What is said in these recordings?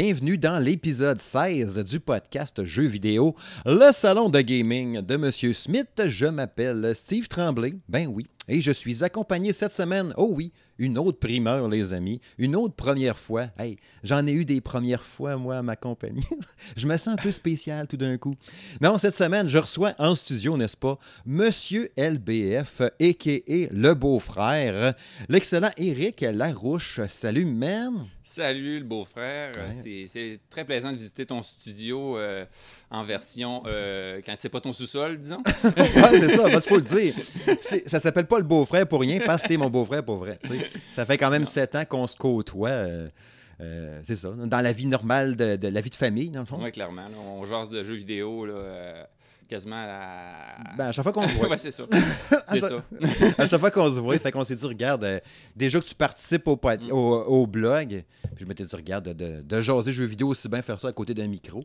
bienvenue dans l'épisode 16 du podcast Jeux vidéo, le salon de gaming de Monsieur Smith. Je m'appelle Steve Tremblay, ben oui, et je suis accompagné cette semaine, oh oui, une autre primeur, les amis, une autre première fois. Hey, j'en ai eu des premières fois, moi, à ma compagnie. je me sens un peu spécial tout d'un coup. Non, cette semaine, je reçois en studio, n'est-ce pas, Monsieur LBF, a.k.a. le beau-frère, l'excellent Éric Larouche. Salut, man! Salut, le beau-frère. C'est très plaisant de visiter ton studio euh, en version euh, quand c'est pas ton sous-sol, disons. ouais, c'est ça, il faut le dire. Ça s'appelle pas le beau-frère pour rien parce que t'es mon beau-frère pour vrai. Ça fait quand même sept ans qu'on se côtoie. Euh, euh, c'est ça, dans la vie normale de, la vie de famille, dans le fond. Oui, clairement. on jase de jeux vidéo là, quasiment à la... Ben, à chaque fois qu'on se voit. ouais, c'est ça. c'est ça. à chaque fois qu'on se voit, fait qu'on s'est dit, regarde, déjà que tu participes au, mm. au, blog, puis je m'étais dit, regarde, de, de, jaser jeux vidéo, aussi bien faire ça à côté d'un micro.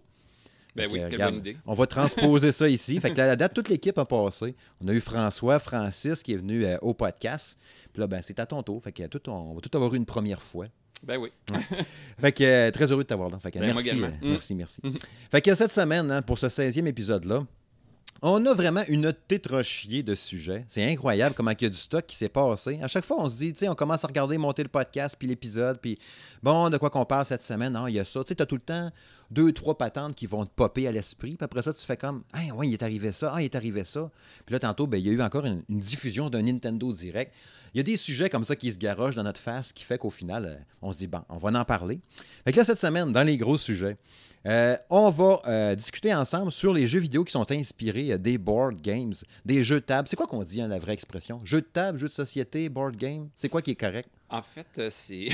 Ben oui, quelle bonne idée. On va transposer ça ici. Fait que la date, toute l'équipe a passé. On a eu François, Francis qui est venu euh, au podcast. Puis là, ben, c'est à ton tour. Fait que tout, on va tout avoir eu une première fois. Ben oui. fait que euh, très heureux de t'avoir là. Fait que, ben, merci, euh, merci, merci, fait que cette semaine, hein, pour ce 16e épisode-là, on a vraiment une tétrochier de sujets. C'est incroyable comment il y a du stock qui s'est passé. À chaque fois, on se dit, tu sais, on commence à regarder monter le podcast, puis l'épisode, puis bon, de quoi qu'on parle cette semaine? Non, il y a ça. Tu as tout le temps deux, trois patentes qui vont te popper à l'esprit. Puis après ça, tu fais comme, ah oui, il est arrivé ça, ah, il est arrivé ça. Puis là, tantôt, ben, il y a eu encore une, diffusion d'un Nintendo Direct. Il y a des sujets comme ça qui se garochent dans notre face qui fait qu'au final, euh, on se dit, bon, on va en parler. Fait que là, cette semaine, dans les gros sujets, euh, on va euh, discuter ensemble sur les jeux vidéo qui sont inspirés euh, des board games, des jeux de table. C'est quoi qu'on dit, hein, la vraie expression? Jeux de table, jeux de société, board game? C'est quoi qui est correct? En fait, c'est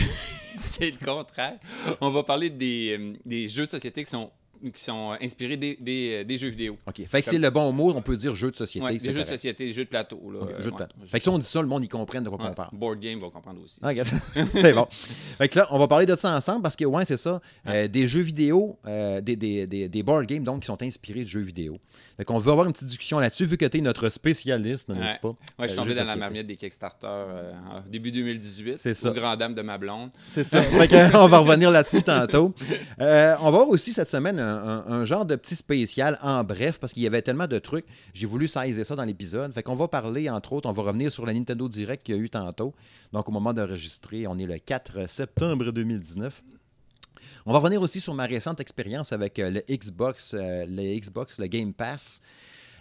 le contraire. On va parler des, des jeux de société qui sont qui sont inspirés des, des, des, jeux vidéo. OK. Fait que c'est le bon mot, on peut dire jeu de société. Ouais, des jeux de société, jeux de plateau. Là, jeux de plateau. fait que si on dit ça, le monde, ils comprennent de quoi on parle. Board game va comprendre aussi. OK, c'est bon. Fait que là, on va parler de ça ensemble parce que, ouais, c'est ça. Euh, des jeux vidéo, euh, des, board games, donc, qui sont inspirés de jeux vidéo. Fait qu'on veut avoir une petite discussion là-dessus, vu que tu es notre spécialiste, n'est-ce pas? Oui, je suis euh, tombé dans la marmite des Kickstarter en début 2018. C'est ça. Grand dame de ma blonde. C'est ça. fait qu'on va revenir là-dessus tantôt. on va voir aussi cette semaine un, genre de petit spécial en bref parce qu'il y avait tellement de trucs. J'ai voulu saisir ça dans l'épisode. Fait qu'on va parler, entre autres, on va revenir sur la Nintendo Direct qu'il y a eu tantôt. Donc, au moment d'enregistrer, on est le 4 septembre 2019. On va revenir aussi sur ma récente expérience avec euh, le Xbox, euh, le Xbox, le Game Pass.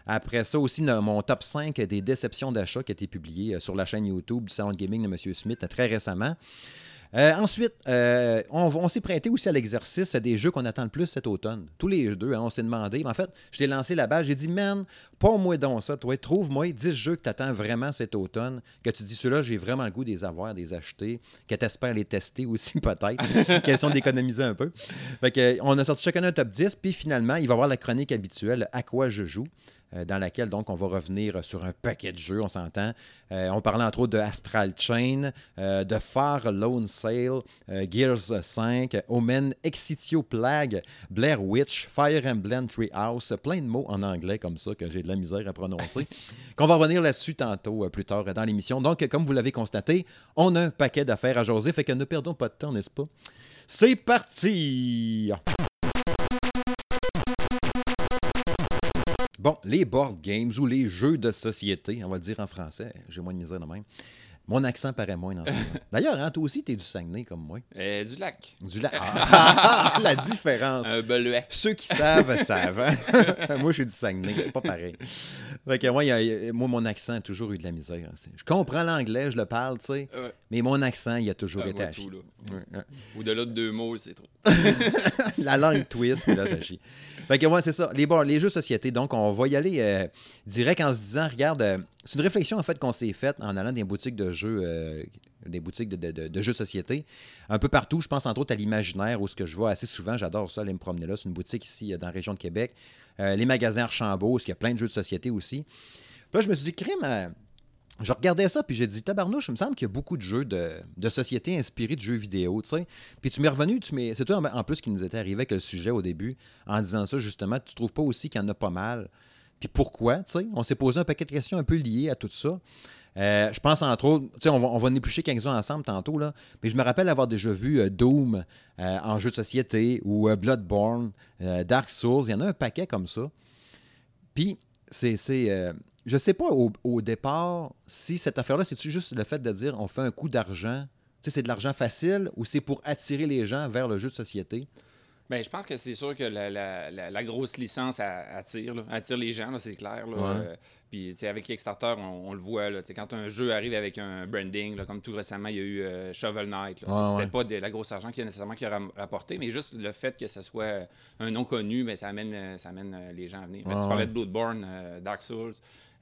Après ça aussi, mon top 5 des déceptions d'achat qui a été publié euh, sur la chaîne YouTube du Sound Gaming de M. Smith très récemment. Euh, ensuite, euh, on, s'est prêté aussi à l'exercice des jeux qu'on attend le plus cet automne. Tous les deux, hein, on s'est demandé. Mais en fait, je t'ai lancé la base. J'ai dit, man, pas moi donc ça, toi. Trouve-moi 10 jeux que tu attends vraiment cet automne. Que tu dis, ceux-là, j'ai vraiment le goût des avoir, des acheter. Que tu espères les tester aussi, peut-être. Question d'économiser un peu. Fait que, on a sorti chacun un top 10. Puis finalement, il va y avoir la chronique habituelle À quoi je joue? Euh, dans laquelle donc on va revenir sur un paquet de jeux, on s'entend. Euh, on parlait entre autres de Astral Chain, euh, de Far Lone Sail, Gears 5, Omen, Exitio Plague, Blair Witch, Fire Emblem Treehouse, plein de mots en anglais comme ça que j'ai de la misère à prononcer. qu'on va revenir là-dessus tantôt plus tard dans l'émission. Donc, comme vous l'avez constaté, on a un paquet d'affaires à jaser, fait que ne perdons pas de temps, n'est-ce pas? C'est parti! Bon, les board games ou les jeux de société, on va le dire en français, j'ai moins de misère de même. Mon accent paraît moins dans D'ailleurs, hein, toi aussi, tu es du Saguenay comme moi. Euh, du lac. Du lac. Ah, la différence. Un beluet. Ceux qui savent, savent. Hein. moi, je suis du Saguenay, c'est pas pareil. Fait que moi, moi, mon accent a toujours eu de la misère. Je comprends l'anglais, je le parle, tu sais, mais mon accent, il a toujours été à Au-delà de deux mots, c'est trop. la langue twist, là, ça chie. Fait que ouais, c'est ça. Les, les jeux société, donc, on va y aller euh, direct en se disant, regarde, euh, c'est une réflexion en fait qu'on s'est faite en allant dans des boutiques de jeux, euh, des boutiques de, jeux société, un peu partout. Je pense entre autres à l'imaginaire où ce que je vois assez souvent, j'adore ça, aller me promener là. C'est une boutique ici dans la région de Québec. les magasins Archambault, où il y a plein de jeux de société aussi. là, je me suis dit, crime, je regardais ça, puis j'ai dit, tabarnouche, il me semble qu'il y a beaucoup de jeux de, société inspirés de jeux vidéo, tu sais. Puis tu m'es revenu, c'est toi en plus qui nous était arrivé avec le sujet au début, en disant ça, justement, tu trouves pas aussi qu'il y en a pas mal puis pourquoi, tu sais? On s'est posé un paquet de questions un peu liées à tout ça. Euh, je pense entre autres, tu sais, on va, on va en éplucher quelques-uns ensemble tantôt, là, mais je me rappelle avoir déjà vu euh, Doom euh, en jeu de société ou Bloodborne, Dark Souls, il y en a un paquet comme ça. Puis, c'est. je sais pas au, au départ si cette affaire-là, c'est-tu juste le fait de dire on fait un coup d'argent, tu sais, c'est de l'argent facile ou c'est pour attirer les gens vers le jeu de société? Ben, je pense que c'est sûr que la, la- la- la grosse licence attire, là, attire les gens, c'est clair. là. Ouais. Euh, puis, avec Kickstarter, on, on le voit. Là, quand un jeu arrive avec un branding, là, comme tout récemment, il y a eu euh, Shovel Knight. Ouais, ouais. peut-être pas de la grosse argent qui a nécessairement qui a rapporté, mais juste le fait que ce soit un nom connu, ben, ça amène, euh, ça amène euh, les gens à venir. Ben, tu parlais de Bloodborne, euh, Dark Souls.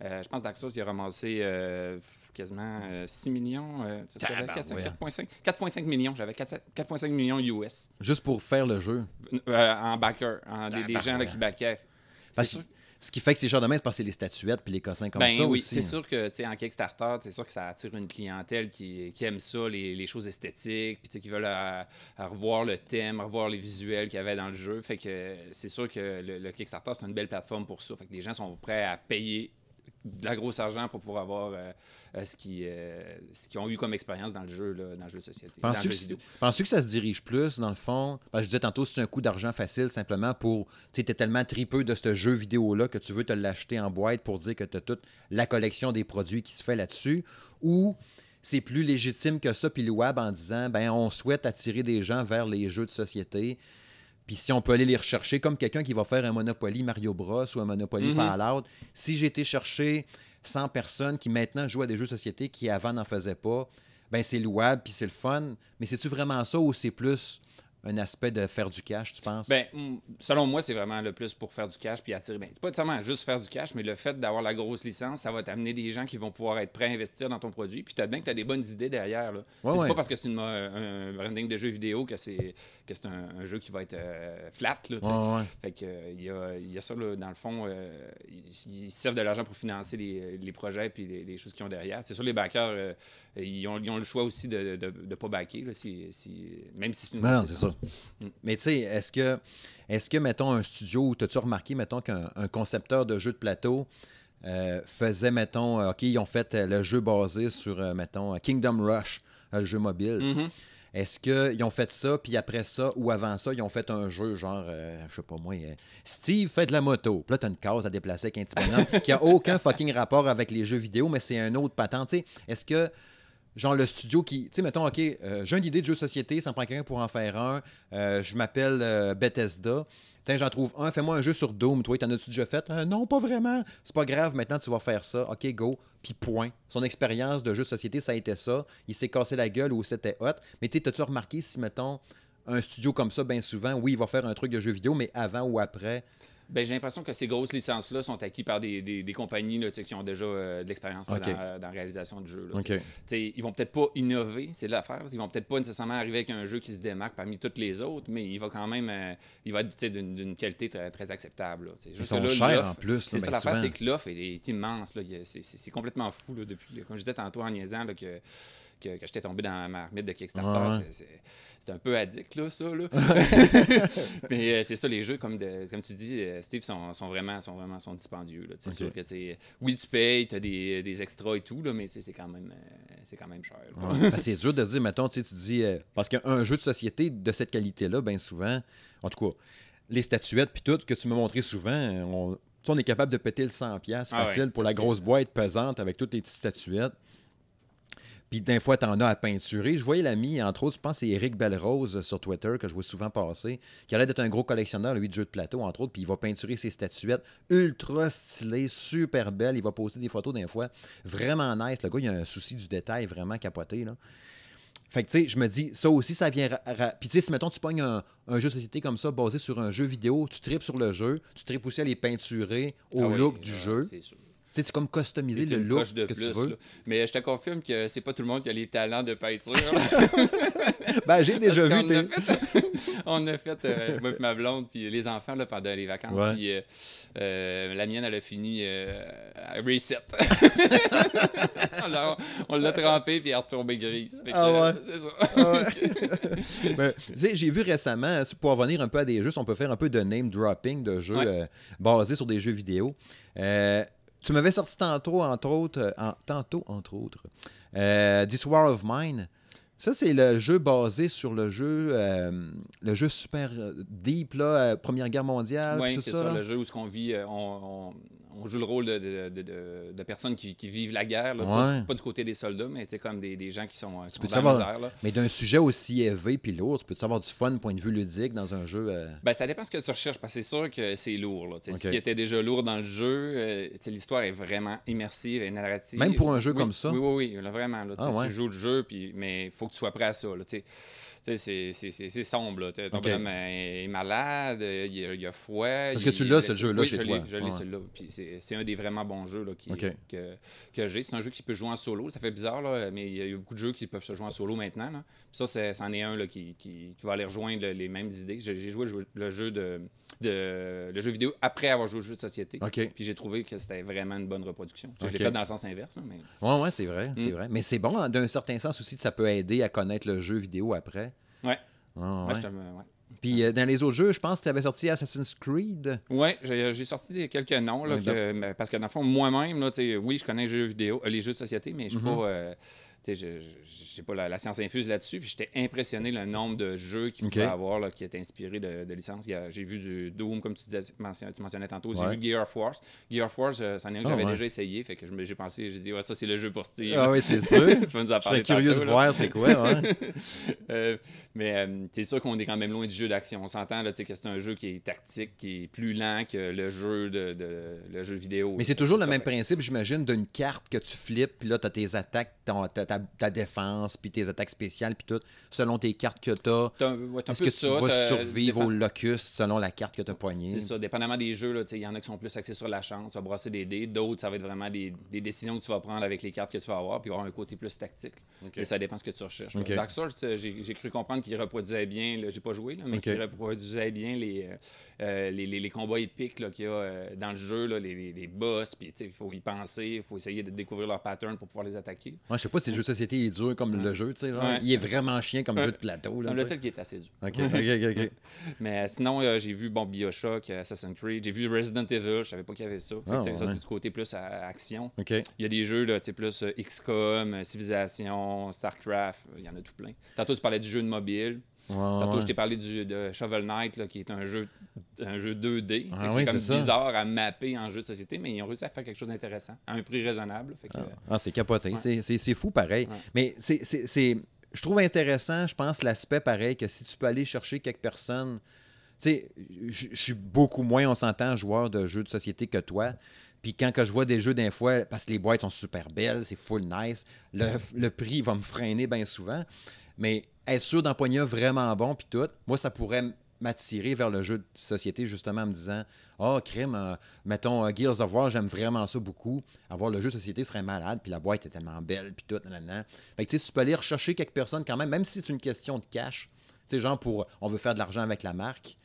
Euh, je pense que Dark Souls, il a ramassé euh, quasiment euh, 6 millions. euh, Tabarouette. 4,5 4,5 millions. J'avais 4 4,5 millions US. Juste pour faire le jeu. Euh, en backer, en, des, des gens là, qui backaient. C'est sûr. ce qui fait que c'est genre de main, c'est parce que c'est les statuettes puis les cossins comme Ben ça oui, aussi. c'est sûr que tu sais, en Kickstarter, c'est sûr que ça attire une clientèle qui, qui aime ça, les, les choses esthétiques, puis tu sais, qui veulent revoir le thème, revoir les visuels qu'il y avait dans le jeu. Fait que c'est sûr que le, le Kickstarter, c'est une belle plateforme pour ça. Fait que les gens sont prêts à payer de la grosse argent pour pouvoir avoir euh, euh, ce qu'ils euh, ce qu'ils ont eu comme expérience dans le jeu, là, dans le jeu de société. Penses-tu que, ça se dirige plus, dans le fond? Je disais tantôt, c'est un coup d'argent facile simplement pour. Tu t'es tellement tripeux de ce jeu vidéo-là que tu veux te l'acheter en boîte pour dire que tu as toute la collection des produits qui se fait là-dessus? Ou c'est plus légitime que ça, puis louable en disant, ben on souhaite attirer des gens vers les jeux de société. Puis si on peut aller les rechercher, comme quelqu'un qui va faire un Monopoly Mario Bros ou un Monopoly Mhm. Fallout, si j'ai été chercher 100 personnes qui maintenant jouent à des jeux de société qui avant n'en faisaient pas, ben c'est louable puis c'est le fun. Mais c'est-tu vraiment ça ou c'est plus un aspect de faire du cash, tu penses? Ben, mm, selon moi, c'est vraiment le plus pour faire du cash puis attirer. Ben, c'est pas seulement juste faire du cash, mais le fait d'avoir la grosse licence, ça va t'amener des gens qui vont pouvoir être prêts à investir dans ton produit. Puis t'as bien que tu as des bonnes idées derrière. Là. Ouais, c'est pas parce que c'est une un branding de jeu vidéo que c'est que c'est un, un jeu qui va être euh, flat. Là. Ouais. Fait que, euh, il y, a, il y a ça, là, dans le fond, euh, ils, ils servent de l'argent pour financer les, les projets puis les, les choses qu'ils ont derrière. C'est sûr, les backers, euh, ils, ont, ils ont le choix aussi de ne pas backer, là, si, si- même si c'est une Non, non, grosse c'est ça. Mais tu sais, est-ce que, est-ce que, mettons, un studio, t'as-tu remarqué, mettons, qu'un un concepteur de jeux de plateau euh, faisait, mettons, euh, OK, ils ont fait euh, le jeu basé sur, mettons, Kingdom Rush, le jeu mobile. Mhm. Est-ce qu'ils ont fait ça, puis après ça, ou avant ça, ils ont fait un jeu genre, euh, je sais pas moi, euh, Steve fait de la moto. Puis là, t'as une case à déplacer avec un petit bonhomme qui a aucun fucking rapport avec les jeux vidéo, mais c'est un autre patent. Tu sais, est-ce que, genre, le studio qui. Tu sais, mettons, OK, euh, j'ai une idée de jeu de société, ça me prend quelqu'un pour en faire un. Euh, je m'appelle euh, Bethesda. Tiens, j'en trouve un, fais-moi un jeu sur Doom. Toi, t'en as-tu déjà fait? Euh, non, pas vraiment. C'est pas grave, maintenant tu vas faire ça. OK, go. Puis point. Son expérience de jeu de société, ça a été ça. Il s'est cassé la gueule ou c'était hot. Mais tu t'as-tu remarqué si, mettons, un studio comme ça, bien souvent, oui, il va faire un truc de jeu vidéo, mais avant ou après. Ben, j'ai l'impression que ces grosses licences-là sont acquises par des, des, des compagnies là, qui ont déjà euh, de l'expérience Ok. dans, dans la réalisation de jeux. là, tu sais. OK. Tu sais, ils vont peut-être pas innover, c'est l'affaire. Ils vont peut-être pas nécessairement arriver avec un jeu qui se démarque parmi toutes les autres, mais il va quand même euh, il va être d'une qualité très, très acceptable. là. Ils sont chers en plus. C'est ça ben, l'affaire, c'est que l'offre est, est immense. C'est complètement fou là, depuis. Comme je disais tantôt en niaisant là, que, que, que j'étais tombé dans ma marmite de Kickstarter. Ouais. C'est- un peu addict, là, ça. Là. Mais euh, c'est ça, les jeux, comme, de- comme tu dis, euh, Steve, sont, sont vraiment, sont vraiment sont dispendieux. là. Sûr que, oui, tu payes, tu as des, des extras et tout, là, mais c'est quand, même, euh, c'est quand même cher. Ouais. Que c'est dur de dire, mettons, tu dis. parce qu'un jeu de société de cette qualité-là, bien souvent, en tout cas, les statuettes puis tout, que tu m'as montré souvent, on, est capable de péter le 100$ piastres Ah facile ouais, pour la grosse boîte pesante avec toutes les petites statuettes. Puis d'un fois, t'en as à peinturer. Je voyais l'ami, entre autres, je pense que c'est Eric Belrose euh, sur Twitter, que je vois souvent passer, qui a l'air d'être un gros collectionneur, lui, de jeux de plateau, entre autres, puis il va peinturer ses statuettes ultra stylées, super belles. Il va poster des photos d'un fois. Vraiment nice. Le gars, il a un souci du détail vraiment capoté, là. Fait que, tu sais, je me dis, ça aussi, ça vient. Puis, tu sais, si, mettons, tu pognes un, un jeu de société comme ça, basé sur un jeu vidéo, tu tripes sur le jeu, tu tripes aussi à les peinturer au Ah oui, look du jeu. c'est sûr. Sais, c'est comme customiser le look de que plus, tu veux. là. Mais je te confirme que c'est pas tout le monde qui a les talents de peinture. Ben, j'ai déjà Parce vu. qu'on a tes- fait, on a fait euh, moi et ma blonde, puis les enfants là, pendant les vacances. Ouais. Puis euh, euh, la mienne, elle a fini euh, à reset. Alors, on l'a trempé, puis elle est retombée grise. Que, Ah ouais. euh, C'est ça. Ah. Ben, j'ai vu récemment, pour revenir un peu à des jeux, on peut faire un peu de name dropping de jeux Ouais. euh, basés sur des jeux vidéo. Euh, tu m'avais sorti tantôt, entre autres, euh, en- tantôt, entre autres, euh, This War of Mine. Ça, c'est le jeu basé sur le jeu, euh, le jeu super deep, là, Première Guerre mondiale, Oui, c'est ça. le jeu où ce qu'on vit, on, on- on joue le rôle de, de- de- de- de personnes qui, qui vivent la guerre, là, pas, Ouais. du- pas du côté des soldats, mais c'est comme des, des gens qui sont, euh, qui peux sont dans la misère. là. Mais d'un sujet aussi élevé puis lourd, tu peux avoir du fun, point de vue ludique, dans un jeu. euh, Ben, ça dépend ce que tu recherches, parce que c'est sûr que c'est lourd. Là, Tu. Ce qui était déjà lourd dans le jeu, euh, tu l'histoire est vraiment immersive et narrative. Même pour un jeu Oui, comme ça? Oui, oui, oui, là, vraiment. Là, tu Ah ouais. Tu joues le jeu, puis, mais il faut que tu sois prêt à ça. Là, tu. Tu c'est- c'est- c'est c'est sombre. Là. Ton Ok. bonhomme est malade, euh, il a, il a froid. Parce que tu l'as, ce jeu-là, Oui, chez je toi. Je l'ai, Ouais. celui-là. C'est un des vraiment bons jeux là, qui, que, que j'ai. C'est un jeu qui peut jouer en solo. Ça fait bizarre, là, mais il y a beaucoup de jeux qui peuvent se jouer en solo maintenant. Là. Puis ça, c'est- c'en est un là, qui, qui, qui va aller rejoindre le- les mêmes idées. J'ai joué le jeu, de, de le jeu vidéo après avoir joué au jeu de société. Puis j'ai trouvé que c'était vraiment une bonne reproduction. Je l'ai fait dans le sens inverse, là, mais Ouais, ouais, c'est vrai, c'est Mm. vrai. Mais c'est bon, hein, d'un certain sens aussi, ça peut aider à connaître le jeu vidéo après. Ouais. Ah, Moi, ouais. Puis euh, dans les autres jeux, je pense que tu avais sorti Assassin's Creed. Ouais, j'ai j'ai sorti quelques noms, là, que- parce que dans le fond, moi-même, oui, je connais les jeux vidéo, euh, les jeux de société, mais je suis Mhm. pas, euh, sais, je- j'ai pas la, la science infuse là-dessus. Puis j'étais impressionné le nombre de jeux qu'il Ok. pouvait avoir là, qui étaient inspirés de, de licences. J'ai vu du Doom, comme tu, disais, tu mentionnais tantôt. J'ai Ouais. vu Gear of Force. Gear of Force, euh, c'en est un que Ah, j'avais ouais. déjà essayé. Fait que j'ai pensé, j'ai dit, ouais, ça c'est le jeu pour Steve. Ah oui, c'est sûr. tu vas nous en Je parler curieux tantôt, de là. voir c'est quoi. Ouais. Euh, mais euh, c'est sûr qu'on est quand même loin du jeu d'action. On s'entend là, sais, que c'est un jeu qui est tactique, qui est plus lent que le jeu de, de- le jeu vidéo. Mais c'est toujours le même principe, j'imagine, d'une carte que tu flippes, puis là, tu as tes attaques, ta, ta- ta défense, puis tes attaques spéciales, puis tout, selon tes cartes que tu as. Ouais, Est-ce que de tu ça, vas survivre dépend- au locust selon la carte que tu as poignée? C'est ça, dépendamment des jeux, il y en a qui sont plus axés sur la chance, tu vas brasser des dés, d'autres, ça va être vraiment des, des décisions que tu vas prendre avec les cartes que tu vas avoir, puis il va y avoir un côté plus tactique. Et ça dépend ce que tu recherches. Dark Souls, euh, j'ai cru comprendre qu'il reproduisait bien, j'ai pas joué, là, mais Ok. qu'il reproduisait bien les, euh, euh, les, les- les combats épiques qu'il y a euh, dans le jeu, là, les, boss, puis il faut y penser, il faut essayer de découvrir leur pattern pour pouvoir les attaquer. Moi, je sais pas si le jeu de société est dur comme le jeu, tu sais. Ouais. Il est vraiment chien comme jeu de plateau. Là. Semble-t-il qu'il est assez dur. Ok, ok, ok. Mais euh, sinon, euh, j'ai vu bon, Bioshock, euh, Assassin's Creed, j'ai vu Resident Evil, je savais pas qu'il y avait ça. Ah, ça, c'est du côté plus à- action. Ok. Il y a des jeux, là, tu sais, plus euh, XCOM, euh, Civilization, StarCraft, euh, il y en a tout plein. Tantôt, tu parlais du jeu de mobile. Ouais, Tantôt, je t'ai parlé du, de Shovel Knight, là, qui est un jeu, un jeu 2D, tu sais, Ah qui oui, est comme ça. bizarre à mapper en jeu de société, mais ils ont réussi à faire quelque chose d'intéressant, à un prix raisonnable. Fait que, Ah, c'est capoté. Ouais. C'est- fou pareil. Ouais. Mais c'est- Je trouve intéressant, je pense, l'aspect pareil que si tu peux aller chercher quelques personnes. Tu sais, je je suis beaucoup moins, on s'entend, joueur de jeux de société que toi. Puis quand que je vois des jeux d'un fois, parce que les boîtes sont super belles, c'est full nice, le, le prix va me freiner bien souvent. Mais être sûr d'empoigner vraiment bon, puis tout, moi, ça pourrait m'attirer vers le jeu de société, justement, en me disant Ah, crime, euh, mettons euh, Gears of War, j'aime vraiment ça beaucoup. Avoir le jeu de société serait malade, puis la boîte est tellement belle, puis tout, nanana. Fait que tu sais, tu peux aller rechercher quelques personnes quand même, même si c'est une question de cash. Tu sais, genre, pour on veut faire de l'argent avec la marque.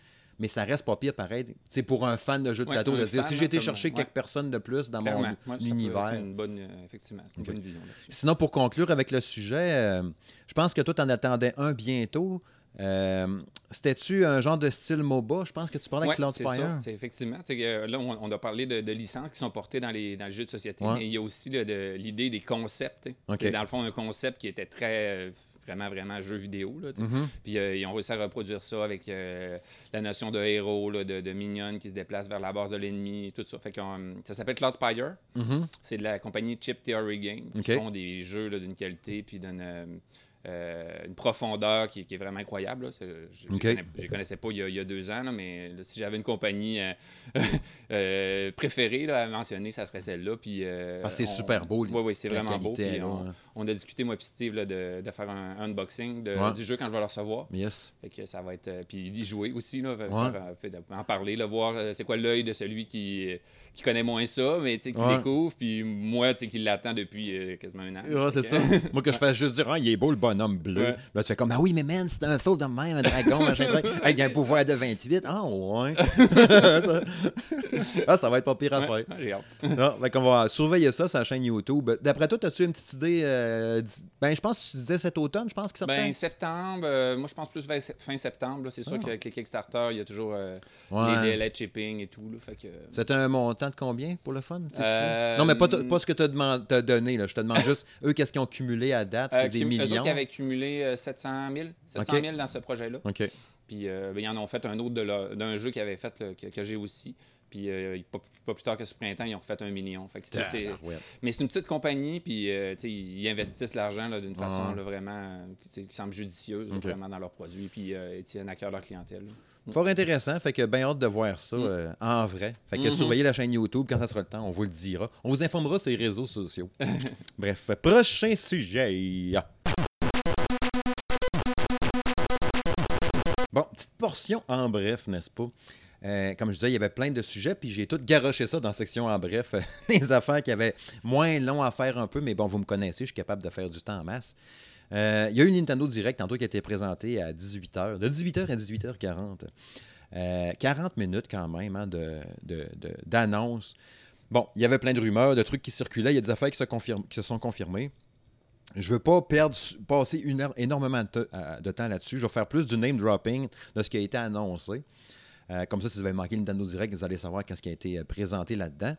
Mais ça reste pas pire pareil. Sais, pour un fan de jeux de Ouais, plateau, un de dire fan, si j'ai été chercher ouais. quelques personnes de plus dans clairement, mon univers. une bonne, euh, effectivement, c'est une bonne vision. Sinon, pour conclure avec le sujet, euh, je pense que toi, tu en attendais un bientôt. Euh, C'était-tu un genre de style MOBA? Je pense que tu parlais avec Ouais, Cloud c'est Spire. C'est effectivement. c'est là, on, on a parlé de, de licences qui sont portées dans les, dans les jeux de société, Ouais. mais il y a aussi de- l'idée des concepts. tu sais. OK. C'est Dans le fond, un concept qui était très. Vraiment, vraiment jeu vidéo. Là. Mhm. Puis euh, ils ont réussi à reproduire ça avec euh, la notion de héros, là, de, de mignonne qui se déplace vers la base de l'ennemi, tout ça. Fait que, euh, ça s'appelle Cloud Spire. Mhm. C'est de la compagnie Chip Theory Game qui font des jeux d'une qualité puis d'une, euh, une profondeur qui, qui est vraiment incroyable. là. Je ne connaissais pas il y a, il y a deux ans, là, mais là, si j'avais une compagnie euh, euh, préférée à mentionner, ça serait celle-là. Puis, c'est super beau, Oui, oui, c'est vraiment beau. Puis on. On a discuté, moi et Steve, là, de, de faire un, un unboxing de- Ouais. du jeu quand je vais le recevoir. Yes. Fait que ça va être. euh, puis y jouer aussi, là, faire, Ouais. euh, en parler, là, voir euh, c'est quoi l'œil de celui qui, qui connaît moins ça, mais qui Ouais. découvre, puis moi, tu sais, qui l'attend depuis euh, quasiment un an. Ouais, c'est ça. Moi, que je fais juste dire, ah, il est beau le bonhomme bleu. Ouais. Là, tu fais comme, ah oui, mais man, c'est un saut de même, un dragon, machin, avec un pouvoir de 28. Ah, ouais. ça... ah, ça va être pas pire à Ouais, faire. ouais, j'ai hâte. Ah, fait qu'on va surveiller ça sur la chaîne YouTube. D'après toi, as-tu une petite idée? euh, d- ben, je pense que tu disais cet automne, je pense qu'il sortait. Ben, septembre, euh, moi je pense plus vers fin septembre. C'est sûr Ah. qu'avec les Kickstarter, il y a toujours euh, Ouais. les délais de shipping et tout. Là, fait que... C'était un montant de combien pour le fun? Euh, Non, mais pas, t- pas ce que tu as donné. Là. Je te demande juste, eux, qu'est-ce qu'ils ont cumulé à date? C'est Euh, des cum- eux autres millions? qui avaient cumulé euh, 700 000, 700 Ok. 000 dans ce projet-là. OK. Puis euh, ben, ils en ont fait un autre d'un jeu qu'ils avaient fait, là, que, que j'ai aussi. Puis euh, pas, pas plus tard que ce printemps, ils ont refait un million. Fait que, mais c'est une petite compagnie, puis euh, ils investissent l'argent là, d'une façon là, vraiment qui semble judicieuse là, vraiment dans leurs produits, puis euh, ils tiennent à cœur leur clientèle. là. Fort intéressant. Fait que bien hâte de voir ça Mm. en vrai. Fait que Mhm. surveillez la chaîne YouTube quand ça sera le temps. On vous le dira. On vous informera sur les réseaux sociaux. Bref, prochain sujet. Bon, petite portion en bref, n'est-ce pas? Euh, comme je disais, il y avait plein de sujets, puis j'ai tout garoché ça dans la section en bref. les affaires qui avaient moins long à faire un peu, mais bon, vous me connaissez, je suis capable de faire du temps en masse. Euh, il y a eu Nintendo Direct tantôt qui a été présentée à 18h, de 18h à 18h40. Euh, 40 minutes quand même hein, de, d'annonces. Bon, il y avait plein de rumeurs, de trucs qui circulaient, il y a des affaires qui se, confirment- qui se sont confirmées. Je veux pas perdre, passer énormément de temps là-dessus. Je vais faire plus du name dropping de ce qui a été annoncé. Euh, comme ça, si vous avez manqué le Nintendo Direct, vous allez savoir qu'est-ce qui a été euh, présenté là-dedans.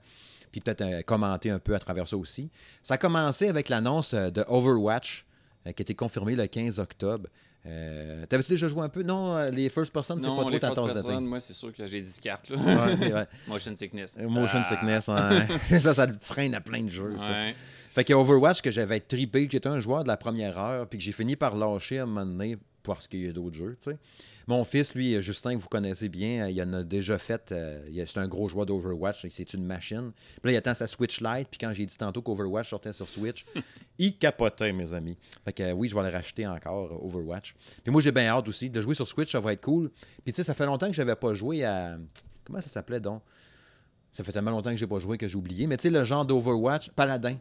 Puis peut-être euh, commenter un peu à travers ça aussi. Ça a commencé avec l'annonce de Overwatch, qui a été confirmée le 15 octobre. Euh, T'avais-tu déjà joué un peu? Non, les first person, c'est pas trop ta tasse de thé. moi, c'est sûr que j'ai 10 cartes. Là. Ouais. Motion sickness. Motion Ah. sickness, ouais. ça, ça le freine à plein de jeux. ça. Fait que Overwatch, que j'avais trippé, que j'étais un joueur de la première heure, puis que j'ai fini par lâcher à un moment donné parce qu'il y a d'autres jeux, tu sais. Mon fils, lui, Justin, que vous connaissez bien, il en a déjà fait. euh, c'est un gros joueur d'Overwatch, c'est une machine. Puis là, il attend sa Switch Lite, puis quand j'ai dit tantôt qu'Overwatch sortait sur Switch, il capotait, mes amis. Fait que euh, oui, je vais le racheter encore, euh, Overwatch. Puis moi, j'ai bien hâte aussi. De jouer sur Switch, ça va être cool. Puis tu sais, ça fait longtemps que j'avais pas joué à. Comment ça s'appelait donc? Ça fait tellement longtemps que j'ai pas joué que j'ai oublié. Mais tu sais, le genre d'Overwatch, Paladin.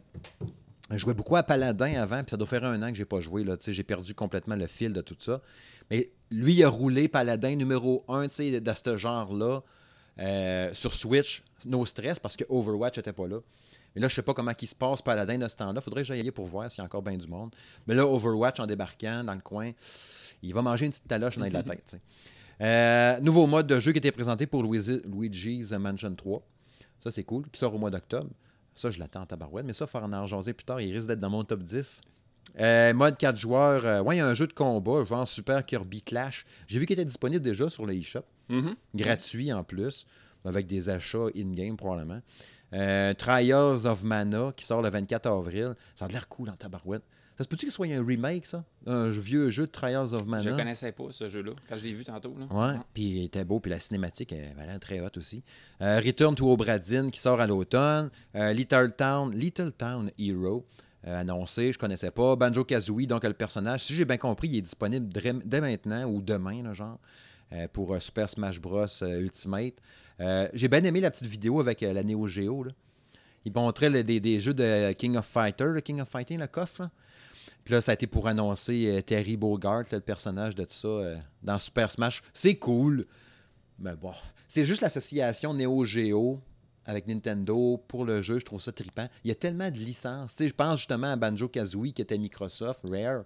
Je jouais beaucoup à Paladin avant, puis ça doit faire un an que j'ai pas joué. Là. J'ai perdu complètement le fil de tout ça. Mais lui, il a roulé Paladin numéro 1 tu sais, de ce genre-là euh, sur Switch, no stress, parce que Overwatch n'était pas là. Mais là, je sais pas comment il se passe Paladin de ce temps-là. Faudrait que j'aille pour voir s'il y a encore bien du monde. Mais là, Overwatch, en débarquant dans le coin, il va manger une petite taloche dans la tête. Euh, nouveau mode de jeu qui était présenté pour Luigi- Luigi's Mansion 3. Ça, c'est cool. Qui sort au mois d'octobre. Ça, je l'attends en tabarouette. Mais ça, faire en jaser plus tard. Il risque d'être dans mon top 10. Euh, mode 4 joueurs. euh, ouais, il y a un jeu de combat, genre Super Kirby Clash. J'ai vu qu'il était disponible déjà sur le eShop. Mhm. Gratuit en plus. Avec des achats in-game probablement. Euh, Trials of Mana qui sort le 24 avril. Ça a l'air cool en tabarouette. Ça se peut-tu qu'il soit un remake, ça? Un vieux jeu de Trials of Mana? Je connaissais pas ce jeu-là, quand je l'ai vu tantôt. Là. Ouais, puis il était beau, puis la cinématique elle l'air très haute aussi. Euh, Return to Obradine qui sort à l'automne. Euh, Little Town, Little Town Hero euh, annoncé, je connaissais pas. Banjo Kazooie, donc le personnage, si j'ai bien compris, il est disponible dès, dès maintenant ou demain, là, genre, pour Super Smash Bros Ultimate. J'ai bien aimé la petite vidéo avec la Neo Geo. Là. Il montrait des, des jeux de King of Fighter, le King of Fighting, le coffre. là. Puis là, ça a été pour annoncer euh, Terry Bogard, là, le personnage de tout ça, euh, dans Super Smash. C'est cool, mais bon. C'est juste l'association Neo Geo avec Nintendo pour le jeu. Je trouve ça trippant. Il y a tellement de licences. Tu je pense justement à Banjo Kazooie qui était Microsoft, Rare,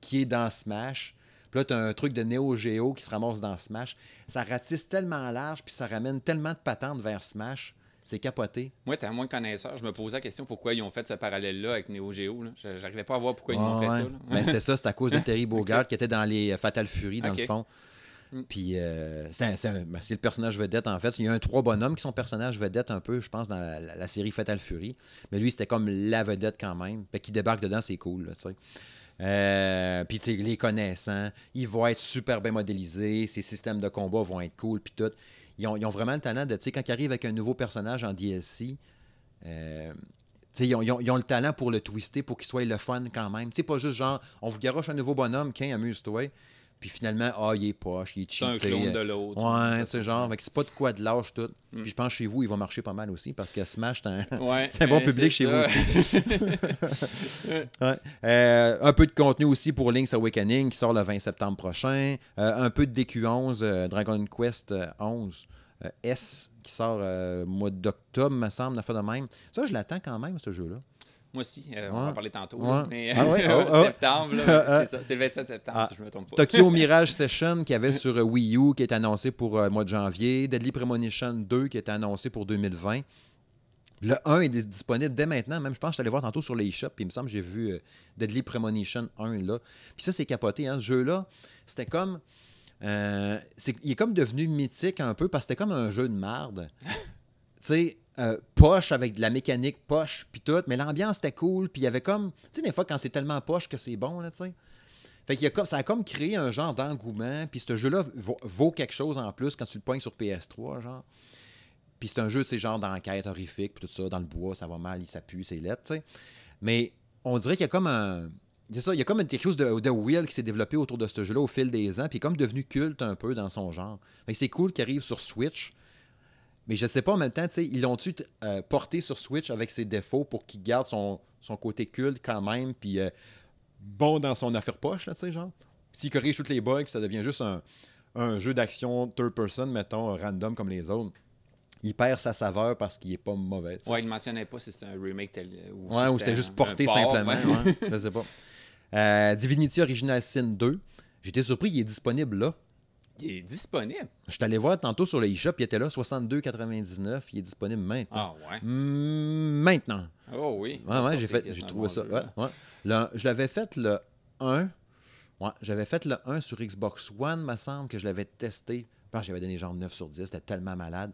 qui est dans Smash. Puis là, tu as un truc de Neo Geo qui se ramasse dans Smash. Ça ratisse tellement large, puis ça ramène tellement de patentes vers Smash. C'est capoté. Moi, étant moins connaisseur, je me posais la question pourquoi ils ont fait ce parallèle-là avec Neo Geo. là. Je- J'arrivais pas à voir pourquoi ils Ouais, montraient ouais. ça. là. Ben, c'était ça, c'était à cause de Terry Bogard qui était dans les euh, Fatal Fury, dans le fond. Mm. Puis euh, c'est un- c'est un- ben, c'est le personnage vedette, en fait. Il y a un trois bonhommes qui sont personnages vedettes un peu, je pense, dans la, la- la série Fatal Fury. Mais lui, c'était comme la vedette quand même. Fait qu'il débarque dedans, c'est cool, là, tu sais. Euh, puis, tu sais, les connaissant, ils vont être super bien modélisés, ces systèmes de combat vont être cool, puis tout. Ils ont, vraiment le talent de, tu sais, quand ils arrivent avec un nouveau personnage en DLC, euh, tu sais, ils ont, ils ont- ils ont le talent pour le twister, pour qu'il soit le fun quand même. Tu sais, pas juste genre, on vous garoche un nouveau bonhomme, qu'un amuse-toi. Puis finalement, ah, il est poche, il est C'est un cheaté. clone de l'autre. Ouais, tu sais, genre, c'est pas de quoi de lâche tout. Puis je pense que chez vous, il va marcher pas mal aussi parce que Smash, c'est un, Ouais, un bon public chez vous aussi. Ouais. Euh, un peu de contenu aussi pour Link's Awakening qui sort le 20 septembre prochain. Euh, un peu de DQ11, euh, Dragon Quest euh, 11 euh, S qui sort euh, mois d'octobre, me semble, la fin de même. Ça, je l'attends quand même, ce jeu-là. Moi aussi, euh, on va en parler tantôt. Ouais. là, Mais Ah ouais? Oh, oh. septembre, là, c'est ça. C'est le 27 septembre, Ah. si je me trompe pas. Tokyo Mirage Session qui avait sur euh, Wii U qui est annoncé pour euh, le mois de janvier. Deadly Premonition 2 qui est annoncé pour 2020. Le 1 est dis- disponible dès maintenant. Même, je pense que je suis allé voir tantôt sur les shops. Puis il me semble que j'ai vu euh, Deadly Premonition 1 là. Puis ça, c'est capoté. Hein, ce jeu-là, c'était comme. euh, il est comme devenu mythique un peu parce que c'était comme un jeu de marde. tu sais, euh, poche avec de la mécanique poche puis tout, mais l'ambiance était cool, puis il y avait comme, tu sais, des fois quand c'est tellement poche que c'est bon, là, tu sais. Fait qu'il y comme, ça a comme créé un genre d'engouement, puis ce jeu-là vaut, vaut quelque chose en plus quand tu le pognes sur PS3, genre. Puis c'est un jeu, tu sais, genre d'enquête horrifique, puis tout ça, dans le bois, ça va mal, il s'appuie, c'est lettre, tu sais. Mais on dirait qu'il y a comme un... C'est ça, il y a comme quelque chose de, de Will qui s'est développé autour de ce jeu-là au fil des ans, puis comme devenu culte un peu dans son genre. C'est cool qu'il arrive sur Switch, mais je sais pas en même temps, ils l'ont-tu euh, porté sur Switch avec ses défauts pour qu'il garde son, son côté culte quand même, puis euh, bon dans son affaire poche, là, tu sais, genre? S'il corrige toutes les bugs, puis ça devient juste un, un jeu d'action third person, mettons, random comme les autres, il perd sa saveur parce qu'il est pas mauvais. Ouais, il ne mentionnait pas si c'était un remake tel. Ou Ouais, si ou c'était juste porté port, simplement. ouais. ouais, je sais pas. Euh, Divinity Original Sin 2. J'étais surpris, il est disponible là. Il est disponible. Je suis allé voir tantôt sur le eShop, il était là, 62,99. Il est disponible maintenant. Ah, ouais. Maintenant. Oh, oui. Ouais, ouais, j'ai fait, trouvé ça. ouais, ouais. Le- je l'avais fait le 1. Ouais, j'avais fait le 1 sur Xbox One, me semble, que je l'avais testé. Je pense que j'avais donné genre 9 sur 10, c'était tellement malade.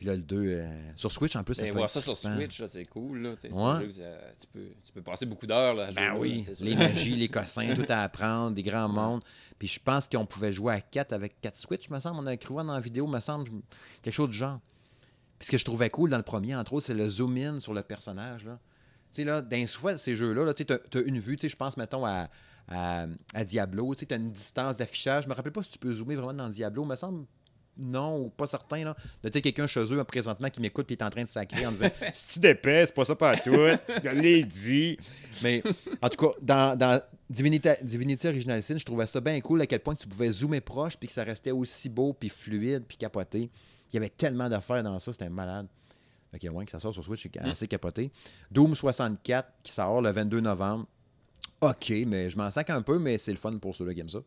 Puis là, le 2, euh, sur Switch en plus, ça Ben, peut voir ça sur. Switch, c'est cool. Là. tu sais, C'est Ouais. un jeu que euh, tu, peux, tu peux passer beaucoup d'heures à jouer. Ben oui, les magies, les cossins, tout à apprendre, des grands mondes. Puis je pense qu'on pouvait jouer à 4 avec 4 Switch, me semble. On a voir dans la vidéo, me semble, quelque chose du genre. Puis ce que je trouvais cool dans le premier, entre autres, c'est le zoom-in sur le personnage. Là. Tu sais, là, dans souvent, ces jeux-là, là, tu as, une vue, tu sais, je pense, mettons, à, à, à Diablo, tu as une distance d'affichage. Je me rappelle pas si tu peux zoomer vraiment dans Diablo, me semble non, ou pas certain. Là. De peut-être quelqu'un chez eux présentement qui m'écoute et est en train de sacrer en disant Si tu d'épais, c'est pas ça pas tout. Je l'ai dit. Mais en tout cas, dans, dans Divinity, Divinity Original Sin, je trouvais ça bien cool à quel point tu pouvais zoomer proche puis que ça restait aussi beau puis fluide puis capoté. Il y avait tellement d'affaires dans ça, c'était malade. Fait qu'il y a moins que ça sort sur Switch, c'est assez capoté. Doom 64 qui sort le 22 novembre. OK, mais je m'en sac un peu, mais c'est le fun pour ceux-là qui aiment ça.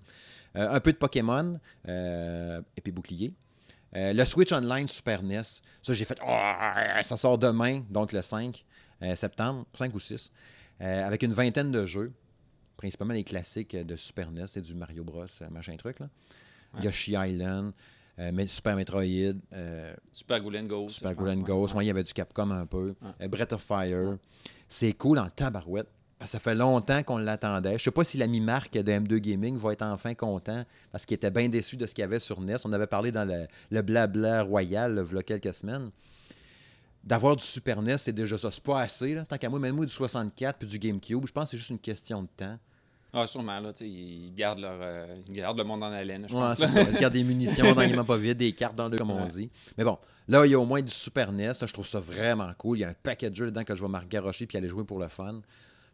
Euh, un peu de Pokémon, euh, épée bouclier. Euh, le Switch Online Super NES, ça j'ai fait, Ah, ça sort demain, donc le 5 euh, septembre, 5 ou 6, euh, avec une vingtaine de jeux, principalement les classiques de Super NES, c'est du Mario Bros, machin truc. Là. Yoshi Island, euh, mais- Super Metroid, euh, Super Golden Ghost. Super. Ghost, ouais, il y avait du Capcom un peu. Euh, Breath of Fire. C'est cool en tabarouette. Que Ça fait longtemps qu'on l'attendait. Je sais pas si l'ami Marc de M2 Gaming va être enfin content parce qu'il était bien déçu de ce qu'il y avait sur NES. On avait parlé dans le, le blabla royal il y a quelques semaines. D'avoir du Super NES, c'est déjà ça. C'est pas assez. Là. Tant qu'à moi, même moi du 64 puis du GameCube, je pense que c'est juste une question de temps. Ah, sûrement, là, ils gardent, leur, euh, ils gardent le monde en haleine, je pense. ça. Ils gardent des munitions dans les mains pas vides, des cartes dans le comme on dit. Mais bon, là, il y a au moins du Super NES. Je trouve ça vraiment cool. Il y a un paquet de jeux dedans que je vais m'argarocher puis aller jouer pour le fun.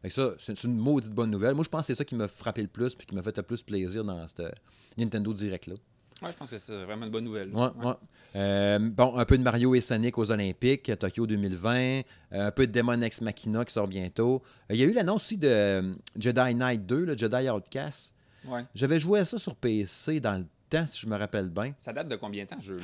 Fait que ça, c'est une maudite bonne nouvelle. Moi, je pense que c'est ça qui m'a frappé le plus puis qui m'a fait le plus plaisir dans cette Nintendo Direct-là. Ouais, je pense que c'est vraiment une bonne nouvelle. Ouais, ouais. Euh, bon, un peu de Mario et Sonic aux Olympiques, Tokyo 2020. euh, un peu de Demon Ex Machina qui sort bientôt. Euh, Il y a eu l'annonce aussi de Jedi Knight 2, le Jedi Outcast. Ouais. J'avais joué à ça sur PC dans le temps, si je me rappelle bien. Ça date de combien de temps, ce jeu-là?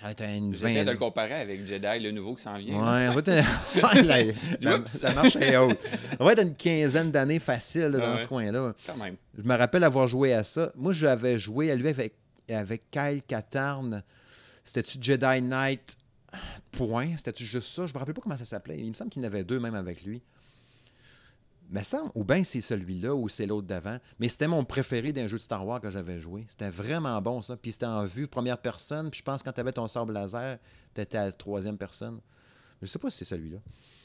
Ça va être une J'essaie de le comparer avec Jedi, le nouveau qui s'en vient. Ouais, ça va être Oups. la marche. Ça va être une quinzaine d'années facile là, dans Ouais. ce coin-là. Quand même. Je me rappelle avoir joué à ça. Moi, j'avais joué à lui avec, avec Kyle Katarn. C'était-tu Jedi Knight Point? C'était-tu juste ça? Je me rappelle pas comment ça s'appelait. Il me semble qu'il y en avait deux même avec lui. Me semble, ou bien c'est celui-là ou c'est l'autre d'avant, mais c'était mon préféré d'un jeu de Star Wars que j'avais joué. C'était vraiment bon, ça. Puis c'était en vue première personne. Puis je pense que quand tu avais ton sable laser, tu à la troisième personne. Je sais pas si c'est celui-là.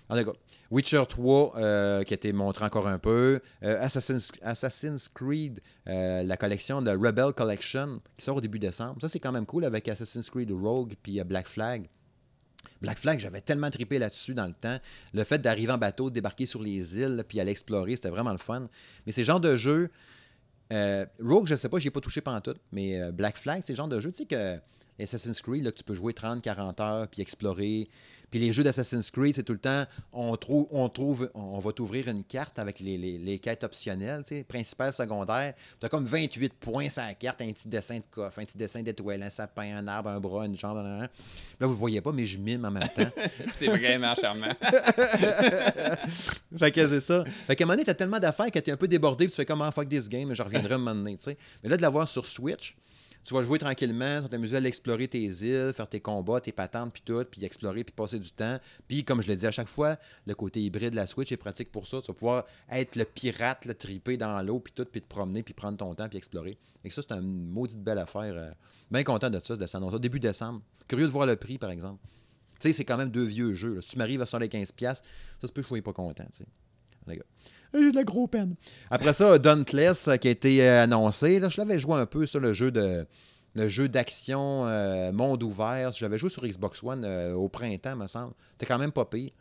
En tout cas, Witcher 3, euh, qui a été montré encore un peu. Euh, Assassin's, Assassin's Creed, euh, la collection de Rebel Collection, qui sort au début décembre. Ça, c'est quand même cool avec Assassin's Creed Rogue puis Black Flag. Black Flag, j'avais tellement trippé là-dessus dans le temps. Le fait d'arriver en bateau, de débarquer sur les îles, puis aller explorer, c'était vraiment le fun. Mais c'est le genre de jeu. Rogue, je sais pas, j'y ai pas touché pendant tout, mais Black Flag, c'est le genre de jeu, tu sais que Assassin's Creed, là, tu peux jouer 30, 40 heures, puis explorer. Puis les jeux d'Assassin's Creed, c'est tout le temps, on trouve, on trouve, on va t'ouvrir une carte avec les, les, quêtes optionnelles, tu principales, secondaires. Tu as comme 28 points sur la carte, un petit dessin de coffre, un petit dessin d'étoile, un sapin, un arbre, un bras, une jambe. Là, vous le voyez pas, mais je mime en même temps. c'est vraiment charmant. fait que c'est ça. Fait qu'à un moment donné, t'as tellement d'affaires que t'es un peu débordé, puis tu fais comme, ah, fuck this game, je reviendrai un moment donné, tu. Mais là, de l'avoir sur Switch, tu vas jouer tranquillement, tu vas t'amuser à explorer tes îles, faire tes combats, tes patentes, puis tout, puis explorer, puis passer du temps. Puis, comme je l'ai dit à chaque fois, le côté hybride de la Switch est pratique pour ça. Tu vas pouvoir être le pirate, le triper dans l'eau, puis tout, puis te promener, puis prendre ton temps, puis explorer. Et ça, c'est une maudite belle affaire. Euh, bien content de ça, de s'annoncer. Début décembre. Curieux de voir le prix, par exemple. Tu sais, c'est quand même deux vieux jeux. Si tu m'arrives à 75$, ça se peut que je sois pas content. J'ai de la grosse peine. Après ça, Dauntless euh, qui a été euh, annoncé. je l'avais joué un peu sur le jeu de le jeu d'action euh, monde ouvert. J'avais joué sur Xbox One au printemps, me semble. C'était quand même pas pire.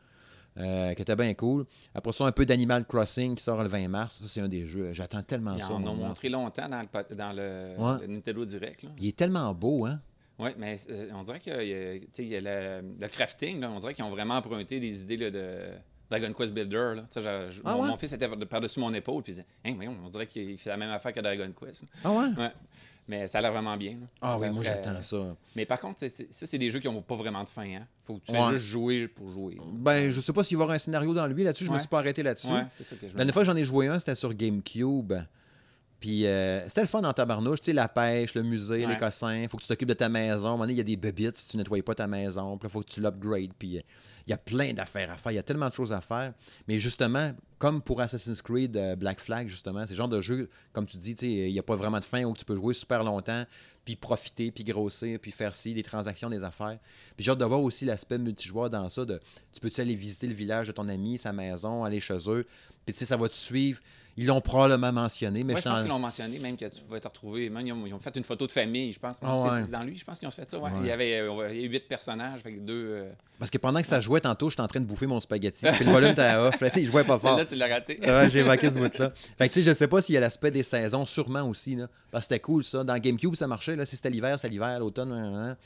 qui était bien cool. Après ça, un peu d'Animal Crossing qui sort le 20 mars. Ça, c'est un des jeux. J'attends tellement ça. Ils en ont montré longtemps dans le, dans le, Nintendo Direct. Il est tellement beau, hein? Oui, mais on dirait qu'il y a, le, crafting. on dirait qu'ils ont vraiment emprunté des idées de Dragon Quest Builder. Là. Ah mon, fils était par-dessus mon épaule, puis il disait hein, on dirait que c'est la même affaire que Dragon Quest. Ah ouais? Mais ça a l'air vraiment bien. Ah oui, moi j'attends ça. Mais par contre, ça, c'est des jeux qui n'ont pas vraiment de fin. Hein? Faut que tu juste jouer pour jouer. Ben, je sais pas s'il va y avoir un scénario dans lui là-dessus. Je me suis pas arrêté là-dessus. Ouais, que La dernière fois j'en ai joué un, c'était sur GameCube. Puis euh, c'était le fun dans tabarnouche, tu sais, la pêche, le musée, les cossins. Faut que tu t'occupes de ta maison. À un moment donné, il y a des bébites si tu nettoies pas ta maison. Puis il faut que tu l'upgrades. Puis euh, il y a plein d'affaires à faire. Il y a tellement de choses à faire. Mais justement, comme pour Assassin's Creed euh, Black Flag, justement, c'est le genre de jeu, comme tu dis, il n'y a pas vraiment de fin où tu peux jouer super longtemps, puis profiter, puis grossir, puis faire ci, des transactions, des affaires. Puis j'ai hâte de voir aussi l'aspect multijoueur dans ça. De, tu peux-tu aller visiter le village de ton ami, sa maison, aller chez eux. Puis tu sais, ça va te suivre. Ils l'ont probablement mentionné. Mais je, pense qu'ils l'ont mentionné, même que tu pouvais te retrouver. Même, ils, ont, fait une photo de famille, je pense. Ah c'est dans lui, je pense qu'ils ont fait ça. Il, y avait, euh, huit personnages, fait deux. Euh, Parce que pendant que ça jouait tantôt, j'étais en train de bouffer mon spaghetti. Puis le volume était off. Là, je jouais pas fort. Là, tu l'as raté. j'ai manqué ce bout-là. Fait que tu sais, je sais pas s'il y a l'aspect des saisons, sûrement aussi. Là, parce que c'était cool ça. Dans GameCube, ça marchait. Là, si c'était l'hiver, c'était l'hiver, l'automne. Hein, hein, hein.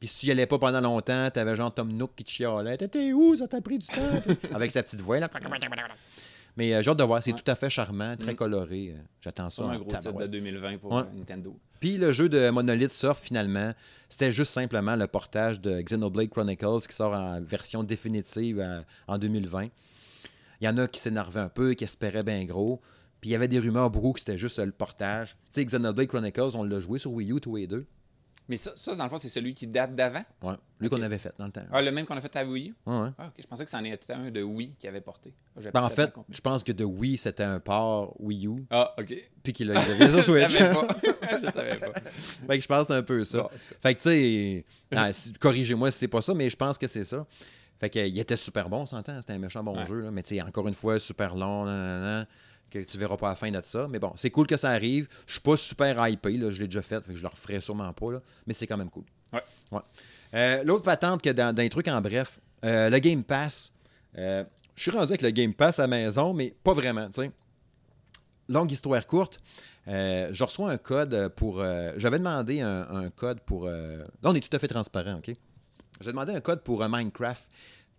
Puis si tu y allais pas pendant longtemps, t'avais genre Tom Nook qui te chialait. T'étais où? Ça t'a pris du temps? Avec sa petite voix. Là. Mais euh, j'ai hâte de voir. C'est tout à fait charmant, très mm. coloré. Euh, j'attends ça. un gros titre de 2020 pour euh, Nintendo. Puis le jeu de Monolith Surf, finalement, c'était juste simplement le portage de Xenoblade Chronicles qui sort en version définitive en 2020. Il y en a qui s'énervaient un peu, qui espéraient bien gros. Puis il y avait des rumeurs beaucoup que c'était juste le portage. Tu sais, Xenoblade Chronicles, on l'a joué sur Wii U tous les deux. Mais ça, ça, dans le fond, c'est celui qui date d'avant? Oui, lui qu'on avait fait dans le temps. Ah, le même qu'on a fait à Wii? Oui, ouais. Ah. Je pensais que c'en était un de Wii qui avait porté. Ben, en fait, je pense que de Wii, c'était un port Wii U. Ah, OK. Puis qu'il a eu sur Switch. je savais pas. je savais pas. fait que je pense que c'est un peu ça. fait que, tu sais, corrigez-moi si c'est pas ça, mais je pense que c'est ça. Fait qu'il était super bon, on s'entend. C'était un méchant bon jeu. Là. Mais tu sais, encore une fois, super long. Nan, que tu verras pas la fin de ça. Mais bon, c'est cool que ça arrive. Je suis pas super hypé, là, je l'ai déjà fait, fait que je le referai sûrement pas, là, mais c'est quand même cool. Ouais. Euh, l'autre patente que dans, dans, les trucs en bref, euh, le Game Pass. Euh, je suis rendu avec le Game Pass à la maison, mais pas vraiment, Longue histoire courte. je reçois un code pour. J'avais demandé un, code pour. là, on est tout à fait transparent, OK? J'ai demandé un code pour Minecraft.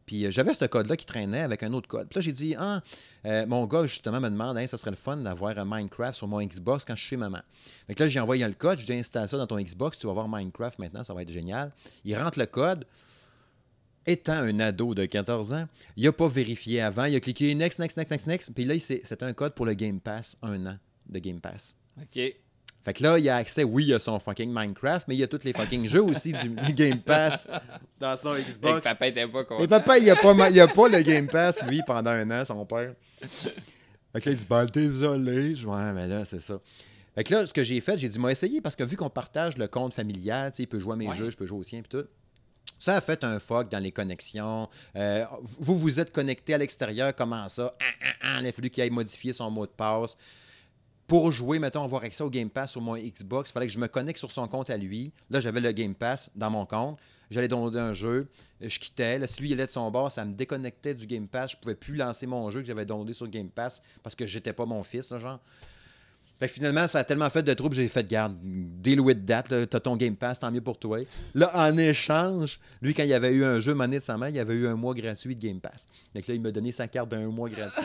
Puis euh, j'avais ce code-là qui traînait avec un autre code. Puis là, j'ai dit, ah, euh, mon gars, justement, me demande, ça serait le fun d'avoir un Minecraft sur mon Xbox quand je suis chez maman. Fait que là, j'ai envoyé le code, je dis, installe ça dans ton Xbox, tu vas voir Minecraft maintenant, ça va être génial. Il rentre le code. Étant un ado de 14 ans, il n'a pas vérifié avant, il a cliqué next, next, next, next, next. Puis là, c'est un code pour le Game Pass, un an de Game Pass. OK. Fait que là, il a accès, oui, il a son fucking Minecraft, mais il y a tous les fucking jeux aussi du, Game Pass dans son Xbox. Et papa pas Et papa, il a pas, il a pas le Game Pass, lui, pendant un an, son père. Fait que là, il dit, ben, désolé. Je dis, ouais, mais là, c'est ça. Fait que là, ce que j'ai fait, j'ai dit, moi, essayé parce que vu qu'on partage le compte familial, tu sais, il peut jouer à mes Ouais. jeux, je peux jouer au sien, puis tout. Ça a fait un fuck dans les connexions. Euh, vous vous êtes connecté à l'extérieur, comment ça? Ah, ah, ah, il a fallu qu'il aille modifier son mot de passe. Pour jouer, mettons, avoir accès au Game Pass sur mon Xbox, il fallait que je me connecte sur son compte à lui. Là, j'avais le Game Pass dans mon compte. J'allais downloader un jeu, je quittais. Là, si lui il allait de son bord, ça me déconnectait du Game Pass. Je pouvais plus lancer mon jeu que j'avais downloadé sur Game Pass parce que j'étais pas mon fils, genre. Fait que finalement, ça a tellement fait de troubles, j'ai fait, garde, deal with that, t'as ton Game Pass, tant mieux pour toi. Là, en échange, lui, quand il avait eu un jeu monnaie de sa main, il avait eu un mois gratuit de Game Pass. Donc là, il m'a donné sa carte d'un mois gratuit.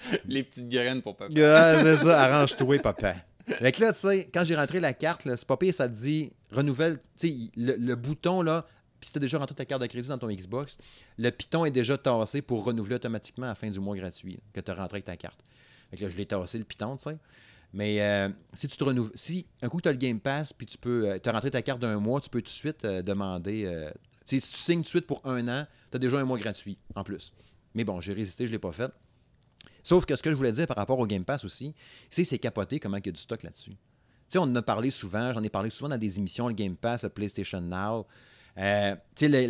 Les petites graines pour papa. Ah, c'est ça, arrange-toi, papa. Fait que là, tu sais, quand j'ai rentré la carte, là, c'est pas ça te dit renouvelle, tu sais, le, bouton, là, puis si t'as déjà rentré ta carte de crédit dans ton Xbox, le piton est déjà tassé pour renouveler automatiquement à la fin du mois gratuit que tu as rentré avec ta carte. Fait que là, je l'ai tassé, le piton, tu sais. Mais euh, si tu te renouves, si un coup tu as le Game Pass, puis tu peux, euh, as rentré ta carte d'un mois, tu peux tout de suite euh, demander, euh, si tu signes tout de suite pour un an, tu as déjà un mois gratuit en plus. Mais bon, j'ai résisté, je l'ai pas fait. Sauf que ce que je voulais dire par rapport au Game Pass aussi, c'est c'est capoté comment il y a du stock là-dessus. Tu sais, on en a parlé souvent, j'en ai parlé souvent dans des émissions, le Game Pass, le PlayStation Now. Euh, tu sais,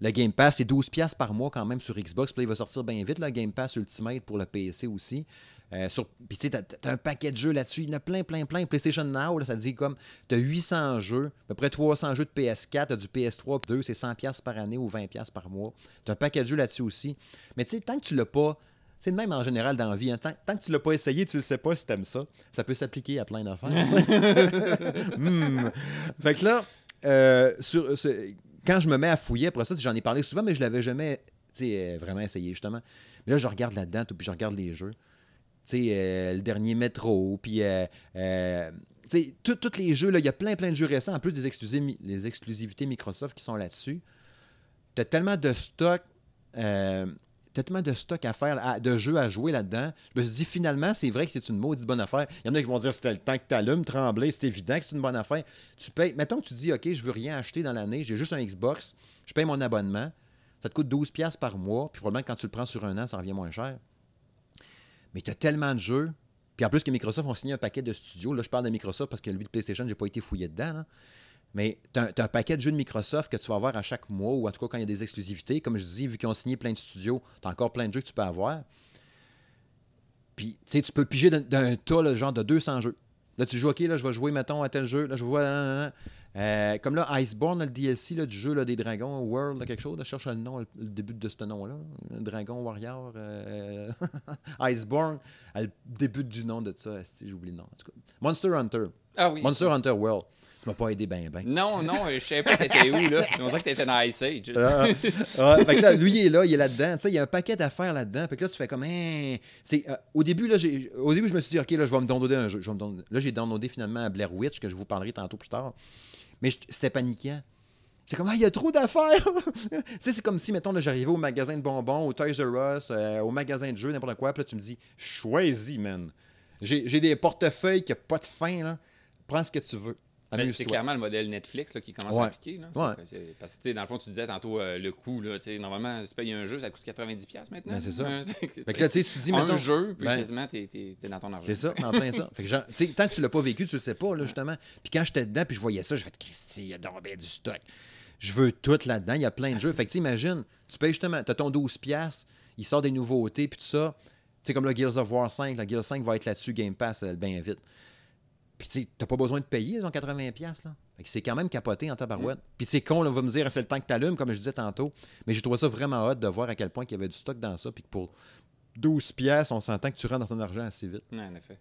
le, Game Pass, c'est 12$ piastres par mois quand même sur Xbox. Puis il va sortir bien vite, le Game Pass Ultimate pour le PC aussi. Euh, puis tu sais, t'as, t'as un paquet de jeux là-dessus. Il y en a plein, plein, plein. PlayStation Now, là, ça dit comme, t'as 800 jeux, à peu près 300 jeux de PS4, t'as du PS3, 2, c'est 100$ piastres par année ou 20$ piastres par mois. T'as un paquet de jeux là-dessus aussi. Mais tu sais, tant que tu l'as pas, c'est le même en général dans la vie. hein. Tant, tant que tu l'as pas essayé, tu le sais pas si t'aimes ça. Ça peut s'appliquer à plein d'affaires. Hmm. Fait que là, euh, sur, quand je me mets à fouiller après ça, j'en ai parlé souvent, mais je l'avais jamais tu euh, vraiment essayé, justement. Mais là, je regarde là-dedans, puis je regarde les jeux. Tu sais, euh, le dernier Metro, puis tu tous les jeux, là, il y a plein, plein de jeux récents, en plus des les exclusivités Microsoft qui sont là-dessus. T'as tellement de stock, tellement de stock à faire, de jeux à jouer là-dedans. Je me suis dit, finalement, c'est vrai que c'est une maudite bonne affaire. Il y en a qui vont dire, c'était le temps que t'allumes, trembler, c'est évident que c'est une bonne affaire. Tu payes, mettons que tu dis, OK, je veux rien acheter dans l'année, j'ai juste un Xbox, je paye mon abonnement, ça te coûte 12$ piastres par mois, puis probablement quand tu le prends sur un an, ça revient moins cher. Mais tu tellement de jeux. Puis en plus que Microsoft ont signé un paquet de studios. Là, je parle de Microsoft parce que lui de PlayStation, j'ai pas été fouillé dedans. Mais tu as, un paquet de jeux de Microsoft que tu vas avoir à chaque mois, ou en tout cas quand il y a des exclusivités. Comme je dis, vu qu'ils ont signé plein de studios, tu as encore plein de jeux que tu peux avoir. Puis, tu sais, tu peux piger d'un- tas, là, genre de 200 jeux. Là, tu joues, OK, là, je vais jouer, mettons, à tel jeu. Là, je vois. Euh, comme là, Iceborne, le DLC là, du jeu là, des dragons, World, là, quelque chose. je cherche le nom, le, le début de ce nom-là. Dragon Warrior. euh, Iceborne, à le début du nom de ça. oublié le nom. En tout cas. Monster Hunter. Ah oui. Monster Hunter World. Tu m'as pas aidé bien, bien. Non, non, je savais pas t'étais où, là. C'est pour ça que t'étais dans Ice Age. Ah, ah, fait que là, lui, il est là, il est là-dedans. Tu sais, il y a un paquet d'affaires là-dedans. Fait que là, tu fais comme. Hein, c'est, euh, au, début, là, j'ai, au début, je me suis dit, OK, là, je vais me downloader un jeu. Je vais me downloader- Là, j'ai downloadé finalement Blair Witch, que je vous parlerai tantôt plus tard. Mais je- c'était paniquant. J'étais comme, ah, il y a trop d'affaires. tu sais, c'est comme si, mettons, là, j'arrivais au magasin de bonbons, au Toys R Us, euh, au magasin de jeux, n'importe quoi. Puis là, tu me dis, choisis, man. J'ai, j'ai des portefeuilles qui n'ont pas de fin, là. Prends ce que tu veux. Ben, c'est clairement le modèle Netflix là, qui commence Ouais. à appliquer. Là. Ouais. C'est- c'est- Parce que, dans le fond, tu disais tantôt euh, le coût. Là, tu sais, normalement, tu payes un jeu, ça coûte 90$ maintenant. Ben, c'est ça. Fait que là, tu dis, un jeu, puis Ben, quasiment, t'es, t'es dans ton argent. C'est ça, en plein ça. Fait que genre, tu sais, tant que tu l'as pas vécu, tu le sais pas, là, justement. Puis quand j'étais dedans, puis je voyais ça, je fais Christy, il y a donc bien du stock. Je veux tout là-dedans, il y a plein de jeux. Fait que tu imagines, tu payes justement, tu as ton 12$, piastres, il sort des nouveautés, puis tout ça. Tu sais, comme le Gears of War 5, la Gears 5 va être là-dessus, Game Pass, euh, bien vite. Puis tu t'as pas besoin de payer, ils ont 80$, piastres, là. C'est quand même capoté en tabarouette. Puis c'est con, là, on va me dire, c'est le temps que t'allumes, comme je disais tantôt. Mais j'ai trouvé ça vraiment hot de voir à quel point il y avait du stock dans ça, puis que pour 12$, piastres, on s'entend que tu rentres dans ton argent assez vite. Ouais, en effet.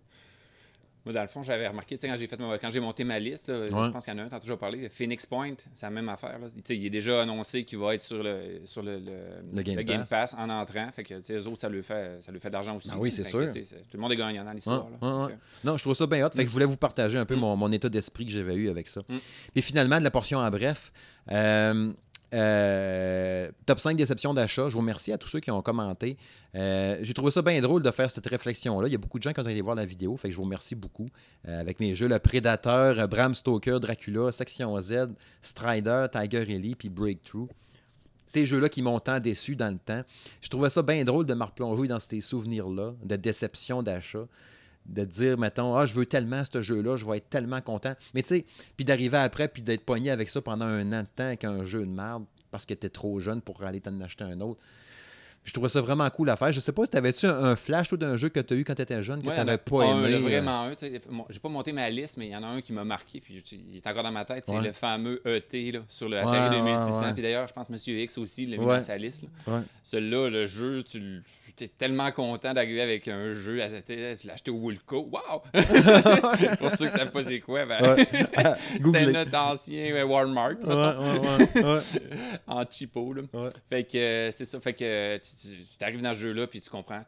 Moi, dans le fond, j'avais remarqué, tu sais, quand j'ai fait ma- quand j'ai monté ma liste, là, Ouais. je pense qu'il y en a un, t'as toujours parlé, Phoenix Point, c'est la même affaire. Là. Il est déjà annoncé qu'il va être sur le, sur le, le, Le Game Pass. en entrant. Fait que les autres, ça lui fait, ça lui fait de l'argent aussi. Ah oui, c'est sûr. que, tout le monde est gagnant dans l'histoire. Non, je trouve ça bien hot. Fait que je voulais vous partager un peu mon, mon état d'esprit que j'avais eu avec ça. Mm. Et finalement, de la portion en bref. euh, euh, top 5 déceptions d'achat. Je vous remercie à tous ceux qui ont commenté. Euh, J'ai trouvé ça bien drôle de faire cette réflexion-là. Il y a beaucoup de gens qui ont été voir la vidéo. Je vous remercie beaucoup. Euh, avec mes jeux Le Prédateur, Bram Stoker, Dracula, Section Z, Strider, Tiger Ellie, puis Breakthrough. ces jeux-là qui m'ont tant déçu dans le temps. Je trouvais ça bien drôle de me replonger dans ces souvenirs-là, de déception d'achat. De dire, mettons, ah, je veux tellement ce jeu-là, je vais être tellement content. Mais tu sais, puis d'arriver après, puis d'être pogné avec ça pendant un an de temps avec un jeu de merde parce que tu es trop jeune pour aller t'en acheter un autre. Je trouvais ça vraiment cool à faire. Je sais pas si t'avais-tu un, un flash d'un jeu que tu as eu quand tu étais jeune que Ouais, tu n'avais pas un, aimé. là, euh, vraiment un. J'ai pas monté ma liste, mais il y en a un qui m'a marqué, puis il est encore dans ma tête. C'est Ouais. le fameux ET là, sur le Atari ouais, 2600. ouais. Puis d'ailleurs, je pense que Monsieur X aussi l'a mis dans sa liste. Celui-là, le jeu, tu tellement content d'arriver avec un jeu. à- Tu l'as acheté au Woolco. Wow! Pour ceux qui savent pas c'est quoi, ben, Ouais. c'était notre ancien Walmart Ouais, ouais, en cheapo. Là. Fait que euh, c'est ça. Fait que euh, tu, tu arrives dans ce jeu-là, puis tu comprends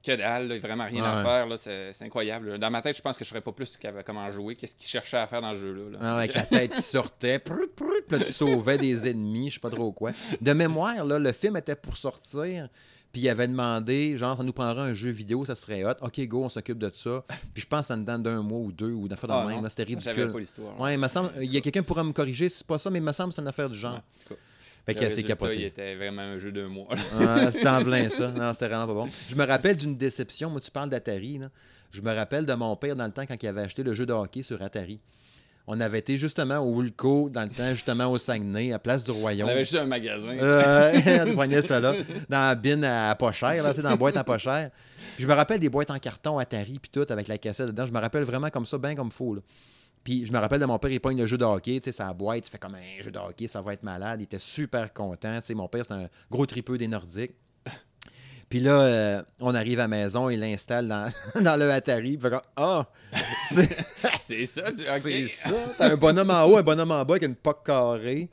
que dalle, là, vraiment rien à faire. C'est incroyable. là. Dans ma tête, je pense que je saurais pas plus comment jouer, qu'est-ce qu'il cherchait à faire dans ce jeu-là. là. Ah avec la tête qui sortait, prut, prut, là, tu sauvais des ennemis, je sais pas trop quoi. De mémoire, là, le film était pour sortir, puis il avait demandé, genre, ça nous prendra un jeu vidéo, ça serait hot. Ok, go, on s'occupe de ça. Puis je pense en dedans d'un mois ou deux, ou d'un fois de Ah, même, c'était ridicule. pas l'histoire. Ouais, il me semble, il y a quelqu'un qui pourra me corriger si c'est pas ça, mais il me semble que c'est une affaire du genre. En tout cas, Fait le qu'il résultat, Il capoté. était vraiment un jeu d'un mois. Ah, c'était en plein ça. Non, c'était vraiment pas bon. Je me rappelle d'une déception. Moi, tu parles d'Atari. là. Je me rappelle de mon père dans le temps quand il avait acheté le jeu de hockey sur Atari. On avait été justement au Woolco, dans le temps, justement au Saguenay, à Place du On Royaume. avait juste un magasin. Euh, on prenait ça là, dans la bine à pas cher, là, dans la boîte à pas cher. Puis je me rappelle des boîtes en carton Atari, puis tout, avec la cassette dedans. Je me rappelle vraiment comme ça, bien comme faux. Là. Puis je me rappelle de mon père, il pogne le jeu de hockey, tu sais, sa boîte, il fait comme un jeu de hockey, ça va être malade. Il était super content. Tu sais, mon père, c'est un gros tripeux des Nordiques. Puis là, euh, on arrive à la maison, il l'installe dans, dans le Atari. Puis Ah! c'est- c'est ça, tu... c'est ok. ça. T'as un bonhomme en haut, un bonhomme en bas avec une poque carrée.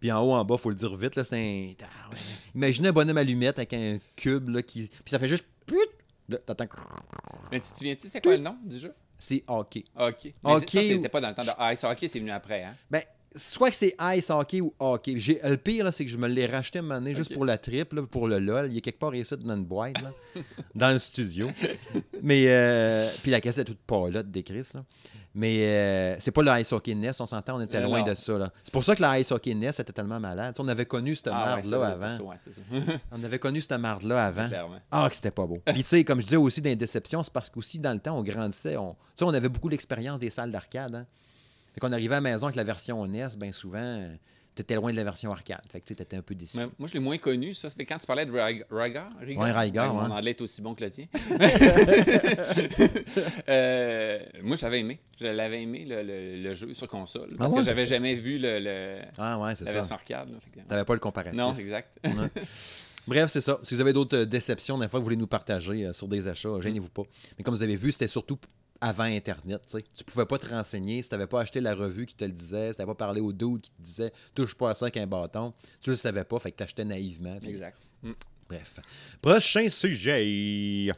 Puis en haut, en bas, faut le dire vite, là, c'est un. Ah ouais. Imaginez un bonhomme allumette avec un cube là, qui. Puis ça fait juste. T'entends. Mais tu te souviens-tu, c'est quoi le nom du jeu? C'est hockey. Hockey. Mais Hockey ça, c'était pas dans le temps de Ice Hockey, c'est venu après. Hein? Ben, soit que c'est ice hockey ou hockey. J'ai, le pire, là, c'est que je me l'ai racheté à un moment donné juste pour la trip, là, pour le LOL. Il y a quelque part ici dans une boîte, là, dans le studio. Mais, euh, puis la cassette est toute palotte des Chris, là. Mais euh, c'est pas le Ice Hockey NES, on s'entend, on était loin non. de ça. Là. C'est pour ça que le Ice Hockey NES était tellement malade. On avait connu cette Ah, marde-là avant. ça, ouais, c'est ça. On avait connu cette marde-là avant. Clairement. Ah, que c'était pas beau. Puis, tu sais, comme je disais aussi dans les déceptions, c'est parce qu'aussi, dans le temps, on grandissait. On... Tu sais, on avait beaucoup l'expérience des salles d'arcade. Hein? Fait qu'on arrivait à la maison avec la version NES, bien souvent, euh, t'étais loin de la version arcade. Fait que tu sais, t'étais un peu déçu. Mais moi, je l'ai moins connu, ça. C'était quand tu parlais de Rygar. Rygar? Ouais, Rygar, Mon ouais. anglais est aussi bon que le tien. Euh, moi, j'avais aimé. Je l'avais aimé, le, le- le jeu sur console. Parce Ah ouais? que j'avais jamais vu le, le- Ah, ouais, c'est la ça. version arcade. que- T'avais pas le comparatif. Non, exact. Bref, c'est ça. Si vous avez d'autres euh, déceptions, des fois, vous voulez nous partager euh, sur des achats, gênez-vous pas. Mais comme vous avez vu, c'était surtout avant Internet. tu sais. Tu pouvais pas te renseigner si tu n'avais pas acheté la revue qui te le disait, si tu n'avais pas parlé au dude qui te disait touche pas à ça avec un bâton. Tu le savais pas, fait que tu achetais naïvement. exact. Mm. Bref. Prochain sujet.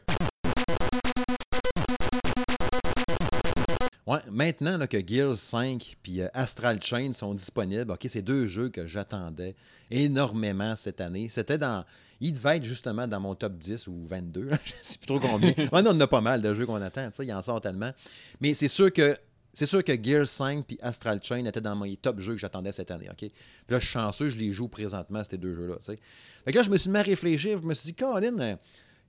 Ouais, maintenant là, que Gears 5 puis euh, Astral Chain sont disponibles, ok, c'est deux jeux que j'attendais énormément cette année. C'était dans. Il devait être justement dans mon top 10 ou 22, là, je sais plus trop combien. Non, on en a pas mal de jeux qu'on attend, il en sort tellement. Mais c'est sûr que. C'est sûr que Gears 5 puis Astral Chain étaient dans mes top jeux que j'attendais cette année, OK? Puis là, je suis chanceux, je les joue présentement, ces deux jeux-là. Fait que là, je me suis mis à réfléchir, je me suis dit, Colin, euh,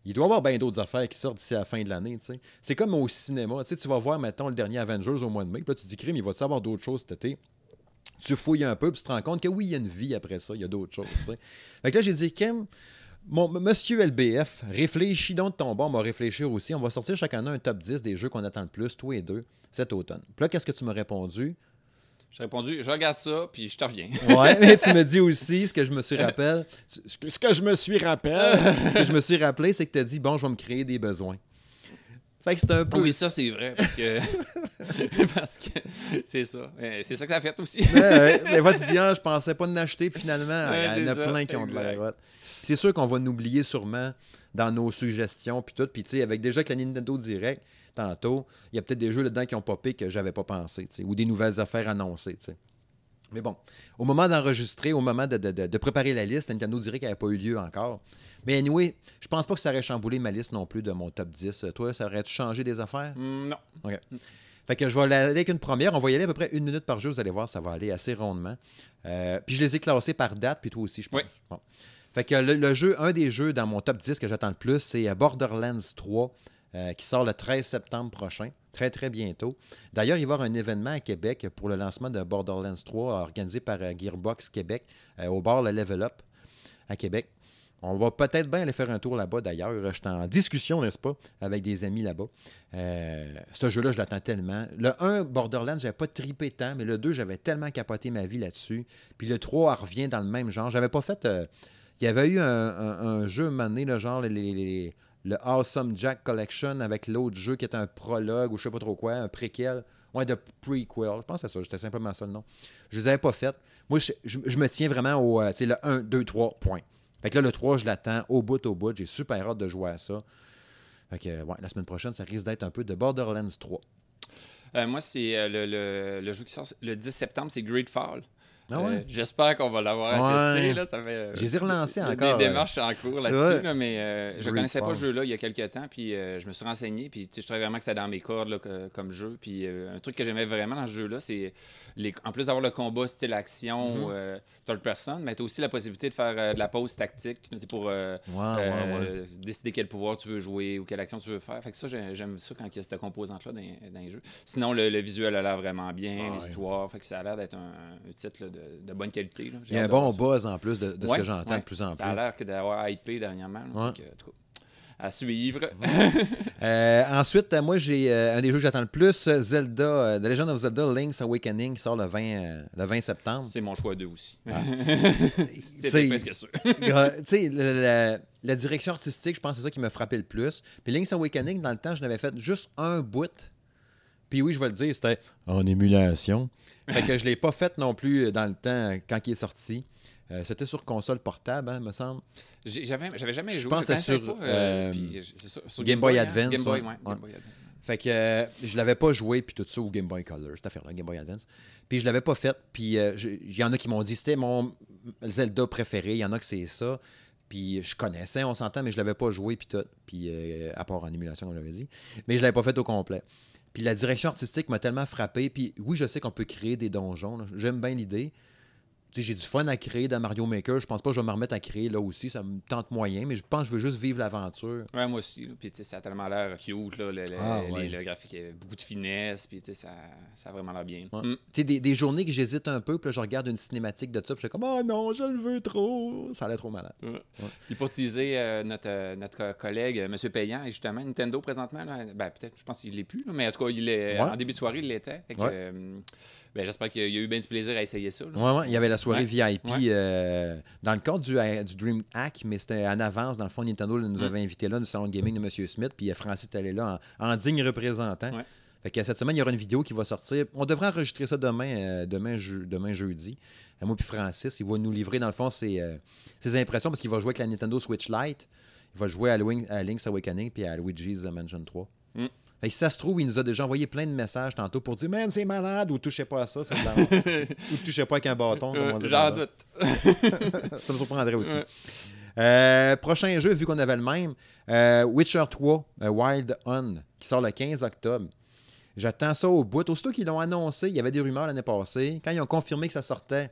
il doit y avoir bien d'autres affaires qui sortent d'ici à la fin de l'année. C'est comme au cinéma, tu vas voir, mettons, le dernier Avengers au mois de mai, puis là, tu te dis, crime, il va-tu avoir d'autres choses cet été? Tu fouilles un peu, puis tu te rends compte que oui, il y a une vie après ça, il y a d'autres choses. Fait que là, j'ai dit, Kim, mon, monsieur LBF, réfléchis donc de ton bord, on va réfléchir aussi. On va sortir chaque année un top 10 des jeux qu'on attend le plus, toi et deux, cet automne. Puis là, qu'est-ce que tu m'as répondu? J'ai répondu, je regarde ça, puis je te reviens. Ouais, mais tu me dis aussi ce que je me suis rappelé. Ce que, ce que je me suis rappelé, ce que je me suis rappelé, c'est que tu as dit bon, je vais me créer des besoins. Fait que c'est un peu. Oui, ça, c'est vrai, parce que. parce que c'est ça. C'est ça que t'as fait aussi. Ouais, ouais. Des fois, tu dis, ah, je pensais pas de l'acheter, puis finalement, Ouais, il y en a ça, plein qui ont de la. Puis C'est sûr qu'on va nous oublier sûrement dans nos suggestions, puis tout. Puis, tu sais, avec déjà que la Nintendo Direct, tantôt, il y a peut-être des jeux là-dedans qui ont popé que j'avais pas pensé, tu sais, ou des nouvelles affaires annoncées, tu sais. Mais bon, au moment d'enregistrer, au moment de, de- de- de préparer la liste, Nintendo dirait qu'elle n'avait pas eu lieu encore. Mais anyway, je pense pas que ça aurait chamboulé ma liste non plus de mon top 10. Toi, ça aurait-tu changé des affaires? Mm, non. OK. Fait que je vais aller avec une première. On va y aller à peu près une minute par jour. Vous allez voir, ça va aller assez rondement. Euh, puis je les ai classés par date, puis toi aussi, je pense. Oui. Bon. Fait que le, le jeu, un des jeux dans mon top 10 que j'attends le plus, c'est Borderlands 3, euh, qui sort le 13 septembre prochain. Très, très bientôt. D'ailleurs, il va y avoir un événement à Québec pour le lancement de Borderlands 3, organisé par euh, Gearbox Québec, euh, au bar Le Level Up à Québec. On va peut-être bien aller faire un tour là-bas d'ailleurs. Je suis en discussion, n'est-ce pas, avec des amis là-bas. Ce jeu-là, je l'attends tellement. Le 1, Borderlands, j'avais pas tripé tant, mais le 2, j'avais tellement capoté ma vie là-dessus. Puis le 3, elle revient dans le même genre. J'avais pas fait. il y avait eu un, jeu mané, le genre les- le Awesome Jack Collection avec l'autre jeu qui était un prologue ou je sais pas trop quoi, un préquel. Ouais, de prequel. Je pense c'est ça. C'était simplement ça le nom. Je les avais pas fait. Moi, je, je- me tiens vraiment au euh, tu sais, le 1, 2, 3, point. Fait que là, le 3, je l'attends au bout, au bout. J'ai super hâte de jouer à ça. Fait que, euh, ouais, la semaine prochaine, ça risque d'être un peu de Borderlands 3. Euh, moi, c'est euh, le, le- le jeu qui sort le 10 septembre, c'est Greedfall. Ah ouais? Euh, J'espère qu'on va l'avoir Ouais. tester. Là, ça fait, euh, Je les ai relancés il y a encore, Des démarches en cours là-dessus, Ouais. là, mais euh, je Greedfall. connaissais pas ce jeu-là il y a quelques temps, puis euh, je me suis renseigné, puis je trouvais vraiment que c'était dans mes cordes là, comme jeu. Puis un truc que j'aimais vraiment dans ce jeu-là, c'est les- en plus d'avoir le combat style action, Mhm. euh, third person, mais tu as aussi la possibilité de faire de la pause tactique pour décider quel pouvoir tu veux jouer ou quelle action tu veux faire. Fait que ça, j'ai- j'aime ça quand il y a cette composante-là dans, dans les jeux. Sinon, le, le visuel a l'air vraiment bien, Ah, l'histoire, fait que ça a l'air d'être un, un titre là, de, de bonne qualité. là. Il y a un bon buzz en plus de, de ce que j'entends ouais. de plus en Ça a plus. l'air que d'avoir hypé dernièrement. là. Ouais. Cas, à suivre. Euh, ensuite, moi, j'ai euh, un des jeux que j'attends le plus, Zelda, euh, The Legend of Zelda Link's Awakening, qui sort le 20, euh, le 20 septembre. C'est mon choix 2 aussi. Tu C'est presque sûr. la, la direction artistique, je pense que c'est ça qui m'a frappé le plus. Puis Link's Awakening, dans le temps, je n'avais fait juste un bout. Puis oui, je vais le dire, c'était en émulation. Fait que je l'ai pas fait non plus euh, dans le temps euh, quand il est sorti. Euh, c'était sur console portable, hein, me semble. J'avais jamais Je joué. pense je que c'est connaissais sur, pas, euh, sur Game Boy? Advance, Game Boy, ouais. ouais, Ouais. Game Boy Advance. Fait que euh, je l'avais pas joué, puis tout ça, ou Game Boy Color, cette affaire-là, Game Boy Advance. Puis je l'avais pas fait, puis euh, je- il y en a qui m'ont dit c'était mon Zelda préféré, il y en a que c'est ça. Puis je connaissais, on s'entend, mais je l'avais pas joué, puis tout. Puis euh, à part en émulation, on l'avait dit. Mais je l'avais pas fait au complet. Puis la direction artistique m'a tellement frappé. Puis oui, je sais qu'on peut créer des donjons. J'aime bien l'idée. J'ai du fun à créer dans Mario Maker. Je pense pas que je vais me remettre à créer là aussi. Ça me tente moyen, mais je pense que je veux juste vivre l'aventure. Ouais, moi aussi. là. Puis, ça a tellement l'air cute, là, le, le- Ah, les- ouais. le graphique, beaucoup de finesse, puis, ça, ça a vraiment l'air bien. Ouais. Mm. Tu sais, des, des journées que j'hésite un peu, puis là, je regarde une cinématique de ça, puis je suis comme, oh non, je le veux trop. Ça a l'air trop malade. Puis pour teaser euh, notre, euh, notre co- collègue, euh, M. Payant, et justement, Nintendo présentement, là, ben, peut-être, je pense qu'il l'est plus, là, mais en tout cas, il est, Ouais. en début de soirée, il l'était. Ben, J'espère qu'il y a eu bien du plaisir à essayer ça. là. Ouais, ouais, il y avait la soirée Ouais. VIP euh, dans le cadre du, euh, du Dream Hack, mais c'était en avance. Dans le fond, Nintendo nous Mm. avait invités là, du salon de gaming de M. Smith, puis euh, Francis est allé là en, en digne représentant. Fait que cette semaine, il y aura une vidéo qui va sortir. On devrait enregistrer ça demain, euh, demain, je- demain jeudi. Euh, moi puis Francis, il va nous livrer, dans le fond, ses, euh, ses impressions parce qu'il va jouer avec la Nintendo Switch Lite. Il va jouer à, Link- à Link's Awakening puis à Luigi's Mansion 3. Mm. Fait que si ça se trouve, il nous a déjà envoyé plein de messages tantôt pour dire Man, c'est malade ou touchez pas à ça, c'est de ou touchez pas avec un bâton. on J'en doute. Ça me surprendrait aussi. Euh, prochain jeu, vu qu'on avait le même, euh, Witcher 3, euh, Wild Hunt, qui sort le 15 octobre. J'attends ça au bout. Aussitôt qu'ils l'ont annoncé, il y avait des rumeurs l'année passée. Quand ils ont confirmé que ça sortait,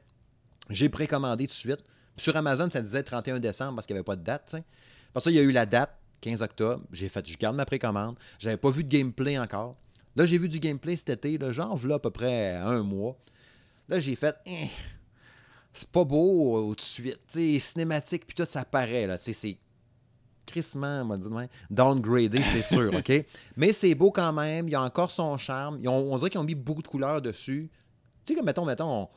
j'ai précommandé tout de suite. Sur Amazon, ça disait 31 décembre parce qu'il n'y avait pas de date. tu sais. Parce que il y a eu la date, 15 octobre. J'ai fait, je garde ma précommande. J'avais pas vu de gameplay encore. Là, j'ai vu du gameplay cet été, là, genre là, à peu près un mois. Là, j'ai fait, Eh, c'est pas beau euh, tout de suite. Cinématique, puis tout, ça paraît. Là, c'est crissement, on va downgradé, c'est sûr, OK? Mais c'est beau quand même. Il y a encore son charme. Ils ont- on dirait qu'ils ont mis beaucoup de couleurs dessus. Tu sais, comme, mettons, mettons, on-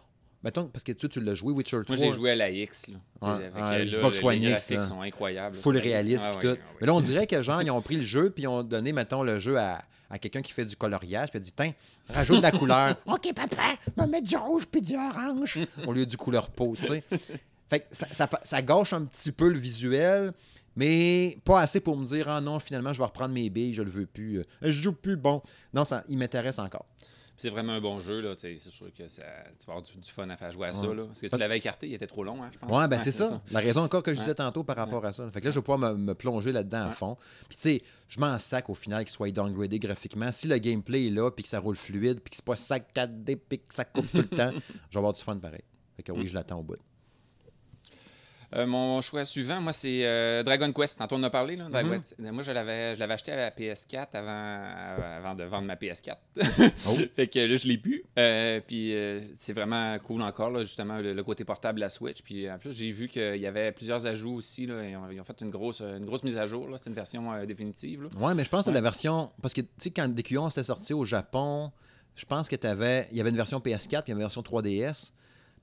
mettons parce que tu, tu l'as joué, Witcher 3. Moi, j'ai joué à la X. Là. Avec, là, Xbox les One X, là. sont incroyables. full réaliste Ah, puis ouais, tout. ouais, ouais. Mais là, on dirait que genre, ils ont pris le jeu puis ils ont donné, mettons, le jeu à, à quelqu'un qui fait du coloriage puis il a dit, tiens, rajoute de la couleur. OK, papa, va mettre du rouge puis du orange au lieu du couleur peau, tu sais. Fait que ça, ça, ça gâche un petit peu le visuel, mais pas assez pour me dire, ah non, finalement, je vais reprendre mes billes, je le veux plus. Euh, Je joue plus, bon. Non, ça, il m'intéresse encore. C'est vraiment un bon jeu, là. C'est sûr que ça, tu vas avoir du, fun à faire jouer à ça, là. Parce que tu l'avais écarté, il était trop long, hein, je pense. Ouais, ben c'est ça. La raison encore que je disais tantôt par rapport à ça. Fait que là, je vais pouvoir me, plonger là-dedans à fond. Puis tu sais, je m'en sac au final qu'il soit downgradé graphiquement. Si le gameplay est là, puis que ça roule fluide, puis que c'est pas sac 4D, puis que ça coupe tout le temps, je vais avoir du fun pareil. Fait que oui, je l'attends au bout. Euh, mon choix suivant, moi, c'est euh, Dragon Quest. Tantôt, on en a parlé. Là, mm-hmm. Moi, je l'avais, je l'avais acheté à la PS4 avant, avant de vendre ma PS4. oh. Fait que là, je l'ai plus. Euh, puis c'est vraiment cool encore, là, justement, le, côté portable la Switch. Puis en plus, j'ai vu qu'il y avait plusieurs ajouts aussi. Là. Ils, ont, fait une grosse, une grosse mise à jour. C'est une version définitive. Oui, mais je pense que la version. Parce que, tu sais, quand DQ11 était sorti au Japon, je pense que tu avais. Il y avait une version PS4 puis il y avait une version 3DS.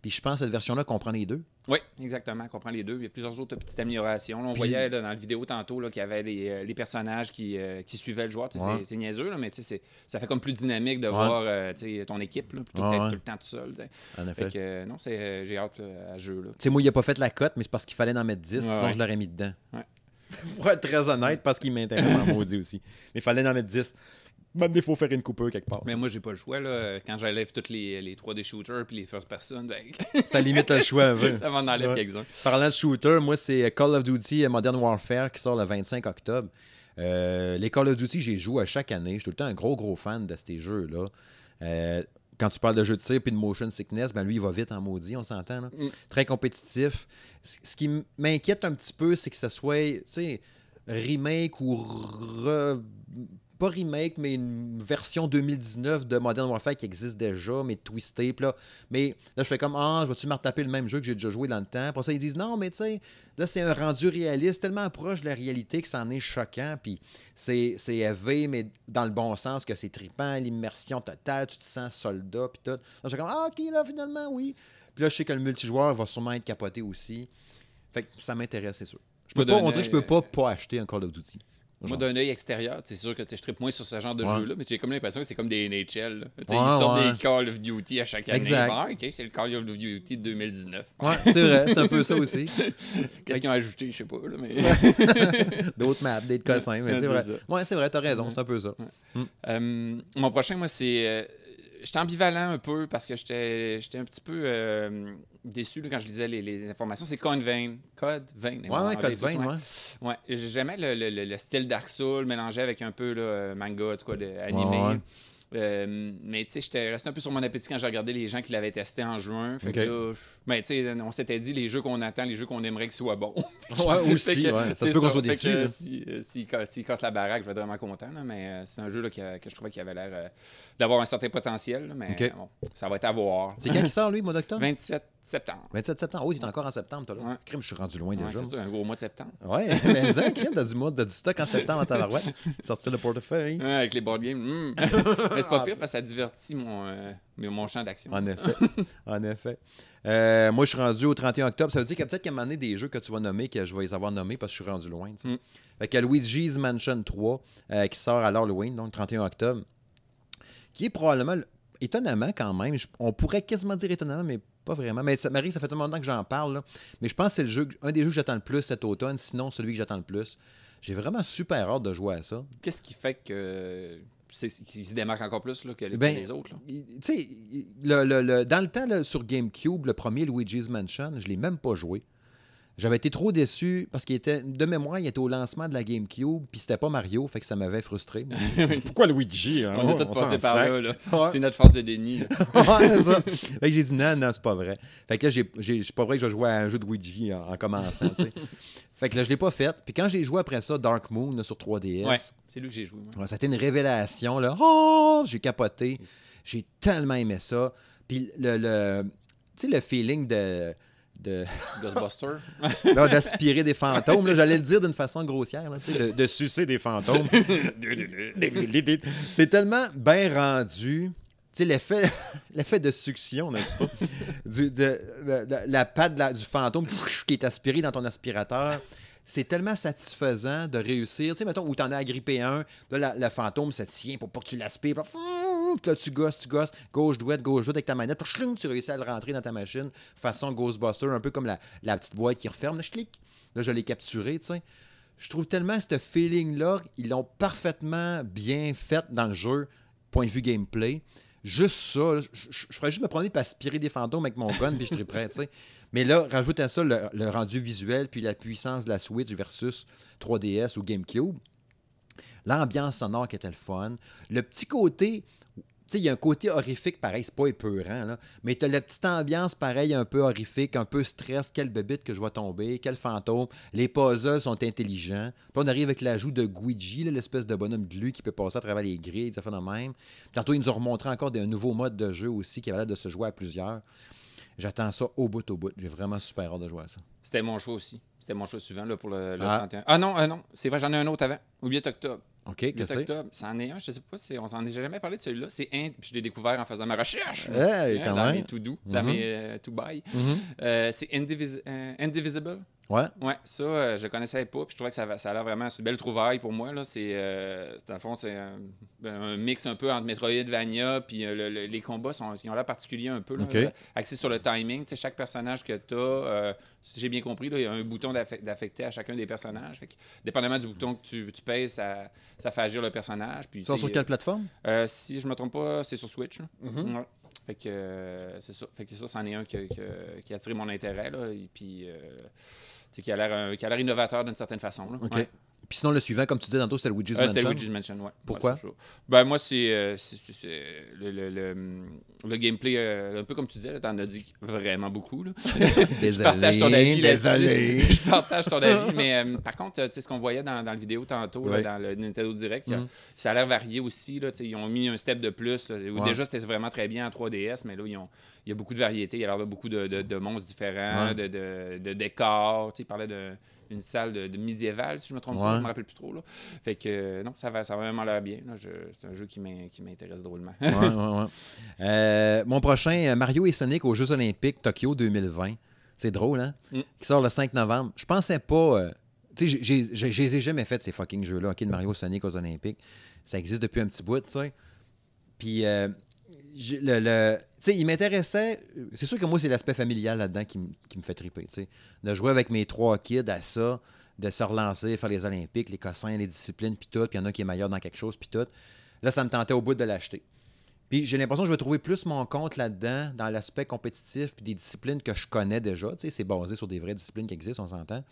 Puis je pense que cette version-là comprend les deux. Oui, exactement, comprend les deux. Il y a plusieurs autres petites améliorations. on voyait dans la vidéo tantôt qu'il y avait les, euh, personnages qui, euh, qui, suivaient le joueur. C'est niaiseux, mais ça fait comme plus dynamique de voir euh, ton équipe plutôt que d'être tout le temps tout seul. En effet. non, j'ai hâte à jeu. Moi, il n'a pas fait la cote, mais c'est parce qu'il fallait en mettre 10, sinon je l'aurais mis dedans. Pour être très honnête, parce qu'il m'intéresse en maudit aussi. Mais il fallait en mettre 10. Même il faut faire une coupeur quelque part. Mais moi, j'ai pas le choix. Là. Quand j'enlève tous les, les 3D shooters puis les first person, ben... ça limite le choix. ça m'en enlève quelques-uns. Parlant de shooter, moi, c'est Call of Duty Modern Warfare qui sort le 25 octobre. Euh, les Call of Duty, j'ai joué à chaque année. Je suis tout le temps un gros, gros fan de ces jeux-là. Euh, quand tu parles de jeux de tir et de motion sickness, ben lui, il va vite en maudit, on s'entend. Mm. Très compétitif. Ce qui m'inquiète un petit peu, c'est que ce soit remake ou pas remake, mais une version 2019 de Modern Warfare qui existe déjà, mais twisté. Là. Mais là, je fais comme, ah, je vais-tu me retaper le même jeu que j'ai déjà joué dans le temps? Pour ça, ils disent, non, mais tu sais, là, c'est un rendu réaliste, tellement proche de la réalité que ça en est choquant. Puis c'est élevé, mais dans le bon sens, que c'est trippant, l'immersion totale, tu te sens soldat, puis tout. Là, je fais comme, ah, ok, là, finalement, oui. Puis là, je sais que le multijoueur va sûrement être capoté aussi. Fait que ça m'intéresse, c'est sûr. Je peux pas, on dirait que je peux pas pas acheter un Call of Duty. Moi, d'un œil extérieur, c'est sûr que je tripe moins sur ce genre de jeu-là, mais j'ai comme l'impression que c'est comme des NHL. ils sortent des Call of Duty à chaque année. Ah, ok, c'est le Call of Duty de 2019. Ouais, c'est vrai, c'est un peu ça aussi. Qu'est-ce qu'ils ont ajouté, je sais pas. mais... D'autres maps, des cossins, mais c'est vrai. Ouais, c'est vrai, t'as raison, c'est un peu ça. Mm. Euh, mon prochain, moi, c'est euh, j'étais ambivalent un peu parce que j'étais un petit peu euh, déçu quand je lisais les, informations. C'est Code Vein. Code Vein. Ouais, ouais, Code Vein, ouais. Ouais, j'aimais le, le, style Dark Souls mélangé avec un peu là, manga, quoi, animé. Euh, mais tu sais, j'étais resté un peu sur mon appétit quand j'ai regardé les gens qui l'avaient testé en juin. Fait que là, ben, tu sais, on s'était dit les jeux qu'on attend, les jeux qu'on aimerait qu'ils soient bons. ouais, aussi, ouais. Ça peut qu'on soit déçu. S'il si, si, casse la baraque, je vais être vraiment content. mais euh, c'est un jeu là, que, je trouvais qu'il avait l'air euh, d'avoir un certain potentiel. mais bon, ça va être à voir. C'est quand il sort, lui, mois d'octobre? 27 septembre. 27 septembre. Oh, il est encore en septembre, toi, là. Crime, je suis rendu loin déjà. C'est un gros mois de septembre. Ouais, mais ça, crime, t'as du, mois, du stock en septembre à tabarouette. Sortir le portefeuille. Ouais, avec les board games. Hmm. mais c'est pas pire parce que ça divertit mon, euh, mon champ d'action. En effet. en effet. Euh, moi, je suis rendu au 31 octobre. Ça veut dire qu'il y a peut-être qu'à un moment donné, des jeux que tu vas nommer, que je vais les avoir nommés parce que je suis rendu loin. Mm. Fait a Luigi's Mansion 3 euh, qui sort à l'Halloween, donc le 31 octobre, qui est probablement étonnamment quand même, on pourrait quasiment dire étonnamment, mais pas vraiment. Mais ça, Marie, ça fait tellement longtemps que j'en parle. Mais je pense que c'est le jeu, un des jeux que j'attends le plus cet automne, sinon celui que j'attends le plus. J'ai vraiment super hâte de jouer à ça. Qu'est-ce qui fait que qu'il se démarque encore plus là, que les, ben, autres. Tu sais, le, dans le temps, sur GameCube, le premier Luigi's Mansion, je ne l'ai même pas joué. J'avais été trop déçu parce qu'il était, de mémoire, il était au lancement de la GameCube, puis c'était pas Mario, fait que ça m'avait frustré. Pourquoi Luigi hein? On est tous passés par là. C'est notre force de déni. c'est ça. Fait que j'ai dit non, non, c'est pas vrai. Fait que là, c'est pas vrai que je vais jouer à un jeu de Luigi en, commençant. fait que là, je l'ai pas fait. Puis quand j'ai joué après ça, Dark Moon sur 3DS. Ouais, c'est lui que j'ai joué. Ouais, ça a été une révélation. Là. Oh, j'ai capoté. J'ai tellement aimé ça. Puis le, le tu sais, le feeling de de Ghostbuster d'aspirer des fantômes j'allais le dire d'une façon grossière de, sucer des fantômes c'est tellement bien rendu l'effet l'effet de succion n'est-ce pas? Du, de, la patte du fantôme qui est aspiré dans ton aspirateur c'est tellement satisfaisant de réussir. Tu sais, mettons, où t'en as agrippé un, là, le fantôme se tient pour pas que tu l'aspires. Puis là, tu gosses, tu gosses, gauche, droite, gauche, droite avec ta manette. Puis tu réussis à le rentrer dans ta machine, façon Ghostbuster, un peu comme la, petite boîte qui referme. Là, je clique. Là, je l'ai capturé, tu sais. Je trouve tellement ce feeling-là, ils l'ont parfaitement bien fait dans le jeu, point de vue gameplay. juste ça, je, ferais juste me promener et aspirer des fantômes avec mon gun, puis je serais prêt, tu sais. Mais là, rajoute à ça le, le rendu visuel, puis la puissance de la Switch versus 3DS ou GameCube. L'ambiance sonore qui était le fun. Le petit côté. Tu sais, il y a un côté horrifique, pareil, c'est pas épeurant, là. Mais t'as la petite ambiance, pareil, un peu horrifique, un peu stress. Quelle bébite que je vois tomber, quel fantôme. Les puzzles sont intelligents. Puis on arrive avec l'ajout de Guigi, l'espèce de bonhomme glu qui peut passer à travers les grilles, ça fait de même. Tantôt, ils nous ont remontré encore des- un nouveau mode de jeu aussi qui avait l'air de se jouer à plusieurs. J'attends ça au bout, au bout. J'ai vraiment super hâte de jouer à ça. C'était mon choix aussi. C'était mon choix suivant là, pour le, le Ah. 31. Ah non, euh, non, c'est vrai, j'en ai un autre avant. Au 8 octobre. OK, 8 que c'est? octobre, c'en est un, je sais pas, si on s'en est jamais parlé de celui-là. C'est un, puis je l'ai découvert en faisant ma recherche. Hey, Hein, quand dans même. mes to do, dans Mhm. mes euh, to buy. Mhm. Euh, c'est Indivis- euh, Indivisible. Ouais. Ouais, ça, euh, je connaissais pas, puis je trouvais que ça, ça a l'air vraiment c'est une belle trouvaille pour moi. Là. C'est, euh, dans le fond, c'est un, un mix un peu entre Metroidvania, puis euh, le- le- les combats sont, ils ont l'air particuliers un peu, là, euh, axés sur le timing. Tu sais, chaque personnage que tu as, si j'ai bien compris, il y a un bouton d'affec- d'affecter à chacun des personnages. Fait que, dépendamment du bouton que tu, tu pèses, ça, ça fait agir le personnage. Puis, sais, sur quelle plateforme? euh, si je me trompe pas, c'est sur Switch. Mhm. Ouais. Fait que euh, c'est ça. Fait que ça, c'en est un que- que- qui a attiré mon intérêt. Là, et puis, euh, qui a l'air un- qui a l'air innovateur d'une certaine façon. là. OK. Ouais. Puis sinon, le suivant, comme tu disais tantôt, c'était Luigi's Euh, C'était Mansion. Luigi's Mansion, ouais. Pourquoi? Ben, moi, c'est euh, le, le, le, le gameplay, euh, un peu comme tu disais, t'en as dit vraiment beaucoup. Là. Désolé, je partage ton avis désolé. je partage ton avis. Mais euh, par contre, tu sais, ce qu'on voyait dans, dans la vidéo tantôt, dans le Nintendo Direct, Mhm. ça a l'air varié aussi. Là, ils ont mis un step de plus. Déjà, c'était vraiment très bien en 3DS, mais là, ils ont, il y a beaucoup de variétés. Il y a beaucoup de, de- de monstres différents, Ouais. de, de- de décors. Tu sais, ils parlaient de une salle de, de médiévale, si je me trompe Ouais. pas, je me rappelle plus trop. Là. Fait que euh, non, ça va, ça va vraiment l'air bien. C'est un jeu qui m'in- qui m'intéresse drôlement. Ouais, ouais, ouais. Euh, mon prochain, euh, Mario et Sonic aux Jeux Olympiques Tokyo 2020. C'est drôle, hein? Mm. Qui sort le 5 novembre. Je pensais pas. euh, tu sais, je les ai jamais fait ces fucking jeux-là, OK, de Mario Sonic aux Olympiques. Ça existe depuis un petit bout, tu sais. Puis, le, il m'intéressait. C'est sûr que moi, c'est l'aspect familial là-dedans qui, me fait triper. De jouer avec mes trois kids à ça, de se relancer, faire les Olympiques, les cossins, les disciplines, puis tout. Puis il y en a qui est meilleur dans quelque chose, puis tout. Là, ça me tentait au bout de l'acheter. Puis j'ai l'impression que je vais trouver plus mon compte là-dedans, dans l'aspect compétitif, puis des disciplines que je connais déjà. C'est basé sur des vraies disciplines qui existent, on s'entend.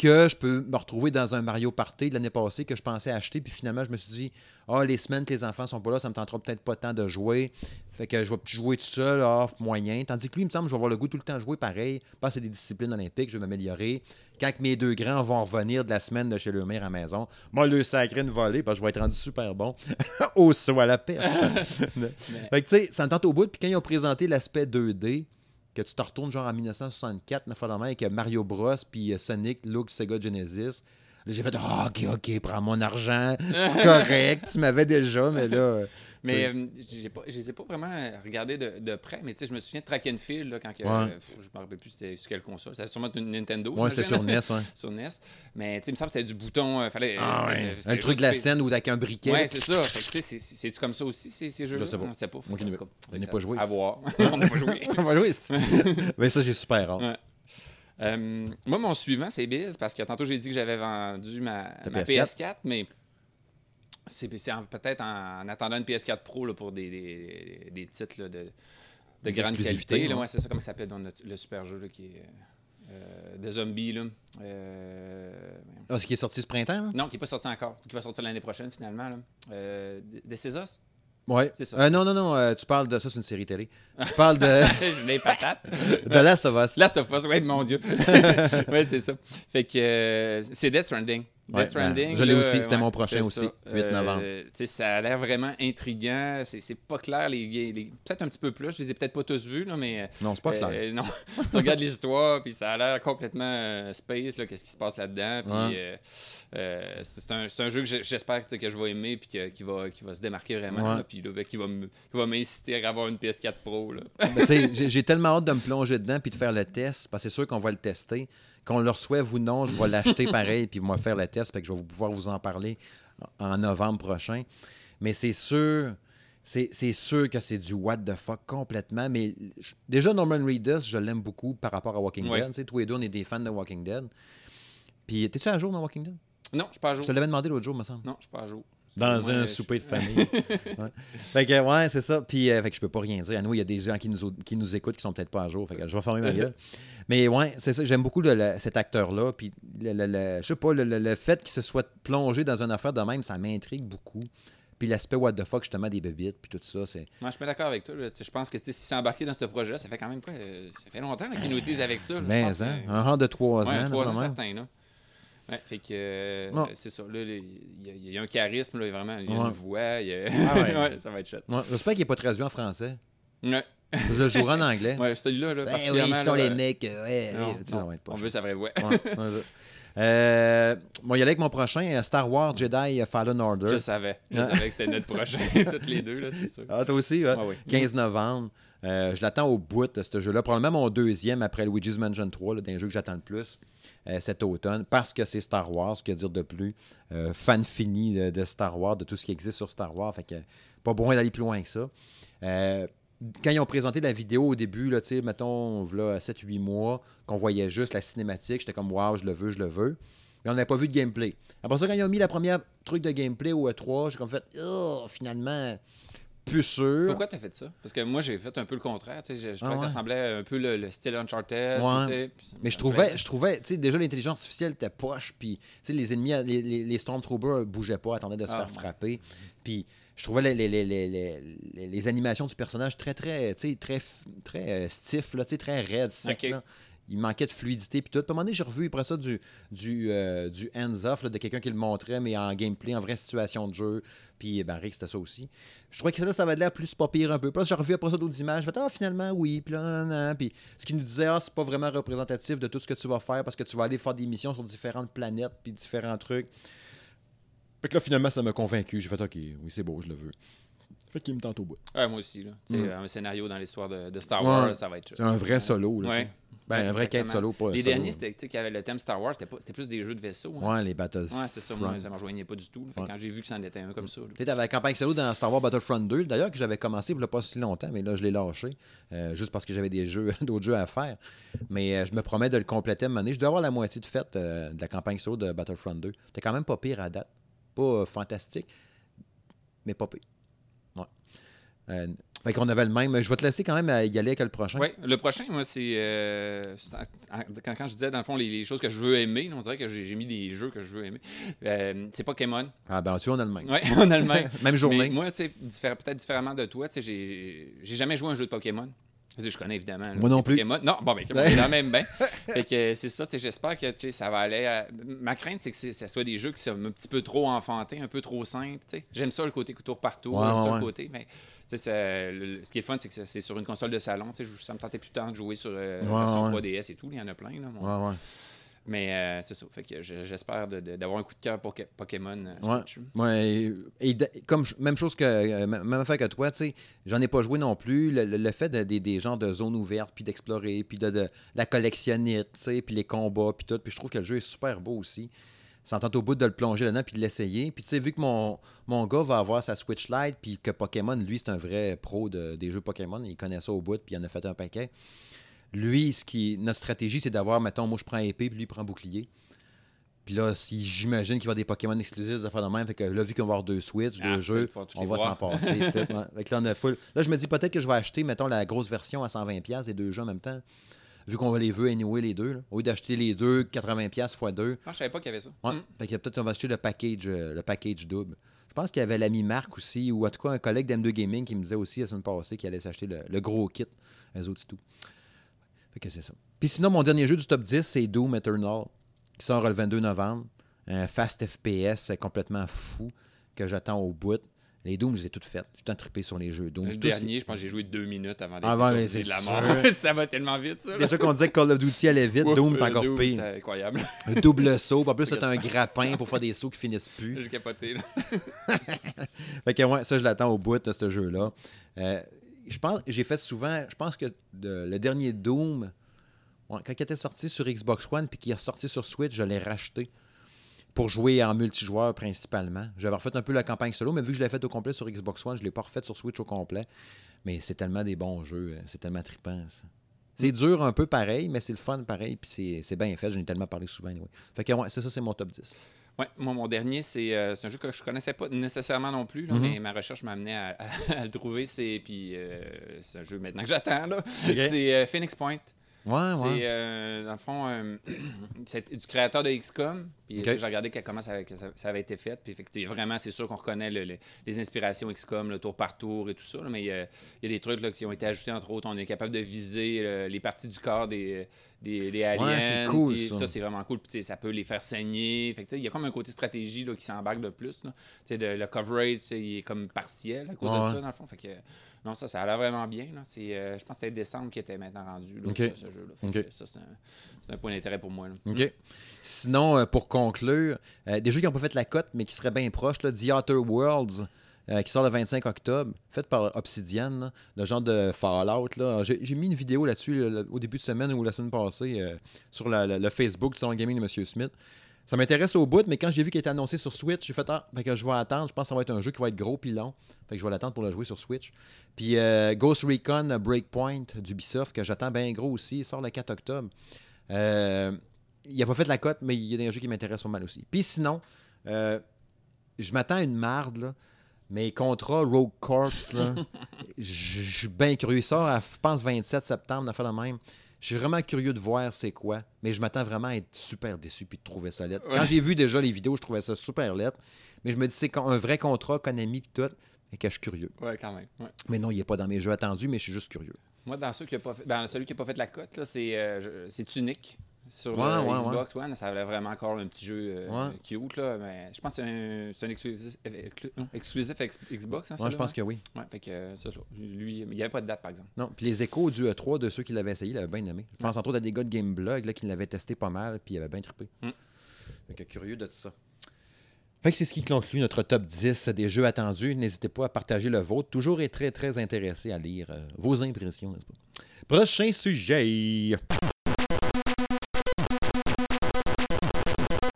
Que je peux me retrouver dans un Mario Party de l'année passée que je pensais acheter, puis finalement, je me suis dit, ah, les semaines que les enfants sont pas là, ça me tentera peut-être pas tant de jouer. Fait que je vais plus jouer tout seul, ah, moyen. Tandis que lui, il me semble je vais avoir le goût tout le temps de jouer pareil. Pense que c'est des disciplines olympiques, je vais m'améliorer. Quand que mes deux grands vont revenir de la semaine de chez le mère à la maison, moi, le sacré une volée, parce que je vais être rendu super bon au saut à la perche. Fait que, tu sais, ça me tente au bout. Puis quand ils ont présenté l'aspect 2D, que tu te retournes genre en 1964, neuf fois dans la main, avec euh, Mario Bros, puis euh, Sonic, Look, Sega Genesis. J'ai fait Ah, ok, ok, prends mon argent, c'est correct, tu m'avais déjà, mais là. euh, Mais euh, pas, je les ai pas vraiment regardés de, de près, mais tu sais, je me souviens de Track and Field, là, quand que, Ouais. euh, je me rappelle plus c'était sur quelle console. C'était sûrement une Nintendo. ouais, c'était sur. NES, ouais. sur NES. Mais tu sais, il me semble que c'était du bouton. euh, fallait, Ah, ouais. c'était truc de la scène ou avec un briquet. Ouais, là, c'est ça. C'est-tu comme ça aussi, ces, ces jeux-là? sais pas. On sait pas. On ça- pas joué, À voir. on n'a pas joué. On va jouer, Mais ça, j'ai super hâte. Euh, moi, mon suivant, c'est Biz, parce que tantôt, j'ai dit que j'avais vendu ma, Ta ma PS4. PS4, mais c'est peut-être en, en attendant une PS4 Pro là, pour des, des, des titres là, de, de Des grande qualité. là. ouais. C'est ça, comment ça s'appelle dans le, le super jeu là, qui est euh, de zombies. Là. Euh, Ah, ce qui est sorti ce printemps, là? non, qui n'est pas sorti encore, qui va sortir l'année prochaine finalement. Là. Euh, des Césos? Ouais. C'est ça. Euh, non, non, non, euh, tu parles de ça, c'est une série télé. Tu parles de, Les patates. de Last of Us. Last of Us, ouais, mon Dieu. ouais, c'est ça. Fait que euh, c'est Death Stranding. Death Ouais, Stranding. ben, je l'ai aussi, c'était mon prochain aussi, ça. 8 novembre. Euh, sais, ça a l'air vraiment intriguant. C'est c'est pas clair, les, les- peut-être un petit peu plus. Je les ai peut-être pas tous vus, là, mais. Non, c'est pas clair. euh, non, tu regardes l'histoire, puis ça a l'air complètement euh, space, là, qu'est-ce qui se passe là-dedans. Puis euh, c'est un, c'est un jeu que j'espère que je vais aimer, puis qui, va, qui va se démarquer vraiment, Ouais. puis ben, qui va m'inciter à avoir une PS4 Pro. Là. Ben, j'ai tellement hâte de me plonger dedans puis de faire le test, parce que c'est sûr qu'on va le tester. Qu'on le reçoive ou non, je vais l'acheter pareil, puis moi faire le test, que je vais pouvoir vous en parler en novembre prochain. Mais c'est sûr, c'est c'est sûr que c'est du what the fuck complètement. Mais je- déjà, Norman Reedus, je l'aime beaucoup par rapport à Walking Ouais. Dead. Tu sais, tous les deux, on est des fans de Walking Dead. Puis, t'es-tu à jour dans Walking Dead? Non, je suis pas à jour. Je te l'avais demandé l'autre jour, me semble. Non, je suis pas à jour. Dans un je- souper de famille. ouais. Fait que, ouais, c'est ça. Puis, euh, fait que je peux pas rien dire. À nous, il y a des gens qui nous, qui nous écoutent qui sont peut-être pas à jour. Fait que je vais fermer ma gueule. Mais ouais, c'est ça. J'aime beaucoup le- le- cet acteur-là. Puis, le, le- le- je sais pas, le, le- le fait qu'il se soit plongé dans une affaire de même, ça m'intrigue beaucoup. Puis l'aspect what the fuck, justement, des bébites, puis tout ça, c'est... Moi, je suis d'accord avec toi. Je pense que s'il s'est embarqué dans ce projet, ça fait quand même quoi euh, Ça fait longtemps là, qu'il nous utilise avec ça. là. Mais, hein, que- un rang de trois Ouais, ans. trois ans là. Ouais, fait que euh, c'est ça. Là, il y, a- il y a un charisme, là, vraiment. Il y a Ouais. une voix. il y a- Ah ouais. Ouais, ça va être chouette. Ouais, J'espère qu'il n'est pas traduit en français. Ouais, Je le jouerai en anglais. ouais celui-là, là, Ben oui, particulièrement. ils sont là, les mecs. ouais, non, allez, tu sais, non, ça va être pas on veut sa vraie voix. Ouais, ouais, ça. Euh, bon, il y allait avec mon prochain, euh, Star Wars Jedi Fallen Order. Je savais. Je Ouais. savais que c'était notre prochain, toutes les deux, là, c'est sûr. Ah, toi aussi, ouais. Ah oui. 15 novembre. Euh, je l'attends au bout de ce jeu-là. Probablement mon deuxième après Luigi's Mansion 3, là, d'un jeu que j'attends le plus euh, cet automne, parce que c'est Star Wars, que dire de plus. Euh, fan fini de, Star Wars, de tout ce qui existe sur Star Wars. Fait que pas besoin d'aller plus loin que ça. Quand ils ont présenté la vidéo au début, là, mettons, là, 7-8 mois, qu'on voyait juste la cinématique, j'étais comme, waouh, je le veux, je le veux. Mais on n'avait pas vu de gameplay. Après ça, quand ils ont mis la première truc de gameplay au E3, j'ai comme fait, oh, finalement, plus sûr. Pourquoi t'as fait ça? Parce que moi, j'ai fait un peu le contraire. Je, je trouvais Ah que ouais? ça semblait un peu le, le style Uncharted. Ouais. Mais je trouvais, je trouvais, tu sais, déjà l'intelligence artificielle était poche, puis les ennemis, les, les, les Stormtroopers bougeaient pas, attendaient de se Ah, faire ouais. frapper. Puis je trouvais les, animations du personnage très, très, très, très euh, stiff, là, très raide, sec, là. Il manquait de fluidité puis tout. Puis à un moment donné, j'ai revu après ça du, du, euh, du hands-off de quelqu'un qui le montrait, mais en gameplay, en vraie situation de jeu. Puis ben, Rick, c'était ça aussi. Je trouvais que là, ça avait l'air plus pas pire un peu. Puis j'ai revu après ça d'autres images. Je fait, ah, finalement, oui. Puis là, nan, nan. Puis ce qui nous disait, ah, c'est pas vraiment représentatif de tout ce que tu vas faire parce que tu vas aller faire des missions sur différentes planètes puis différents trucs. Fait que là, finalement, ça m'a convaincu. J'ai fait, OK, oui, c'est beau, je le veux. Fait qu'il me tente au bout. Ouais, moi aussi. Là. Mm. Un scénario dans l'histoire de, de Star Ouais. Wars, ça va être C'est un vrai solo. Là, Ouais. Ben, un vrai quête solo, un Les solo. derniers, c'était qui avaient le thème Star Wars, c'était plus des jeux de vaisseau. hein. Ouais, les Battlefront. Ouais, c'est ça. Moi, ça me rejoignait pas du tout. Fait Ouais. Quand j'ai vu que c'en était un comme ça. Tu sais, t'avais la campagne solo dans Star Wars Battlefront 2, d'ailleurs, que j'avais commencé il n'y a pas si longtemps, mais là, je l'ai lâché, euh, juste parce que j'avais des jeux, d'autres jeux à faire. Mais euh, je me promets de le compléter à un moment donné. Je dois avoir la moitié de fait euh, de la campagne solo de Battlefront 2. C'était quand même pas pire à date. Pas euh, fantastique, mais pas pire. Ouais. Euh, fait qu'on avait le même. Je vais te laisser quand même euh, y aller avec le prochain. Ouais, le prochain, moi, c'est. euh, en- en- quand, quand je disais, dans le fond, les, les choses que je veux aimer, on dirait que j'ai mis des jeux que je veux aimer. Euh, c'est Pokémon. Ah ben, tu vois, on a le même. Ouais, on a le même. Même journée. Mais moi, tu sais, diffé- peut-être différemment de toi, tu sais, j'ai jamais joué à un jeu de Pokémon. Je connais évidemment. là, Moi non plus. Pokémon. Non, bon, ben, on dans même bain. fait que euh, c'est ça, tu sais, j'espère que tu sais, ça va aller. à- Ma crainte, c'est que ça soit des jeux qui sont un petit peu trop enfantés, un peu trop simples. tu sais. J'aime ça le côté tour par tour, Ouais, j'aime ouais, ça le ouais. côté, mais ça- le- le- ce qui est fun, c'est que c'est sur une console de salon. je- Ça me tentait plus tant de jouer sur euh, la Ouais, version ouais. 3DS et tout. Il y en a plein. Là, moi. Ouais, ouais. Mais euh, c'est ça. Fait que je- j'espère d'avoir un coup de cœur pour Pokémon euh, Ouais. Et, et comme même chose que euh, même affaire que toi, tu sais, j'en ai pas joué non plus. Le, le- le fait de- des- des genres de zones ouvertes, puis d'explorer, puis de, de la collectionnite, tu sais, puis les combats, puis tout. Puis je trouve que le jeu est super beau aussi. Ça tente au bout de le plonger là-dedans, puis de l'essayer. Puis tu sais, vu que mon, mon gars va avoir sa Switch Lite, puis que Pokémon, lui, c'est un vrai pro de- des jeux Pokémon, il connaît ça au bout, puis il en a fait un paquet. Lui, ce qui, notre stratégie, c'est d'avoir, mettons, moi je prends épée, puis lui il prend bouclier. Puis là, si j'imagine qu'il va y avoir des Pokémon exclusifs, des affaires de même, fait que là, vu qu'on va avoir deux Switch, Ah, deux jeux, on va s'en passer. peut-être. Fait que là, on a full. Là, je me dis peut-être que je vais acheter, mettons, la grosse version à 120$ des deux jeux en même temps. Vu qu'on va les veut anyway, les deux. là. Au lieu d'acheter les deux, 80$ x 2. Ah, je savais pas qu'il y avait ça. Ouais. Mm. Fait que peut-être qu'on va acheter le package, euh, le package double. Je pense qu'il y avait l'ami Marc aussi, ou en tout cas un collègue d'M2 Gaming qui me disait aussi la semaine passée qu'il allait s'acheter le, le gros kit, les autres et tout. Fait que c'est ça. Puis sinon, mon dernier jeu du top 10, c'est Doom Eternal, qui sort le 22 novembre. Un fast FPS complètement fou que j'attends au bout. Les Doom, je les ai toutes faites. J'ai tout le temps trippé sur les jeux Doom. Le Tous- dernier, je pense que j'ai joué deux minutes avant d'être étourdis c'est de la sûr. mort. ça va tellement vite, ça. là. Déjà qu'on disait que Call of Duty allait vite, Ouf, Doom, euh, t'es encore Doom, pire. C'est incroyable. Un double saut. En plus, c'est un grappin pour faire des sauts qui finissent plus. J'ai capoté. là. Fait que ouais, ça, je l'attends au bout de ce jeu-là. Euh, je pense, j'ai fait souvent, je pense que de- le dernier Doom, quand il était sorti sur Xbox One puis qu'il est ressorti sur Switch, je l'ai racheté pour jouer en multijoueur principalement. J'avais refait un peu la campagne solo, mais vu que je l'ai fait au complet sur Xbox One, je ne l'ai pas refait sur Switch au complet. Mais c'est tellement des bons jeux, euh, c'est tellement trippant, ça. C'est dur un peu pareil, mais c'est le fun pareil, puis c'est- bien fait. J'en ai tellement parlé souvent. anyway. Fait que ouais, c'est ça, c'est mon top 10. Ouais, moi, mon dernier, c'est euh, c'est un jeu que je connaissais pas nécessairement non plus, là, Mhm. mais ma recherche m'a amené à, à- à le trouver. C'est puis euh, c'est un jeu maintenant que j'attends. C'est euh, Phoenix Point. Ouais, C'est, ouais. euh, dans le fond, euh, c'est du créateur de XCOM. Puis j'ai regardé comment ça, que ça- ça avait été fait. Puis effectivement, vraiment, c'est sûr qu'on reconnaît le- le- les inspirations XCOM, le tour par tour et tout ça. là, mais il y, a, il y a des trucs là, qui ont été ajoutés, entre autres. On est capable de viser euh, les parties du corps des, des, des aliens. c'est cool, puis ça. c'est vraiment cool. Puis ça peut les faire saigner. Fait il y a comme un côté stratégie là, qui s'embarque de plus. là. De- le coverage, il est comme partiel à cause de ça, dans le fond. Fait que, non, ça, ça a l'air vraiment bien. Là. C'est, euh, je pense que c'était décembre qui était maintenant rendu, là, Ok. ça, ce jeu-là. Fait Ok. que ça, c'est un, c'est un point d'intérêt pour moi. là. OK. Sinon, euh, pour conclure, euh, des jeux qui n'ont pas fait la cote, mais qui seraient bien proches, là, The Outer Worlds, qui sort le 25 octobre, fait par Obsidian, là, le genre de Fallout. là. J'ai j'ai mis une vidéo là-dessus au début de semaine ou la semaine passée sur la- la- le Facebook du Salon Gaming de M. Smith. Ça m'intéresse au bout, mais quand j'ai vu qu'il était annoncé sur Switch, j'ai fait Ah, fait que je vais attendre. Je pense que ça va être un jeu qui va être gros puis long. Fait que je vais l'attendre pour le jouer sur Switch. Puis euh, Ghost Recon Breakpoint d'Ubisoft, que j'attends bien gros aussi, il sort le 4 octobre. Euh, il a pas fait la cote, mais il y a des jeux qui m'intéressent pas mal aussi. Puis sinon, euh, je m'attends à une marde, là. Mais contrat Rogue Corps, je suis bien curieux. Il sort, à, je pense, 27 septembre, on a fait le même. Je suis vraiment curieux de voir c'est quoi, mais je m'attends vraiment à être super déçu puis de trouver ça lettre. Quand j'ai vu déjà les vidéos, je trouvais ça super lettre. Mais je me dis, c'est un vrai contrat, Konami puis tout, et que je suis curieux. Ouais, quand même. ouais. Mais non, il n'est pas dans mes jeux attendus, mais je suis juste curieux. Moi, dans, ceux qui a pas fait, dans celui qui n'a pas fait la cote, c'est, euh, Tunic. Sur Ouais, le ouais, Xbox One, ça avait vraiment encore un petit jeu euh, cute. Là, mais je pense que c'est un, un exclusif, euh, exclusif ex- Xbox. Hein, Moi, je pense hein? que oui. Ouais, fait que, ça. Lui, il n'y avait pas de date, par exemple. Non, puis les échos du E3 de ceux qui l'avaient essayé, il avait bien aimé. Je pense entre autres à des gars de Gameblog là, qui l'avaient testé pas mal, puis il avait bien trippé. Mm. Fait que curieux de ça. Fait que c'est ce qui conclut notre top 10 des jeux attendus. N'hésitez pas à partager le vôtre. Toujours est très, très intéressé à lire euh, vos impressions, n'est-ce pas? Prochain sujet.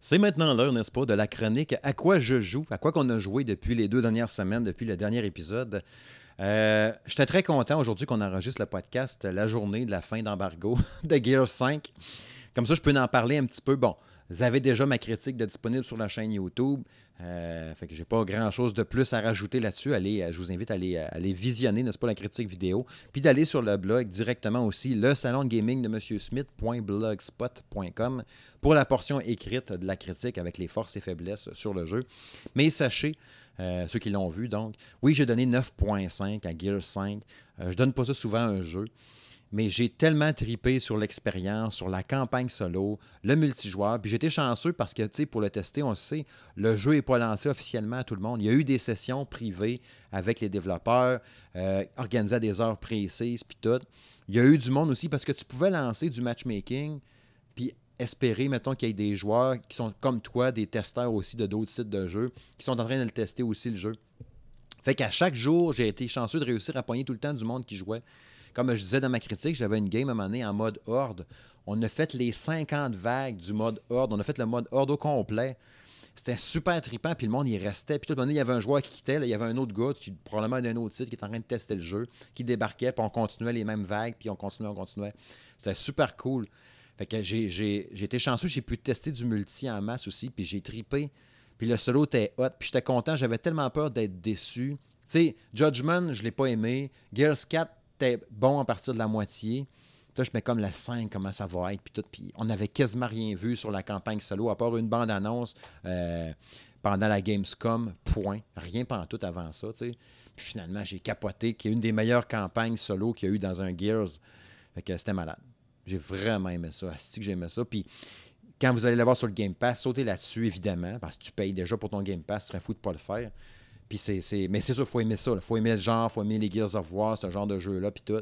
C'est maintenant l'heure, n'est-ce pas, de la chronique À quoi je joue, à quoi qu'on a joué depuis les deux dernières semaines, depuis le dernier épisode. Euh, J'étais très content aujourd'hui qu'on enregistre le podcast la journée de la fin d'embargo de Gears 5. Comme ça, je peux en parler un petit peu. Bon, vous avez déjà ma critique de disponible sur la chaîne YouTube. Euh, fait que j'ai pas grand chose de plus à rajouter là-dessus. Allez, euh, je vous invite à aller, visionner, n'est-ce pas, la critique vidéo. Puis d'aller sur le blog directement aussi, le salon de gaming de Smith.blogspot.com pour la portion écrite de la critique avec les forces et faiblesses sur le jeu. Mais sachez, euh, ceux qui l'ont vu donc, oui, j'ai donné 9.5 à Gears 5. Euh, je donne pas ça souvent à un jeu. Mais j'ai tellement tripé sur l'expérience, sur la campagne solo, le multijoueur. Puis j'étais chanceux parce que, tu sais, pour le tester, on le sait, le jeu n'est pas lancé officiellement à tout le monde. Il y a eu des sessions privées avec les développeurs, euh, organisées à des heures précises, puis tout. Il y a eu du monde aussi parce que tu pouvais lancer du matchmaking, puis espérer, mettons, qu'il y ait des joueurs qui sont comme toi, des testeurs aussi de d'autres sites de jeux, qui sont en train de le tester aussi, le jeu. Fait qu'à chaque jour, j'ai été chanceux de réussir à poigner tout le temps du monde qui jouait. Comme je disais dans ma critique, j'avais une game à un moment en mode horde. On a fait les 50 vagues du mode horde. On a fait le mode horde au complet. C'était super trippant, puis le monde, il restait. Puis tout le moment, il y avait un joueur qui quittait, il y avait un autre gars, qui, probablement d'un autre site, qui était en train de tester le jeu, qui débarquait, puis on continuait les mêmes vagues, puis on continuait, on continuait. C'était super cool. Fait que j'ai, été chanceux, j'ai pu tester du multi en masse aussi, puis j'ai trippé. Puis le solo était hot, puis j'étais content, j'avais tellement peur d'être déçu. Tu sais, Judgment, je l'ai pas aimé. Gears 4 était bon à partir de la moitié. Là, je mets comme la 5, comment ça va être, puis tout. Puis on avait quasiment rien vu sur la campagne solo, à part une bande-annonce euh, pendant la Gamescom, point. Rien tout avant ça, tu sais. Puis finalement, j'ai capoté, qui est une des meilleures campagnes solo qu'il y a eu dans un Gears. Fait que c'était malade. J'ai vraiment aimé ça. Asti que j'aimais ça. Puis quand vous allez l'avoir sur le Game Pass, sautez là-dessus, évidemment, parce que tu payes déjà pour ton Game Pass, ce serait fou de ne pas le faire. Puis c'est, c'est- Mais c'est sûr, il faut aimer ça. Il faut aimer le genre, il faut aimer les Gears of War, ce genre de jeu-là, puis tout.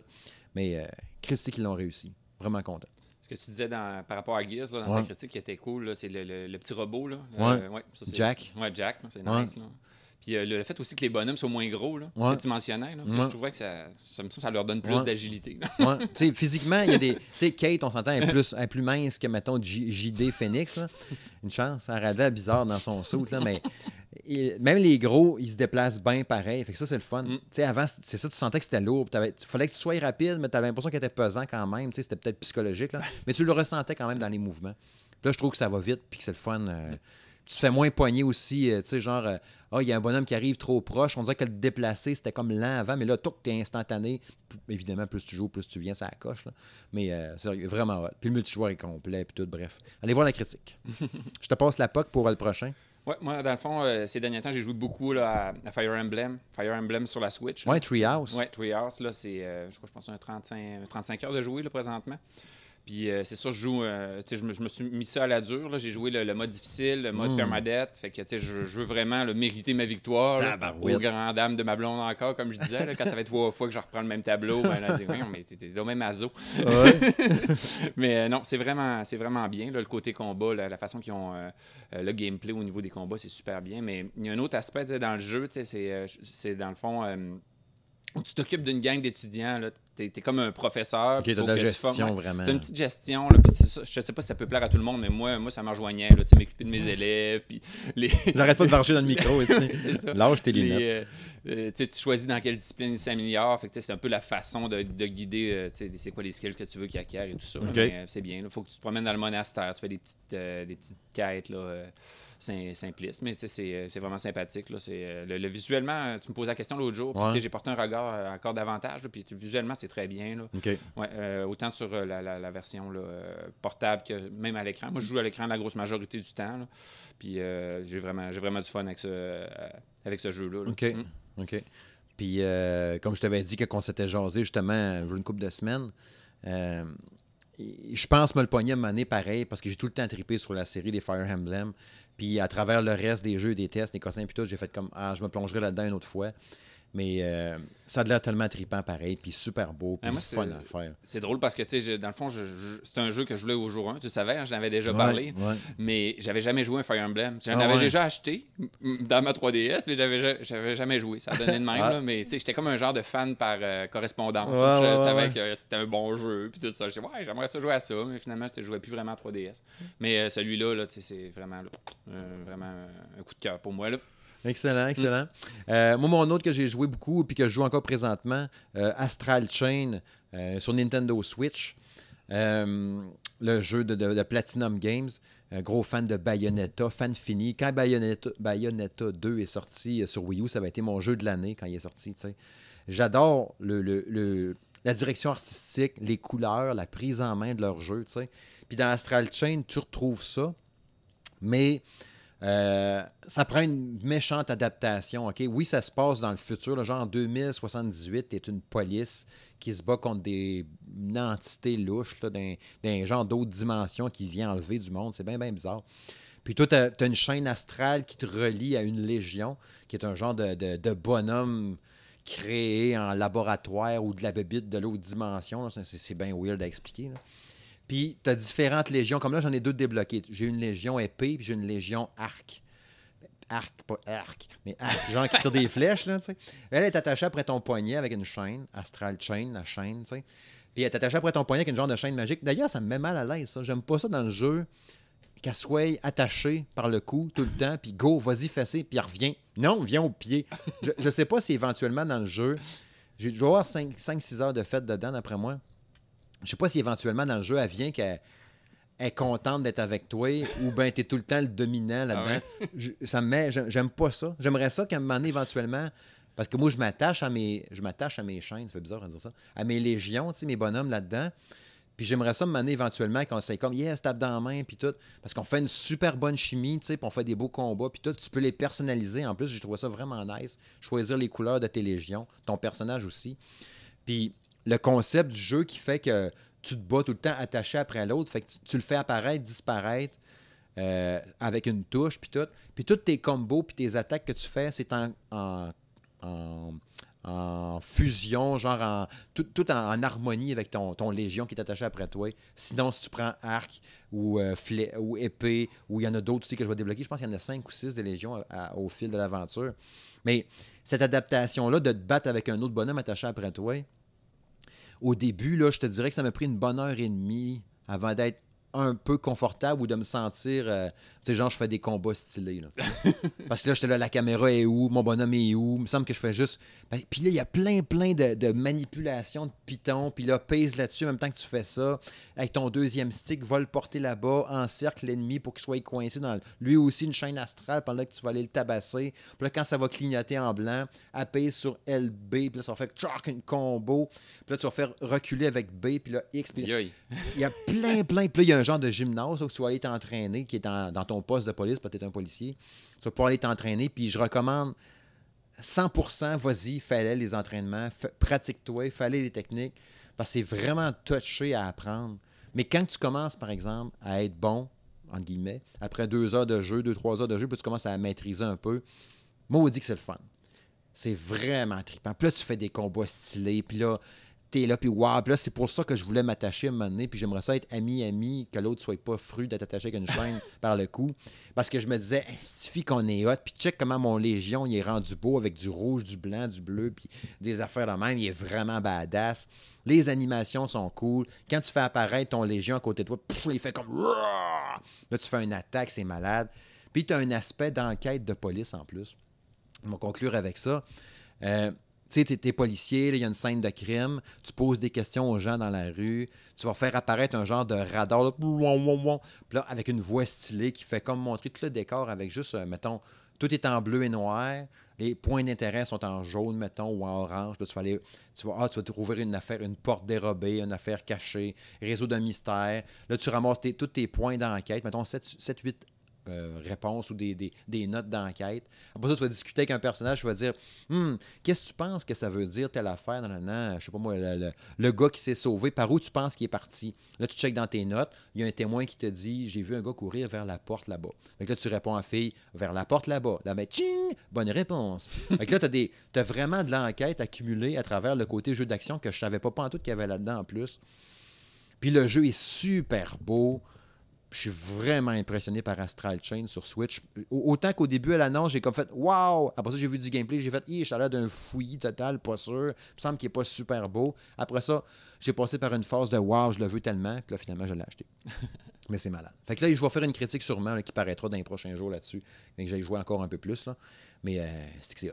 Mais euh, Christy qu'ils l'ont réussi. Vraiment content. Ce que tu disais dans- par rapport à Gears, là, dans Ouais. ta critique qui était cool, là, c'est le, le- le petit robot. Là. Ouais. ça, c'est- Jack. c'est- Ouais, Jack, c'est nice. Là. Puis euh, le, fait aussi que les bonhommes soient moins gros, là, Ouais. mentionnais, là, ça, Ouais. je trouvais que ça, ça, me semble que ça leur donne plus Ouais. d'agilité. physiquement, il y a des. Tu sais, Kate, on s'entend, elle est plus, elle est plus mince que, mettons, J- JD Phoenix. là. Une chance. Elle radait bizarre dans son saut, là, mais. et même les gros, ils se déplacent bien pareil. Fait que ça, c'est le fun. Mm. Avant, c'est ça, tu sentais que c'était lourd. Il fallait que tu sois rapide, mais tu avais l'impression qu'il était pesant quand même. C'était peut-être psychologique, là. mais tu le ressentais quand même dans les mouvements. Là, je trouve que ça va vite, puis que c'est le fun. euh, tu te fais moins poigner aussi, euh, tu sais, genre, euh, ah, il y a un bonhomme qui arrive trop proche, on dirait que le déplacer, c'était comme lent avant, mais là, tout est instantané. Évidemment, plus tu joues, plus tu viens, ça coche, là. Mais euh, c'est vraiment hot. Puis le multijoueur est complet, puis tout, bref. Allez voir la critique. Je te passe la POC pour euh, le prochain. Ouais, moi, dans le fond, euh, ces derniers temps, j'ai joué beaucoup là, à, Fire Emblem. Fire Emblem sur la Switch. Ouais, là. Treehouse. Ouais, Treehouse, là, c'est, euh, je crois, je pense, un 35, 35 heures de jouer, là, présentement. Puis euh, c'est ça, je joue, euh, je me, je me suis mis ça à la dure. J'ai joué le, le mode difficile, le mode Mm. permadeath. Fait que, tu sais, je, je veux vraiment mériter ma victoire. là. Aux grand dames de ma blonde encore, comme je disais. là, quand ça fait trois fois que je reprends le même tableau, ben, là, Voyons, mais t'es donc même azo. Mais euh, non, c'est vraiment, c'est vraiment bien. là, le côté combat, la, la façon qu'ils ont le gameplay au niveau des combats, c'est super bien. Mais il y a un autre aspect dans le jeu, tu sais, c'est, c'est dans le fond. Où tu t'occupes d'une gang d'étudiants. T'es, t'es comme un professeur. Ok, puis t'as de la tu gestion, ouais, vraiment. T'as une petite gestion, là, puis c'est ça, je sais pas si ça peut plaire à tout le monde, mais moi, moi ça me rejoignait, là, tu m'occuper de mes élèves, puis les... J'arrête pas de marcher dans le micro. tu. C'est. Lâche tes lunettes. euh, euh, tu tu choisis dans quelle discipline il s'améliore. Tu c'est un peu la façon de, de guider euh, tu c'est quoi les skills que tu veux qu'il acquiert et tout ça. euh, c'est bien. Il faut que tu te promènes dans le monastère. Tu fais des petites, euh, des petites quêtes là, euh, sim- simplistes. Mais c'est, euh, c'est vraiment sympathique. Là. Euh, le, le visuellement, euh, tu me posais la question l'autre jour. puis, Ouais. J'ai porté un regard encore davantage. là, puis visuellement, c'est très bien. Là. Ouais, euh, autant sur la, la- la version là, portable que même à l'écran. Moi, je joue à l'écran la grosse majorité du temps. là. Puis euh, j'ai vraiment, vraiment du fun avec ce, avec ce jeu-là. là. OK. Mm. OK. Puis, euh, comme je t'avais dit, quand on s'était jasé, justement, une couple de semaines, je pense me le pogner à donné pareil, parce que j'ai tout le temps trippé sur la série des Fire Emblem. Puis, à travers le reste des jeux, des tests, des cossins, puis tout, j'ai fait comme, ah, je me plongerai là-dedans une autre fois. Mais euh, ça a l'air tellement trippant pareil, puis super beau, puis Ah, fun à faire. C'est drôle parce que, tu sais, dans le fond, c'est un jeu que je voulais au jour 1. Tu savais, hein, j'en avais déjà parlé. Ouais. Mais j'avais jamais joué un Fire Emblem. J'en Ah avais ouais. déjà acheté dans ma 3DS, mais j'avais ja- j'avais jamais joué. Ça donné de même, Ah. là, mais tu sais, j'étais comme un genre de fan par euh, correspondance. Je savais que c'était un bon jeu, puis tout ça. Je disais, ouais, j'aimerais ça jouer à ça, mais finalement, je jouais plus vraiment à 3DS. Mais euh, celui-là, là, tu sais, c'est vraiment, là, vraiment un coup de cœur pour moi. Là. Excellent, excellent. Euh, moi, mon autre que j'ai joué beaucoup puis que je joue encore présentement, euh, Astral Chain euh, sur Nintendo Switch. Le jeu de, de- de Platinum Games. Un gros fan de Bayonetta, fan fini. Quand Bayonetta, Bayonetta 2 est sorti sur Wii U, ça avait été mon jeu de l'année quand il est sorti. tu sais. J'adore le, le- le- la direction artistique, les couleurs, la prise en main de leur jeu. tu sais. Puis dans Astral Chain, tu retrouves ça. Mais euh, ça prend une méchante adaptation. ok? Oui, ça se passe dans le futur. là, genre en 2078, tu es une police qui se bat contre des une entité louche d'un genre d'autres dimensions qui vient enlever du monde. C'est bien, bien bizarre. Puis toi, tu as, une chaîne astrale qui te relie à une légion, qui est un genre de, bonhomme créé en laboratoire ou de la bébite de l'autre dimension. C'est bien weird à expliquer. Puis, tu as différentes légions. Comme là, j'en ai deux débloquées. J'ai une légion épée, puis j'ai une légion arc. Arc, pas arc, mais arc, genre qui tire des flèches, là, tu sais. Elle est attachée après ton poignet avec une chaîne, Astral Chain, la chaîne, tu sais. Puis elle est attachée après ton poignet avec une genre de chaîne magique. D'ailleurs, ça me met mal à l'aise, ça. J'aime pas ça dans le jeu, qu'elle soit attachée par le cou tout le temps, puis go, vas-y, fessez, puis elle revient. Non, viens au pied. Je, je sais pas si éventuellement dans le jeu, j'ai je dois avoir 5-6 heures de fête dedans, d'après moi. Je sais pas si éventuellement dans le jeu, elle vient qu'elle elle est contente d'être avec toi ou ben tu es tout le temps le dominant là-dedans. Ah ça me met, j'aime- pas ça. J'aimerais ça qu'à un moment donné, éventuellement, parce que moi, je m'attache à mes je m'attache à mes chaînes, ça fait bizarre de dire ça, à mes légions, tu sais, mes bonhommes là-dedans. Puis j'aimerais ça me mener éventuellement quand c'est comme, yes, tape dans la main, puis tout. Parce qu'on fait une super bonne chimie, tu sais, puis on fait des beaux combats, puis tout. Tu peux les personnaliser. En plus, j'ai trouvé ça vraiment nice. Choisir les couleurs de tes légions, ton personnage aussi. Puis le concept du jeu qui fait que tu te bats tout le temps attaché après l'autre, fait que tu, le fais apparaître, disparaître euh, avec une touche, puis tout. Puis tous tes combos, puis tes attaques que tu fais, c'est en, en, fusion, genre en, tout, en, harmonie avec ton, légion qui est attaché après toi. Sinon, si tu prends arc ou, euh, flé- ou épée, ou il y en a d'autres aussi que je vais débloquer, je pense qu'il y en a cinq ou six des légions à- au fil de l'aventure. Mais cette adaptation-là de te battre avec un autre bonhomme attaché après toi, au début, là, je te dirais que ça m'a pris une bonne heure et demie avant d'être un peu confortable ou de me sentir, euh, tu sais, genre, je fais des combats stylés. Là. Parce que là, j'étais là, la caméra est où, mon bonhomme est où, il me semble que je fais juste. Ben, puis là, il y a plein, plein de, de manipulations de pitons, puis là, pèse là-dessus en même temps que tu fais ça. Avec ton deuxième stick, va le porter là-bas, encercle l'ennemi pour qu'il soit coincé dans lui aussi une chaîne astrale pendant que tu vas aller le tabasser. Puis là, quand ça va clignoter en blanc, appuie sur LB, puis là, ça va faire une combo. Puis là, tu vas faire reculer avec B, puis là, X. Puis Yoï. il y a plein, plein. Puis là, il y a un genre de gymnase où tu vas aller t'entraîner, qui est dans, ton poste de police, peut-être un policier. Tu vas pouvoir aller t'entraîner, puis je recommande 100%, vas-y, fallait les entraînements, pratique-toi, fallait les techniques, parce que c'est vraiment touché à apprendre. Mais quand tu commences, par exemple, à être bon, entre guillemets, après deux heures de jeu, deux, trois heures de jeu, puis tu commences à maîtriser un peu, moi, on dit que c'est le fun. C'est vraiment trippant. Puis là, tu fais des combats stylés, puis là, t'es là, puis wow. Puis là, c'est pour ça que je voulais m'attacher à un moment donné, puis j'aimerais ça être ami-ami, que l'autre soit pas fru d'être attaché avec une chaîne par le cou. Parce que je me disais, il suffit qu'on est hot, puis check comment mon Légion, il est rendu beau avec du rouge, du blanc, du bleu, puis des affaires de même. Il est vraiment badass. Les animations sont cool. Quand tu fais apparaître ton Légion à côté de toi, il fait comme... Là, tu fais une attaque, c'est malade. Puis tu as un aspect d'enquête de police en plus. On va conclure avec ça. Euh, tu sais, t'es, policier, il y a une scène de crime, tu poses des questions aux gens dans la rue, tu vas faire apparaître un genre de radar, là, là, avec une voix stylée qui fait comme montrer tout le décor avec juste, euh, mettons, tout est en bleu et noir, les points d'intérêt sont en jaune, mettons, ou en orange. Là, tu vas aller, tu vas, ah, tu vas une affaire, une porte dérobée, une affaire cachée, réseau de mystère. Là, tu ramasses tous tes points d'enquête, mettons 7-8 euh, réponses ou des, des- notes d'enquête. Après ça, tu vas discuter avec un personnage, tu vas dire Hum, qu'est-ce que tu penses que ça veut dire telle affaire, nan, nan, je sais pas moi, le, le- le gars qui s'est sauvé, par où tu penses qu'il est parti? Là, tu checkes dans tes notes, il y a un témoin qui te dit J'ai vu un gars courir vers la porte là-bas. Fait que là, tu réponds à la fille vers la porte là-bas. Là, ben, tching, bonne réponse. fait que là, tu as, vraiment de l'enquête accumulée à travers le côté jeu d'action que je savais pas tout qu'il y avait là-dedans en plus. Puis le jeu est super beau. Je suis vraiment impressionné par Astral Chain sur Switch. Au- Autant qu'au début à l'annonce, j'ai comme fait Waouh! Après ça, j'ai vu du gameplay, j'ai fait Hi, j'ai l'air d'un fouillis total, pas sûr. Il me semble qu'il n'est pas super beau. Après ça, j'ai passé par une phase de Waouh, je le veux tellement. Puis là, finalement, je l'ai acheté. Mais c'est malade. Fait que là, je vais faire une critique sûrement qui paraîtra dans les prochains jours là-dessus. Fait que j'aille jouer encore un peu plus. Là. Mais euh, c'est que c'est.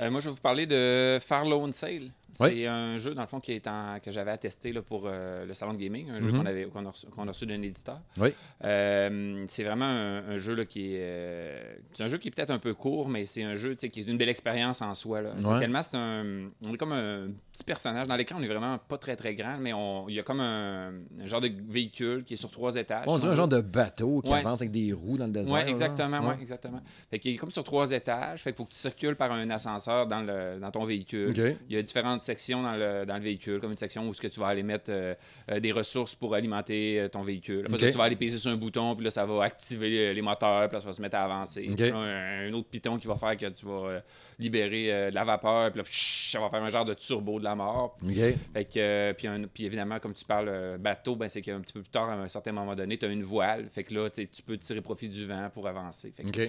Euh, moi, je vais vous parler de Farlone Sale. C'est Oui. un jeu, dans le fond, qui est en- que j'avais attesté là, pour euh, le salon de gaming, un jeu Mhm. qu'on avait qu'on a, reçu- qu'on a reçu d'un éditeur. Oui. Euh, c'est vraiment un, un jeu là, qui est. euh, c'est un jeu qui est peut-être un peu court, mais c'est un jeu qui est une belle expérience en soi. Là. Essentiellement, c'est un. On est comme un petit personnage. Dans l'écran, on est vraiment pas très très grand, mais on, il y a comme un, un genre de véhicule qui est sur trois étages. Bon, on dirait un genre de bateau qui Ouais, avance avec des roues dans le désert. Oui, exactement, Ouais. exactement. Fait qu'il est comme sur trois étages. Fait qu'il faut que tu circules par un ascenseur dans, le, dans ton véhicule. Il y a différentes sections dans le, dans le véhicule, comme une section où ce que tu vas aller mettre euh, euh, des ressources pour alimenter euh, ton véhicule. Après ça, OK. tu vas aller peser sur un bouton, puis là, ça va activer les moteurs, puis là, ça va se mettre à avancer. OK. Puis là, un, un autre piton qui va faire que tu vas libérer de la vapeur, puis là, ça va faire un genre de turbo de la mort. OK. Fait que, puis, un- puis évidemment, comme tu parles bateau, ben, c'est qu'un petit peu plus tard, à un certain moment donné, tu as une voile. Fait que là, tu peux tirer profit du vent pour avancer. Fait que,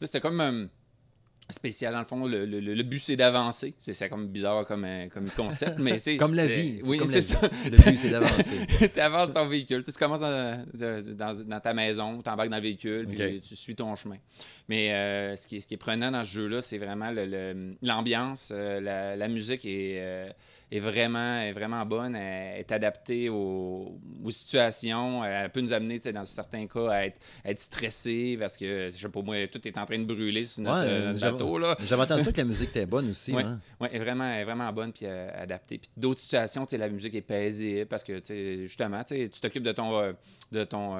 C'était comme spécial, dans le fond. Le, le- le but, c'est d'avancer. C'est c'est comme bizarre comme, euh, comme concept, mais c'est... Comme la vie. Oui, c'est ça. Le but, c'est d'avancer. tu avances ton véhicule. Tu, commences dans, dans- dans ta maison, tu embarques dans le véhicule, puis tu suis ton chemin. Mais euh, ce, qui est, ce qui est prenant dans ce jeu-là, c'est vraiment l'ambiance. euh, la, la musique euh, est, vraiment, est vraiment bonne. Elle est adaptée aux, aux situations. Elle peut nous amener, dans certains cas, à être, à être stressé parce que, je sais pas moi, tout est en train de brûler sur notre, Ouais, euh, notre j'avais- bateau. Là. J'avais entendu que la musique était bonne aussi. Ouais. hein. Oui, elle est vraiment, elle est vraiment bonne puis euh, adaptée. Puis d'autres situations, la musique est paisible parce que, justement, tu t'occupes de ton, euh, de ton,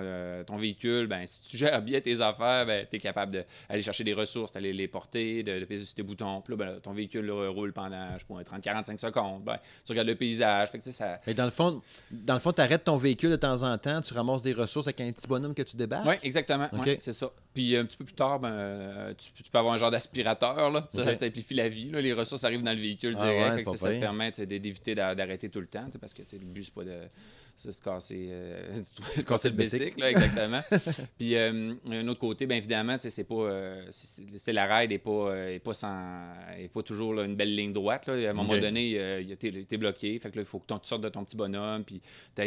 ton véhicule. Ben, si tu gères bien tes affaires, ben, tu es capable d'aller chercher des ressources, d'aller les porter, de, de peser sur tes boutons. Puis là, ben, ton véhicule là, roule pendant, je sais pas, 30-45 secondes. Ben, tu regardes le paysage. Fait que, ça... Mais dans le fond, dans le fond, tu arrêtes ton véhicule de temps en temps, tu ramasses des ressources avec un petit bonhomme que tu débarques? Oui, exactement. Ouais, c'est ça. Puis un petit peu plus tard, ben, euh, tu, tu peux avoir un genre d'aspirateur. Là. Ça, Ok. ça simplifie la vie. là. Les ressources arrivent dans le véhicule Ah direct. ouais, que, ça te permet d'éviter d'a- d'arrêter tout le temps. Parce que le but, c'est pas de se casser, euh, se casser le bicycle. là, exactement. Puis euh, un autre côté, bien évidemment, c'est pas. euh, c'est- la ride n'est pas, est pas, sans, est pas toujours là, une belle ligne droite. Là. À un moment donné, t'es t'es bloqué. Fait que là, il faut que tu sortes de ton petit bonhomme. Puis tu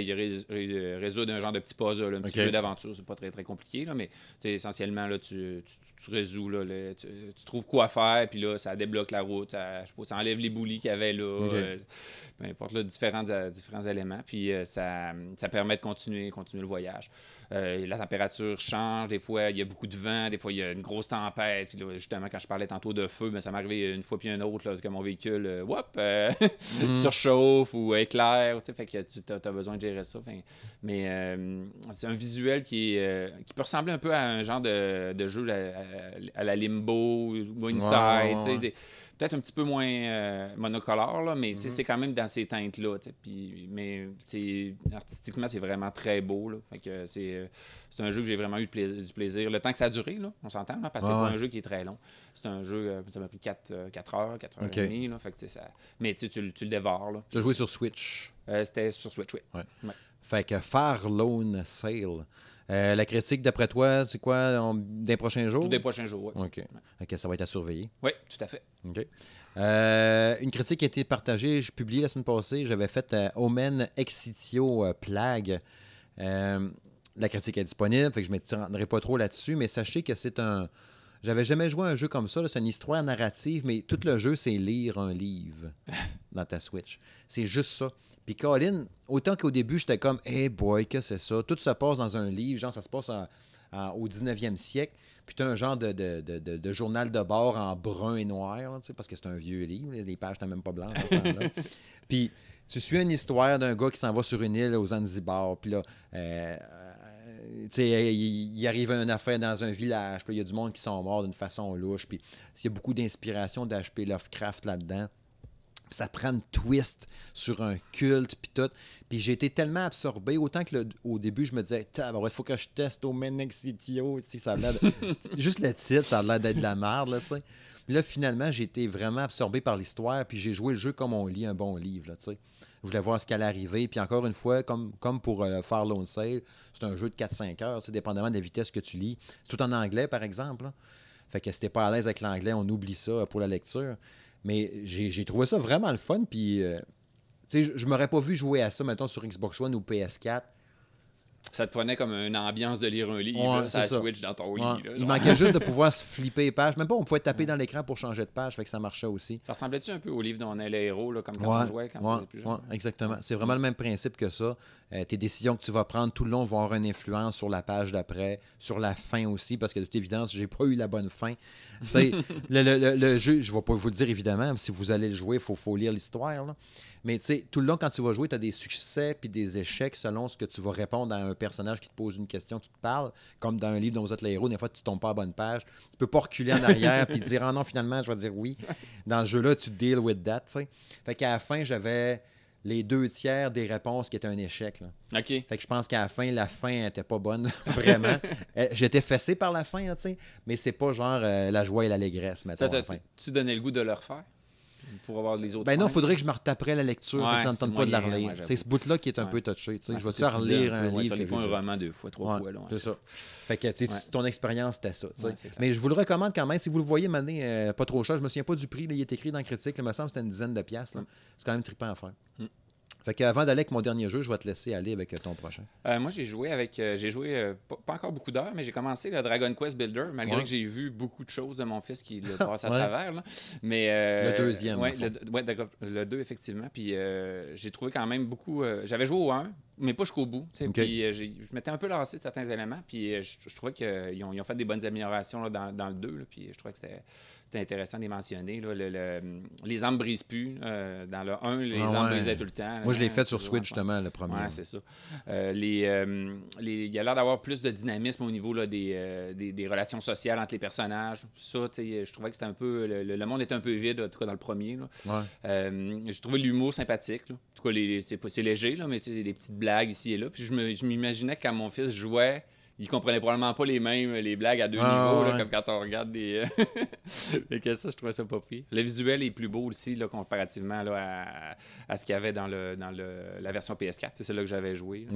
résoudre un genre de petit puzzle, un petit jeu d'aventure. C'est pas très, très compliqué. Là, mais tu là, tu, tu, tu résous. Là, tu, tu trouves quoi faire. Puis là, ça débloque la route. Ça, je sais pas, ça enlève les boulis qu'il y avait là. Euh, peu importe, là, différents, euh, différents éléments. Puis euh, ça, ça permet de continuer, continuer le voyage. Euh, la température change, des fois il y a beaucoup de vent, des fois il y a une grosse tempête. Puis là, justement, quand je parlais tantôt de feu, ben, ça m'est arrivé une fois puis une autre là, que mon véhicule euh, whoop, euh, surchauffe ou éclaire. tu sais, Fait que tu as, besoin de gérer ça. Mais c'est un visuel qui, qui peut ressembler un peu à un genre de, de jeu à, à- à la Limbo ou Inside. Ouais. Peut-être un petit peu moins euh, monocolore, là, mais Mhm. c'est quand même dans ces teintes-là. Mais artistiquement, c'est vraiment très beau. Là. Fait que c'est, euh, c'est un jeu que j'ai vraiment eu plais- du plaisir. Le temps que ça a duré, là, on s'entend, là, parce que c'est pas ouais. un jeu qui est très long. C'est un jeu, euh, ça m'a pris 4, heures, 4 heures et demie. Là, fait que, ça... Mais tu, tu, le- dévores. Là. Tu as joué sur Switch. Euh, c'était sur Switch, oui. Fait que Far Lone Sale. Euh, la critique, d'après toi, c'est quoi on- des prochains jours? Des prochains jours, oui. OK. OK, ça va être à surveiller. Oui, tout à fait. OK. Euh, une critique qui a été partagée, je publié la semaine passée, j'avais fait euh, Omen Exitio euh, Plague. La critique est disponible, fait que je ne m'étendrai pas trop là-dessus, mais sachez que c'est un. J'avais jamais joué à un jeu comme ça, c'est une histoire narrative, mais tout le jeu, c'est lire un livre dans ta Switch. C'est juste ça. Puis Colin, autant qu'au début, j'étais comme, hey boy, que c'est ça? Tout se passe dans un livre, genre ça se passe en- en- au 19e siècle. Puis tu un genre de, de- de- de- de journal de bord en brun et noir, là, parce que c'est un vieux livre, les pages n'étaient même pas blanches à ce temps-là. Puis tu suis une histoire d'un gars qui s'en va sur une île aux Zanzibar. Puis là, euh, tu sais, il, il arrive une affaire dans un village. Puis il y a du monde qui sont morts d'une façon louche. Puis il y a beaucoup d'inspiration d'H.P. Lovecraft là-dedans. Ça prend une twist sur un culte, puis tout. Puis j'ai été tellement absorbé, autant que au début, je me disais, il faut que je teste au Menexitio. Ça a Juste le titre, ça a l'air d'être de la merde, là, tu sais. Là, finalement, j'ai été vraiment absorbé par l'histoire, puis j'ai joué le jeu comme on lit un bon livre, là, tu sais. Je voulais voir ce allait arriver. Puis encore une fois, comme, comme pour euh, Far Lone Sale, c'est un jeu de 4-5 heures, dépendamment de la vitesse que tu lis. Tout en anglais, par exemple. Fait que si t'es pas à l'aise avec l'anglais, on oublie ça pour la lecture. Mais j'ai trouvé ça vraiment le fun. Puis, euh, tu sais, je- m'aurais pas vu jouer à ça, mettons, sur Xbox One ou PS4. Ça te prenait comme une ambiance de lire un livre, Ouais, ça ça. Switch dans ton Ouais. lit. là, Il manquait juste de pouvoir se flipper les pages. Même pas, on pouvait taper dans l'écran pour changer de page, fait que ça marchait aussi. Ça ressemblait-tu un peu au livre dont on est le héros, là, comme quand Ouais, on jouait quand on était plus jeune? exactement. C'est vraiment le même principe que ça. Euh, tes décisions que tu vas prendre tout le long vont avoir une influence sur la page d'après, sur la fin aussi, parce que de toute évidence, j'ai pas eu la bonne fin. Le, le- le- le jeu, je vais pas vous le dire évidemment, si vous allez le jouer, il faut, faut lire l'histoire. Mais tout le long, quand tu vas jouer, tu as des succès puis des échecs selon ce que tu vas répondre à un personnage qui te pose une question, qui te parle. Comme dans un livre dont vous êtes le héros, des fois, tu tombes pas à la bonne page. Tu peux pas reculer en arrière puis dire Ah non, finalement, je vais dire oui. Dans le jeu-là, tu deal with that. Fait qu'à la fin, j'avais les deux tiers des réponses qui étaient un échec. là. OK. Fait que je pense qu'à la fin, la fin était pas bonne, vraiment. Euh, J'étais fessé par la fin, là, tu sais, mais c'est pas genre euh, la joie et l'allégresse, mettons, Ça, la fin. tu donnais le goût de le refaire? Pour avoir les autres. Ben non, fins? faudrait que je me retaperais la lecture, Ouais, que ça ne tente pas de la relire. c'est ce bout-là qui est un Ouais. peu touché. je vais-tu relire un ouais, livre Ça n'est pas un roman deux fois, trois fois. C'est ça. Fait que ton expérience, c'était ça. Mais je vous le recommande quand même. Si vous le voyez maintenant, euh, pas trop cher, je me souviens pas du prix. là, il est écrit dans la critique. Il me semble que c'était une dizaine de piastres. là. C'est quand même trippant à faire. Mm. Fait d'aller avec mon dernier jeu, je vais te laisser aller avec euh, ton prochain. Euh, moi, j'ai joué avec. euh, j'ai joué euh, pas, encore beaucoup d'heures, mais j'ai commencé le Dragon Quest Builder, malgré Ouais. que j'ai vu beaucoup de choses de mon fils qui le passe à Ouais. travers. là. Mais, Le deuxième, fait. le, le 2, effectivement. Puis j'ai trouvé quand même beaucoup. J'avais joué au 1, mais pas jusqu'au bout. Puis je m'étais un peu lancé de certains éléments. Puis je, je trouvais qu'ils ont, ils ont fait des bonnes améliorations là, dans, dans le 2. là, puis je trouvais que c'était. C'était intéressant de les mentionner. là. Le- le- les armes brisent plus. euh, dans le 1, les Ah ouais. brisaient tout le temps. Moi, je l'ai fait sur Switch, justement, le premier. Ouais, c'est ça. Euh, les, euh, les- il y a l'air d'avoir plus de dynamisme au niveau là, des, des, des relations sociales entre les personnages. Ça, je trouvais que c'était un peu. Le, le- monde était un peu vide, en tout cas dans le premier. Ouais. J'ai trouvé l'humour sympathique. là. En tout cas, c'est, c'est léger, là, mais des petites blagues ici et là. Puis je, m'imaginais quand mon fils jouait, ils comprenaient probablement pas les mêmes, les blagues à deux Ah, niveaux, là, ouais. comme quand on regarde des. Fait que ça, je trouvais ça pas pire. Le visuel est plus beau aussi, là, comparativement là, à, à ce qu'il y avait dans, le, dans le, la version PS4. C'est celle-là que j'avais joué.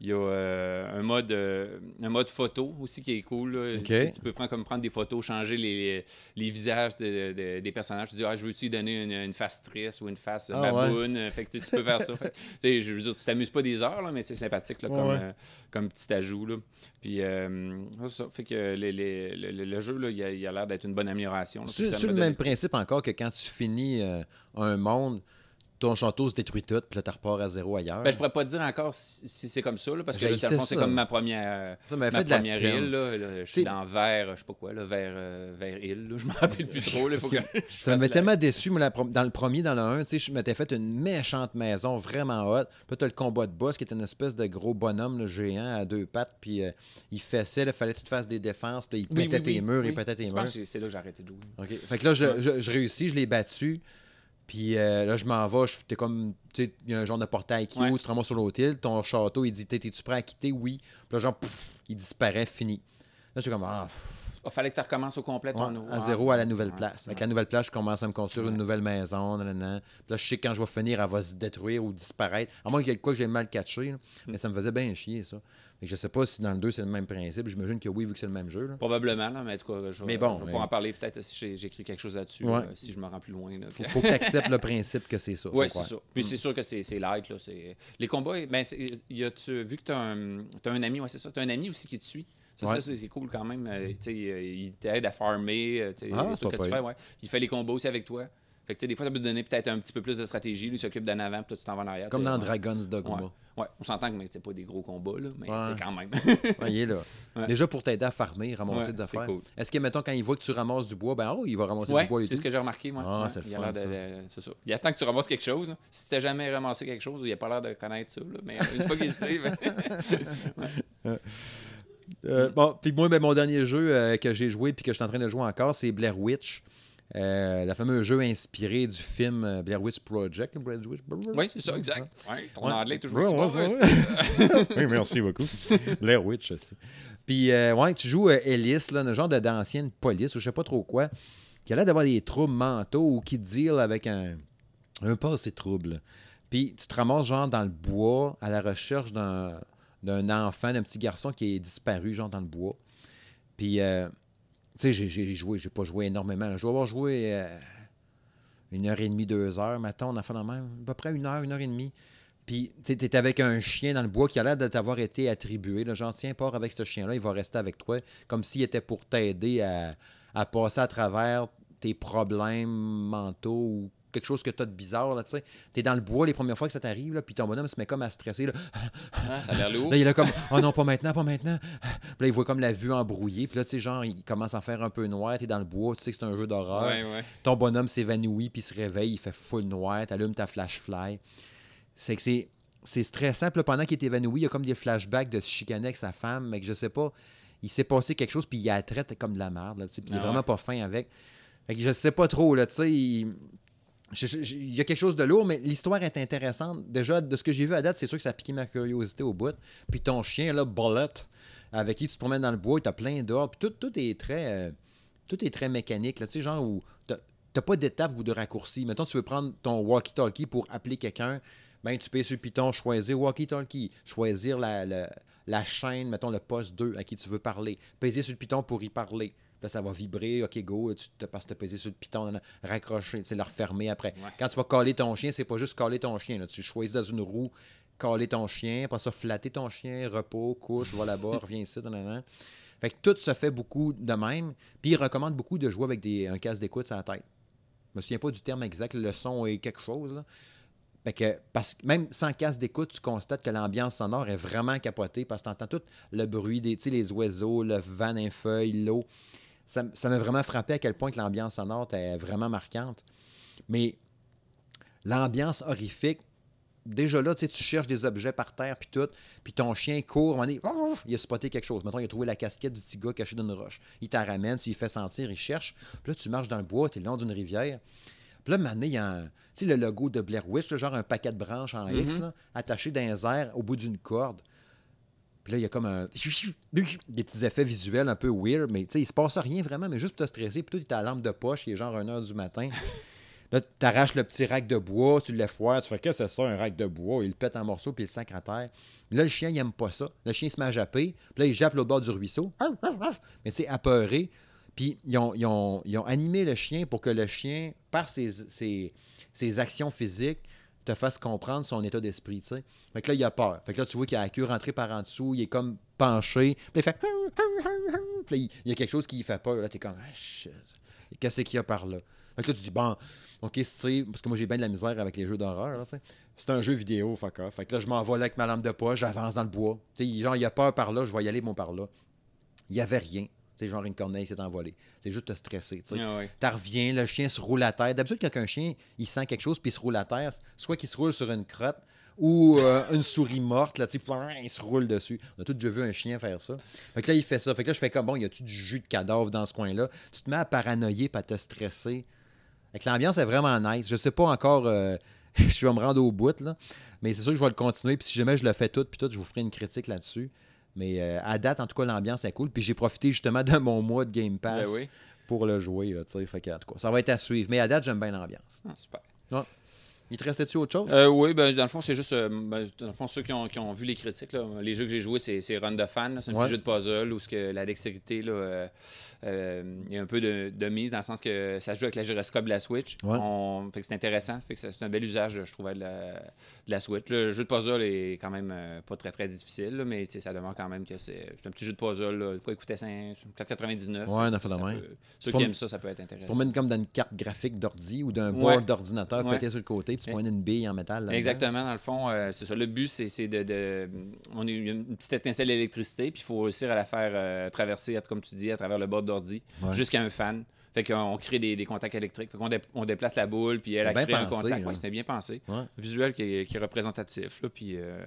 Il y a euh, un, mode, euh, un mode photo aussi qui est cool. Tu, peux prendre, comme prendre des photos, changer les, les visages de- de- des personnages. Tu dis, ah, je veux-tu donner une, une face triste ou une face Ah, ouais. baboune. Fait que tu, tu peux faire ça. Fait je veux dire, tu t'amuses pas des heures, là, mais c'est sympathique là, Ouais, comme, euh, comme petit ajout. Là. Puis, euh, c'est ça. Fait que les- les- le, jeu, là, il a, l'air d'être une bonne amélioration. Puis C'est le donné- même principe encore que quand tu finis euh, un monde, ton château se détruit tout, puis là, tu repars à zéro ailleurs. Ben, je pourrais pas te dire encore si, si c'est comme ça, là, parce que là, dans le fond, c'est comme ma première, ça m'a fait première île. Là, Là, je suis dans vert, je sais pas quoi, là, vert, euh, vert île. Là, je me rappelle plus trop. Là, faut que je Ça m'avait tellement déçu, pro- dans le premier, dans le 1, tu sais, je m'étais fait une méchante maison vraiment hot. Puis tu as le combat de boss qui est une espèce de gros bonhomme là, géant à deux pattes, puis euh, il fessait, il fallait que tu te fasses des défenses, puis il Oui, pétait oui, tes oui, murs, il pétait tes Je murs. pense que c'est là que j'ai arrêté de jouer. Fait que là, je, je- je réussis, je l'ai battu. Puis euh, là, je m'en vais, t'es comme, tu sais, il y a un genre de portail qui Ouais. ouvre, tu te sur l'autre île, ton château, il dit, T'es- t'es-tu prêt à quitter? Oui. Puis là, genre, pouf, il disparaît, fini. Là, j'ai comme, ah, Il fallait que tu recommences au complet ton ouais, à zéro à la nouvelle place. Avec la nouvelle place, je commence à me construire une nouvelle maison. nanana. Puis là, je sais que quand je vais finir, elle va se détruire ou disparaître. À moins qu'il y ait quoi que j'ai mal catché. là. Hmm. Mais ça me faisait bien chier, ça. Je sais pas si dans le 2, c'est le même principe. J'imagine que oui, vu que c'est le même jeu. là. Probablement, là, mais en tout cas, je vais, Mais bon, je vais mais- en parler peut-être si j'écris quelque chose là-dessus, Ouais. là, si je me rends plus loin. Là, Faut, faut que tu acceptes le principe que c'est ça. Oui, c'est ça. Puis c'est sûr que c'est light. Là, les combats, ben, y a-tu, vu que tu as, un t'as un ami, ouais, c'est ça, tu as un ami aussi qui te suit. Ça, Ouais. ça, c'est cool quand même. Euh, tu euh, il t'aide à farmer. euh, tu Ah, pas que tu fais, ouais. Il fait les combats aussi avec toi. Fait que tu sais, des fois, ça peut te donner peut-être un petit peu plus de stratégie. Lui il s'occupe d'en avant, puis toi, tu t'en vas en arrière. Comme tu dans. Dragon's Dogma. Ouais. Ouais, on s'entend que c'est pas des gros combats, là, mais Ouais. tu quand même. Ouais, il est là. Déjà pour t'aider à farmer, ramasser des affaires. cool. Est-ce que, mettons, quand il voit que tu ramasses du bois, ben oh, il va ramasser du bois et c'est ce que j'ai remarqué, moi. Ah, c'est le fun, ça. de- C'est ça. Il attend que tu ramasses quelque chose. Si t'as jamais ramassé quelque chose, il a pas l'air de connaître ça, là, mais une fois qu'il le sait, ben- Euh, bon, puis moi, ben, mon dernier jeu euh, que j'ai joué puis que je suis en train de jouer encore, c'est Blair Witch. Euh, le fameux jeu inspiré du film euh, Blair Witch Project. Blair Witch... Oui, c'est ça, exact. Ouais, ton Ouais. anglais est toujours Ouais, ouais, ouais, oui, merci beaucoup. Blair Witch. Puis, euh, ouais, tu joues euh, Ellis, là, un genre d'ancienne police ou je sais pas trop quoi, qui a l'air d'avoir des troubles mentaux ou qui deal avec un, un passé trouble. Puis, tu te ramasses, genre, dans le bois à la recherche d'un d'un enfant, d'un petit garçon qui est disparu, genre, dans le bois. Puis, euh, tu sais, j'ai- joué, j'ai pas joué énormément. Je dois avoir joué euh, une heure et demie, deux heures, maintenant, on a fait la même, à peu près une heure, une heure et demie. Puis, tu avec un chien dans le bois qui a l'air de t'avoir été attribué. Là, genre, tiens, pars avec ce chien-là, il va rester avec toi, comme s'il était pour t'aider à, à passer à travers tes problèmes mentaux ou quelque chose que tu as de bizarre. Tu es dans le bois les premières fois que ça t'arrive, là, puis ton bonhomme se met comme à stresser. Là, Ah, ça a l'air lourd. Là, il est là comme, oh non, pas maintenant, pas maintenant. Puis là, il voit comme la vue embrouillée. Puis là, tu sais, genre, il commence à faire un peu noir. Tu es dans le bois, tu sais que c'est un jeu d'horreur. Ouais, ouais. Ton bonhomme s'évanouit, puis il se réveille, il fait full noir. Tu allumes ta flashfly. C'est que c'est. C'est stressant. Puis là, pendant qu'il est évanoui, il y a comme des flashbacks de se chicaner avec sa femme, mais que je sais pas, il s'est passé quelque chose, puis il la traite comme de la merde. Là, tu sais, puis il est Ah vraiment pas fin avec. Fait que je sais pas trop, là, tu sais. Il... il y a quelque chose de lourd, mais l'histoire est intéressante. Déjà, de ce que j'ai vu à date, c'est sûr que ça a piqué ma curiosité au bout. Puis ton chien, là, Bullet, avec qui tu te promènes dans le bois, tu as plein d'ordres. Puis tout, est très. euh, tout est très mécanique, là, tu sais, genre où t'as t'as pas d'étape ou de raccourci. Mettons, tu veux prendre ton walkie-talkie pour appeler quelqu'un, ben tu payes sur piton, choisir walkie-talkie, choisir la, chaîne, mettons le poste 2 à qui tu veux parler, peser sur piton pour y parler. Puis Là, ça va vibrer, OK, go, tu te passes de peser sur le piton, raccrocher, tu le refermer après. Ouais. Quand tu vas caler ton chien, c'est pas juste caler ton chien. là. Tu choisis dans une roue, caler ton chien, après ça, flatter ton chien, repos, couche, va là-bas, reviens ici, nan. Fait que tout se fait beaucoup de même. Puis il recommande beaucoup de jouer avec des, un casque d'écoute sur la tête. Je me souviens pas du terme exact, le son est quelque chose. Là. Fait que, parce que même sans casque d'écoute, tu constates que l'ambiance sonore est vraiment capotée parce que tu entends tout le bruit des les oiseaux, le vent d'un feuille, l'eau. Ça m'a vraiment frappé à quel point que l'ambiance sonore est vraiment marquante. Mais l'ambiance horrifique, déjà là, tu sais, tu cherches des objets par terre, puis tout, puis ton chien court, il a spoté quelque chose. Mettons, il a trouvé la casquette du petit gars caché dans une roche. Il t'en ramène, tu lui fais sentir, il cherche. Puis là, tu marches dans le bois, tu es le long d'une rivière. Puis là, maintenant, il y a un- le logo de Blair Witch, genre un paquet de branches en X, Mhm. là, attaché les airs au bout d'une corde. Puis là, il y a comme un... des petits effets visuels un peu weird, mais tu sais, il se passe rien vraiment, mais juste pour te stresser. Puis toi, tu à la lampe de poche, il est genre 1h du matin. Là, tu arraches le petit rack de bois, tu le foires, tu fais qu'est-ce que c'est ça, un rack de bois? Il le pète en morceaux, puis il le sacre à terre. Là, le chien, il aime pas ça. Le chien se met à japper, puis là, il jappe l'autre bord du ruisseau. Mais c'est apeuré. Puis ils ont, ils, ont, ils ont, animé le chien pour que le chien, par ses, ses, ses actions physiques, te fasse comprendre son état d'esprit, tu sais. Fait que là, il a peur. Fait que là, tu vois qu'il a la queue rentrée par en dessous, il est comme penché, puis il fait... Puis là, il y a quelque chose qui lui fait peur. Là, t'es comme... Ah. Qu'est-ce qu'il y a par là? Fait que là, tu dis, bon, OK, c'est parce que moi, j'ai bien de la misère avec les jeux d'horreur, sais. C'est un jeu vidéo, fuck off. Fait que là, je m'en vais là avec ma lampe de poche, j'avance dans le bois. Tu sais, genre, il a peur par là, je vais y aller, bon, par là. Il n'y avait rien. C'est genre une corneille s'est envolée. C'est juste te stresser. Tu Ah ouais. reviens, le chien se roule à terre. D'habitude, quand un chien, il sent quelque chose puis il se roule à terre, soit qu'il se roule sur une crotte ou euh, une souris morte, là, tu il se roule dessus. On a tous déjà vu un chien faire ça. Fait que là, il fait ça. Fait que là, je fais comme, bon, y a-tu du jus de cadavre dans ce coin-là? Tu te mets à paranoïer pas à te stresser. Fait que l'ambiance est vraiment nice. Je sais pas encore... euh, je vais me rendre au bout, là. Mais c'est sûr que je vais le continuer. Puis si jamais je le fais tout, puis tout, je vous ferai une critique là-dessus. Mais euh, à date, en tout cas, l'ambiance est cool. Puis j'ai profité justement de mon mois de Game Pass Ben oui. pour le jouer. Là, tu sais. fait que, en tout cas, ça va être à suivre. Mais à date, j'aime bien l'ambiance. Ah, super. Il te restait-tu autre chose? Euh, oui, ben, dans le fond, c'est juste. euh, ben, dans le fond, ceux qui ont, qui ont vu les critiques, là, les jeux que j'ai joués, c'est Run de Fan. C'est un Ouais. petit jeu de puzzle où ce que la dextérité, là, euh, il y a un peu de, de mise dans le sens que ça se joue avec la gyroscope de la Switch. Ouais. On- fait que c'est intéressant. Fait que c'est un bel usage, je trouvais, de la, de la Switch. Le jeu de puzzle est quand même euh, pas très très difficile, là, mais ça demeure quand même que c'est un petit jeu de puzzle. Là, quoi, il coûtait 5 4,99. Ouais, on a fait Ça de même. peut- Ceux qui aiment ça, ça peut être intéressant. Pour mettre comme dans une carte graphique d'ordi ou d'un Ouais. board d'ordinateur Ouais. pété sur le côté, tu pointes une bille en métal. là-dedans. Exactement, dans le fond, euh, c'est ça. Le but, c'est c'est de, de- On a une petite étincelle d'électricité, puis il faut réussir à la faire euh, traverser, comme tu dis, à travers le bord d'ordi, Ouais. jusqu'à un fan. Fait qu'on crée des, des contacts électriques. Fait qu'on dé- on déplace la boule, puis elle a créé un contact. Ouais, c'était bien pensé. Ouais. Visuel qui est, qui est représentatif. Là, puis euh,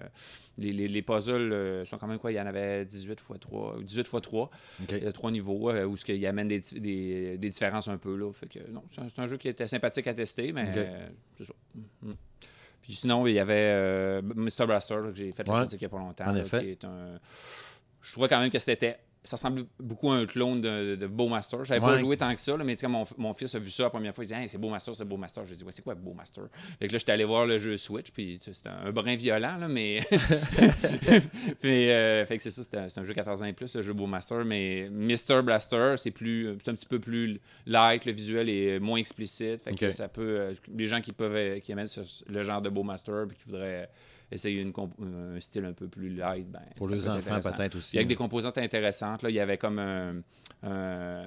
les, les- les puzzles euh, sont quand même quoi Il y en avait 18 x 3, 18 x 3. OK. Il y a trois niveaux euh, où ce qu'il amène des, des, des différences un peu. Là. Fait que, non, c'est un, c'est un jeu qui était sympathique à tester, mais c'est ça. Mhm. Puis sinon, il y avait euh, Mr. Blaster là, que j'ai fait la Ouais. critique il n'y a pas longtemps. En là, effet. qui est un... Je trouvais quand même que c'était. Ça ressemble beaucoup à un clone de, de Bowmaster. Je n'avais pas joué tant que ça, là, mais mon, mon fils a vu ça la première fois. Il dit hey, c'est Bowmaster, c'est Bowmaster. J'ai dit ouais, c'est quoi Bowmaster? Fait que là, j'étais allé voir le jeu Switch, puis c'était un brin violent, là, mais. puis, euh, fait que c'est ça, c'est un, jeu 14 ans et plus, le jeu Bowmaster. Mais Mr. Blaster, c'est plus, un petit peu plus light, le visuel est moins explicite. Fait que ça peut. euh, les gens qui peuvent euh, qui aiment ce- le genre de Bowmaster, puis qui voudraient essayer une un style un peu plus light, ben, Pour les peut enfants, peut-être aussi. Il y a des composantes intéressantes. Là. Il y avait comme un. un-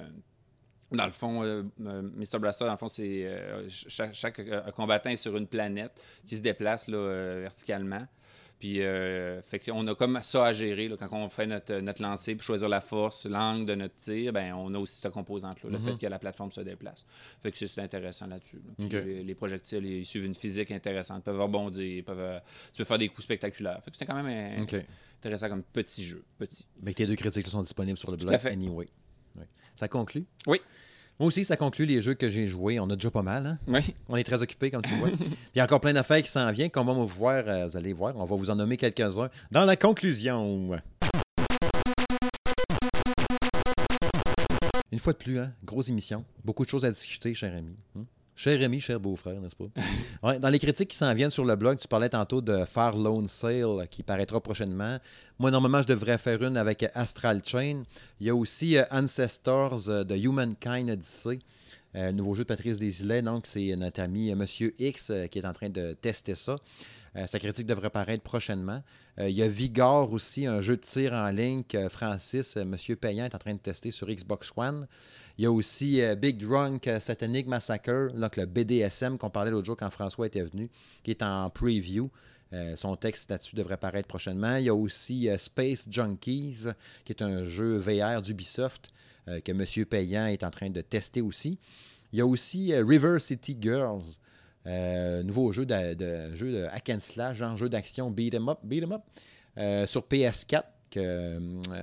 dans le fond, euh, euh, Mr. Blaster, dans le fond, c'est euh, chaque, chaque, euh, combattant est sur une planète qui se déplace là, verticalement. Puis, euh, fait qu'on a comme ça à gérer. là. quand on fait notre, notre lancer, puis choisir la force, l'angle de notre tir, ben, on a aussi cette composante-là, le fait que la plateforme se déplace. Fait que c'est intéressant là-dessus. là. Les, les projectiles, ils suivent une physique intéressante, peuvent rebondir, peuvent, euh, tu peux faire des coups spectaculaires. Fait que c'était quand même euh, OK. intéressant comme petit jeu. Petit. Mais tes deux critiques sont disponibles sur le blog anyway. Ouais. Ça conclut? Oui. Moi aussi, ça conclut les jeux que j'ai joués. On a déjà pas mal, hein? Oui. On est très occupés, comme tu vois. Il y a encore plein d'affaires qui s'en viennent, qu'on va vous voir, euh, vous allez voir. On va vous en nommer quelques-uns dans la conclusion. Une fois de plus, hein? grosse émission. Beaucoup de choses à discuter, cher ami. Hein? Cher ami, cher beau-frère, n'est-ce pas? Ouais, dans les critiques qui s'en viennent sur le blog, tu parlais tantôt de Far Lone Sale qui paraîtra prochainement. Moi, normalement, je devrais faire une avec Astral Chain. Il y a aussi euh, Ancestors euh, de Humankind Odyssey. Euh, nouveau jeu de Patrice Desilets, donc c'est notre ami Monsieur X qui est en train de tester ça. Sa critique devrait paraître prochainement. Il y a Vigor aussi, un jeu de tir en ligne que Francis, Monsieur Payant, est en train de tester sur Xbox One. Il y a aussi euh, Big Drunk euh, Satanic Massacre, donc le BDSM qu'on parlait l'autre jour quand François était venu, qui est en preview. Euh, son texte là-dessus devrait paraître prochainement. Il y a aussi Space Junkies, qui est un jeu VR d'Ubisoft que Monsieur Payant est en train de tester aussi. Il y a aussi River City Girls, nouveau jeu de, jeu de hack and slash, genre jeu d'action beat 'em up, beat 'em up, sur PS4 que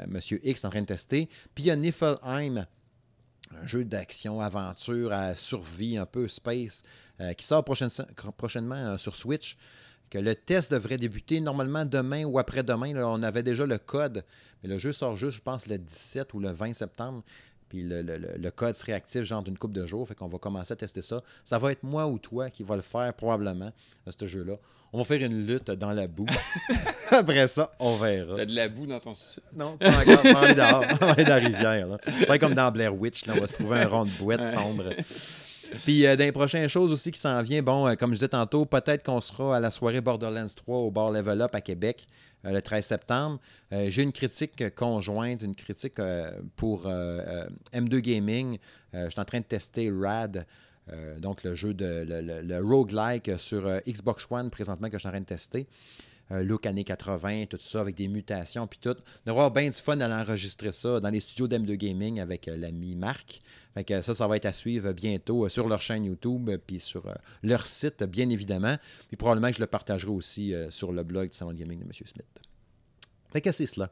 Monsieur X est en train de tester. Puis il y a Niflheim, un jeu d'action, aventure, à survie, un peu space, euh, qui sort prochaine- prochainement euh, sur Switch, que le test devrait débuter normalement demain ou après-demain. On avait déjà le code, mais le jeu sort juste, je pense, le 17 ou le 20 septembre. Puis le, le- le- code serait actif genre d'une couple de jours. Fait qu'on va commencer à tester ça. Ça va être moi ou toi qui va le faire probablement, ce jeu-là. On va faire une lutte dans la boue. Après ça, on verra. T'as de la boue dans ton sous Non, pas encore. On va aller dehors. On va aller dans la rivière. Là. Pas comme dans Blair Witch. Là, on va se trouver un rond de boîte Ouais. sombre. Puis, euh, dans les prochaines choses aussi qui s'en vient, bon, euh, comme je disais tantôt, peut-être qu'on sera à la soirée Borderlands 3 au bar Level Up à Québec euh, le 13 septembre. Euh, J'ai une critique conjointe, une critique euh, pour euh, euh, M2 Gaming. Euh, je suis en train de tester RAD. Euh, donc, le jeu de le, le- roguelike sur euh, Xbox One présentement que je suis en train de tester. Euh, look années 80, tout ça, avec des mutations, puis tout. D'avoir bien du fun à l'enregistrer ça dans les studios d'M2 Gaming avec l'ami Marc. Fait que ça, ça va être à suivre bientôt sur leur chaîne YouTube, puis sur leur site, bien évidemment. Puis probablement que je le partagerai aussi sur le blog du Salon Gaming de M. Smith. Fait que c'est cela.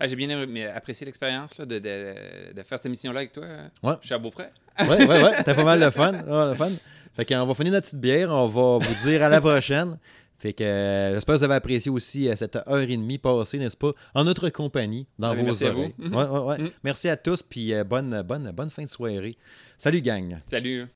Ah, J'ai bien aimé- apprécié l'expérience de, de- de faire cette émission-là avec toi. Ouais. Je suis à Beaufrey. Ouais, ouais, ouais. C'était pas mal de fun. Ouais, le fun. Fait qu'on va finir notre petite bière. On va vous dire à la prochaine. Fait que euh, j'espère que vous avez apprécié aussi euh, cette heure et demie passée, n'est-ce pas, en notre compagnie, dans Ouais, vos merci à vous. Ouais, ouais, ouais. Mhm. Merci à tous, puis euh, bonne, bonne, bonne fin de soirée. Salut, gang. Salut.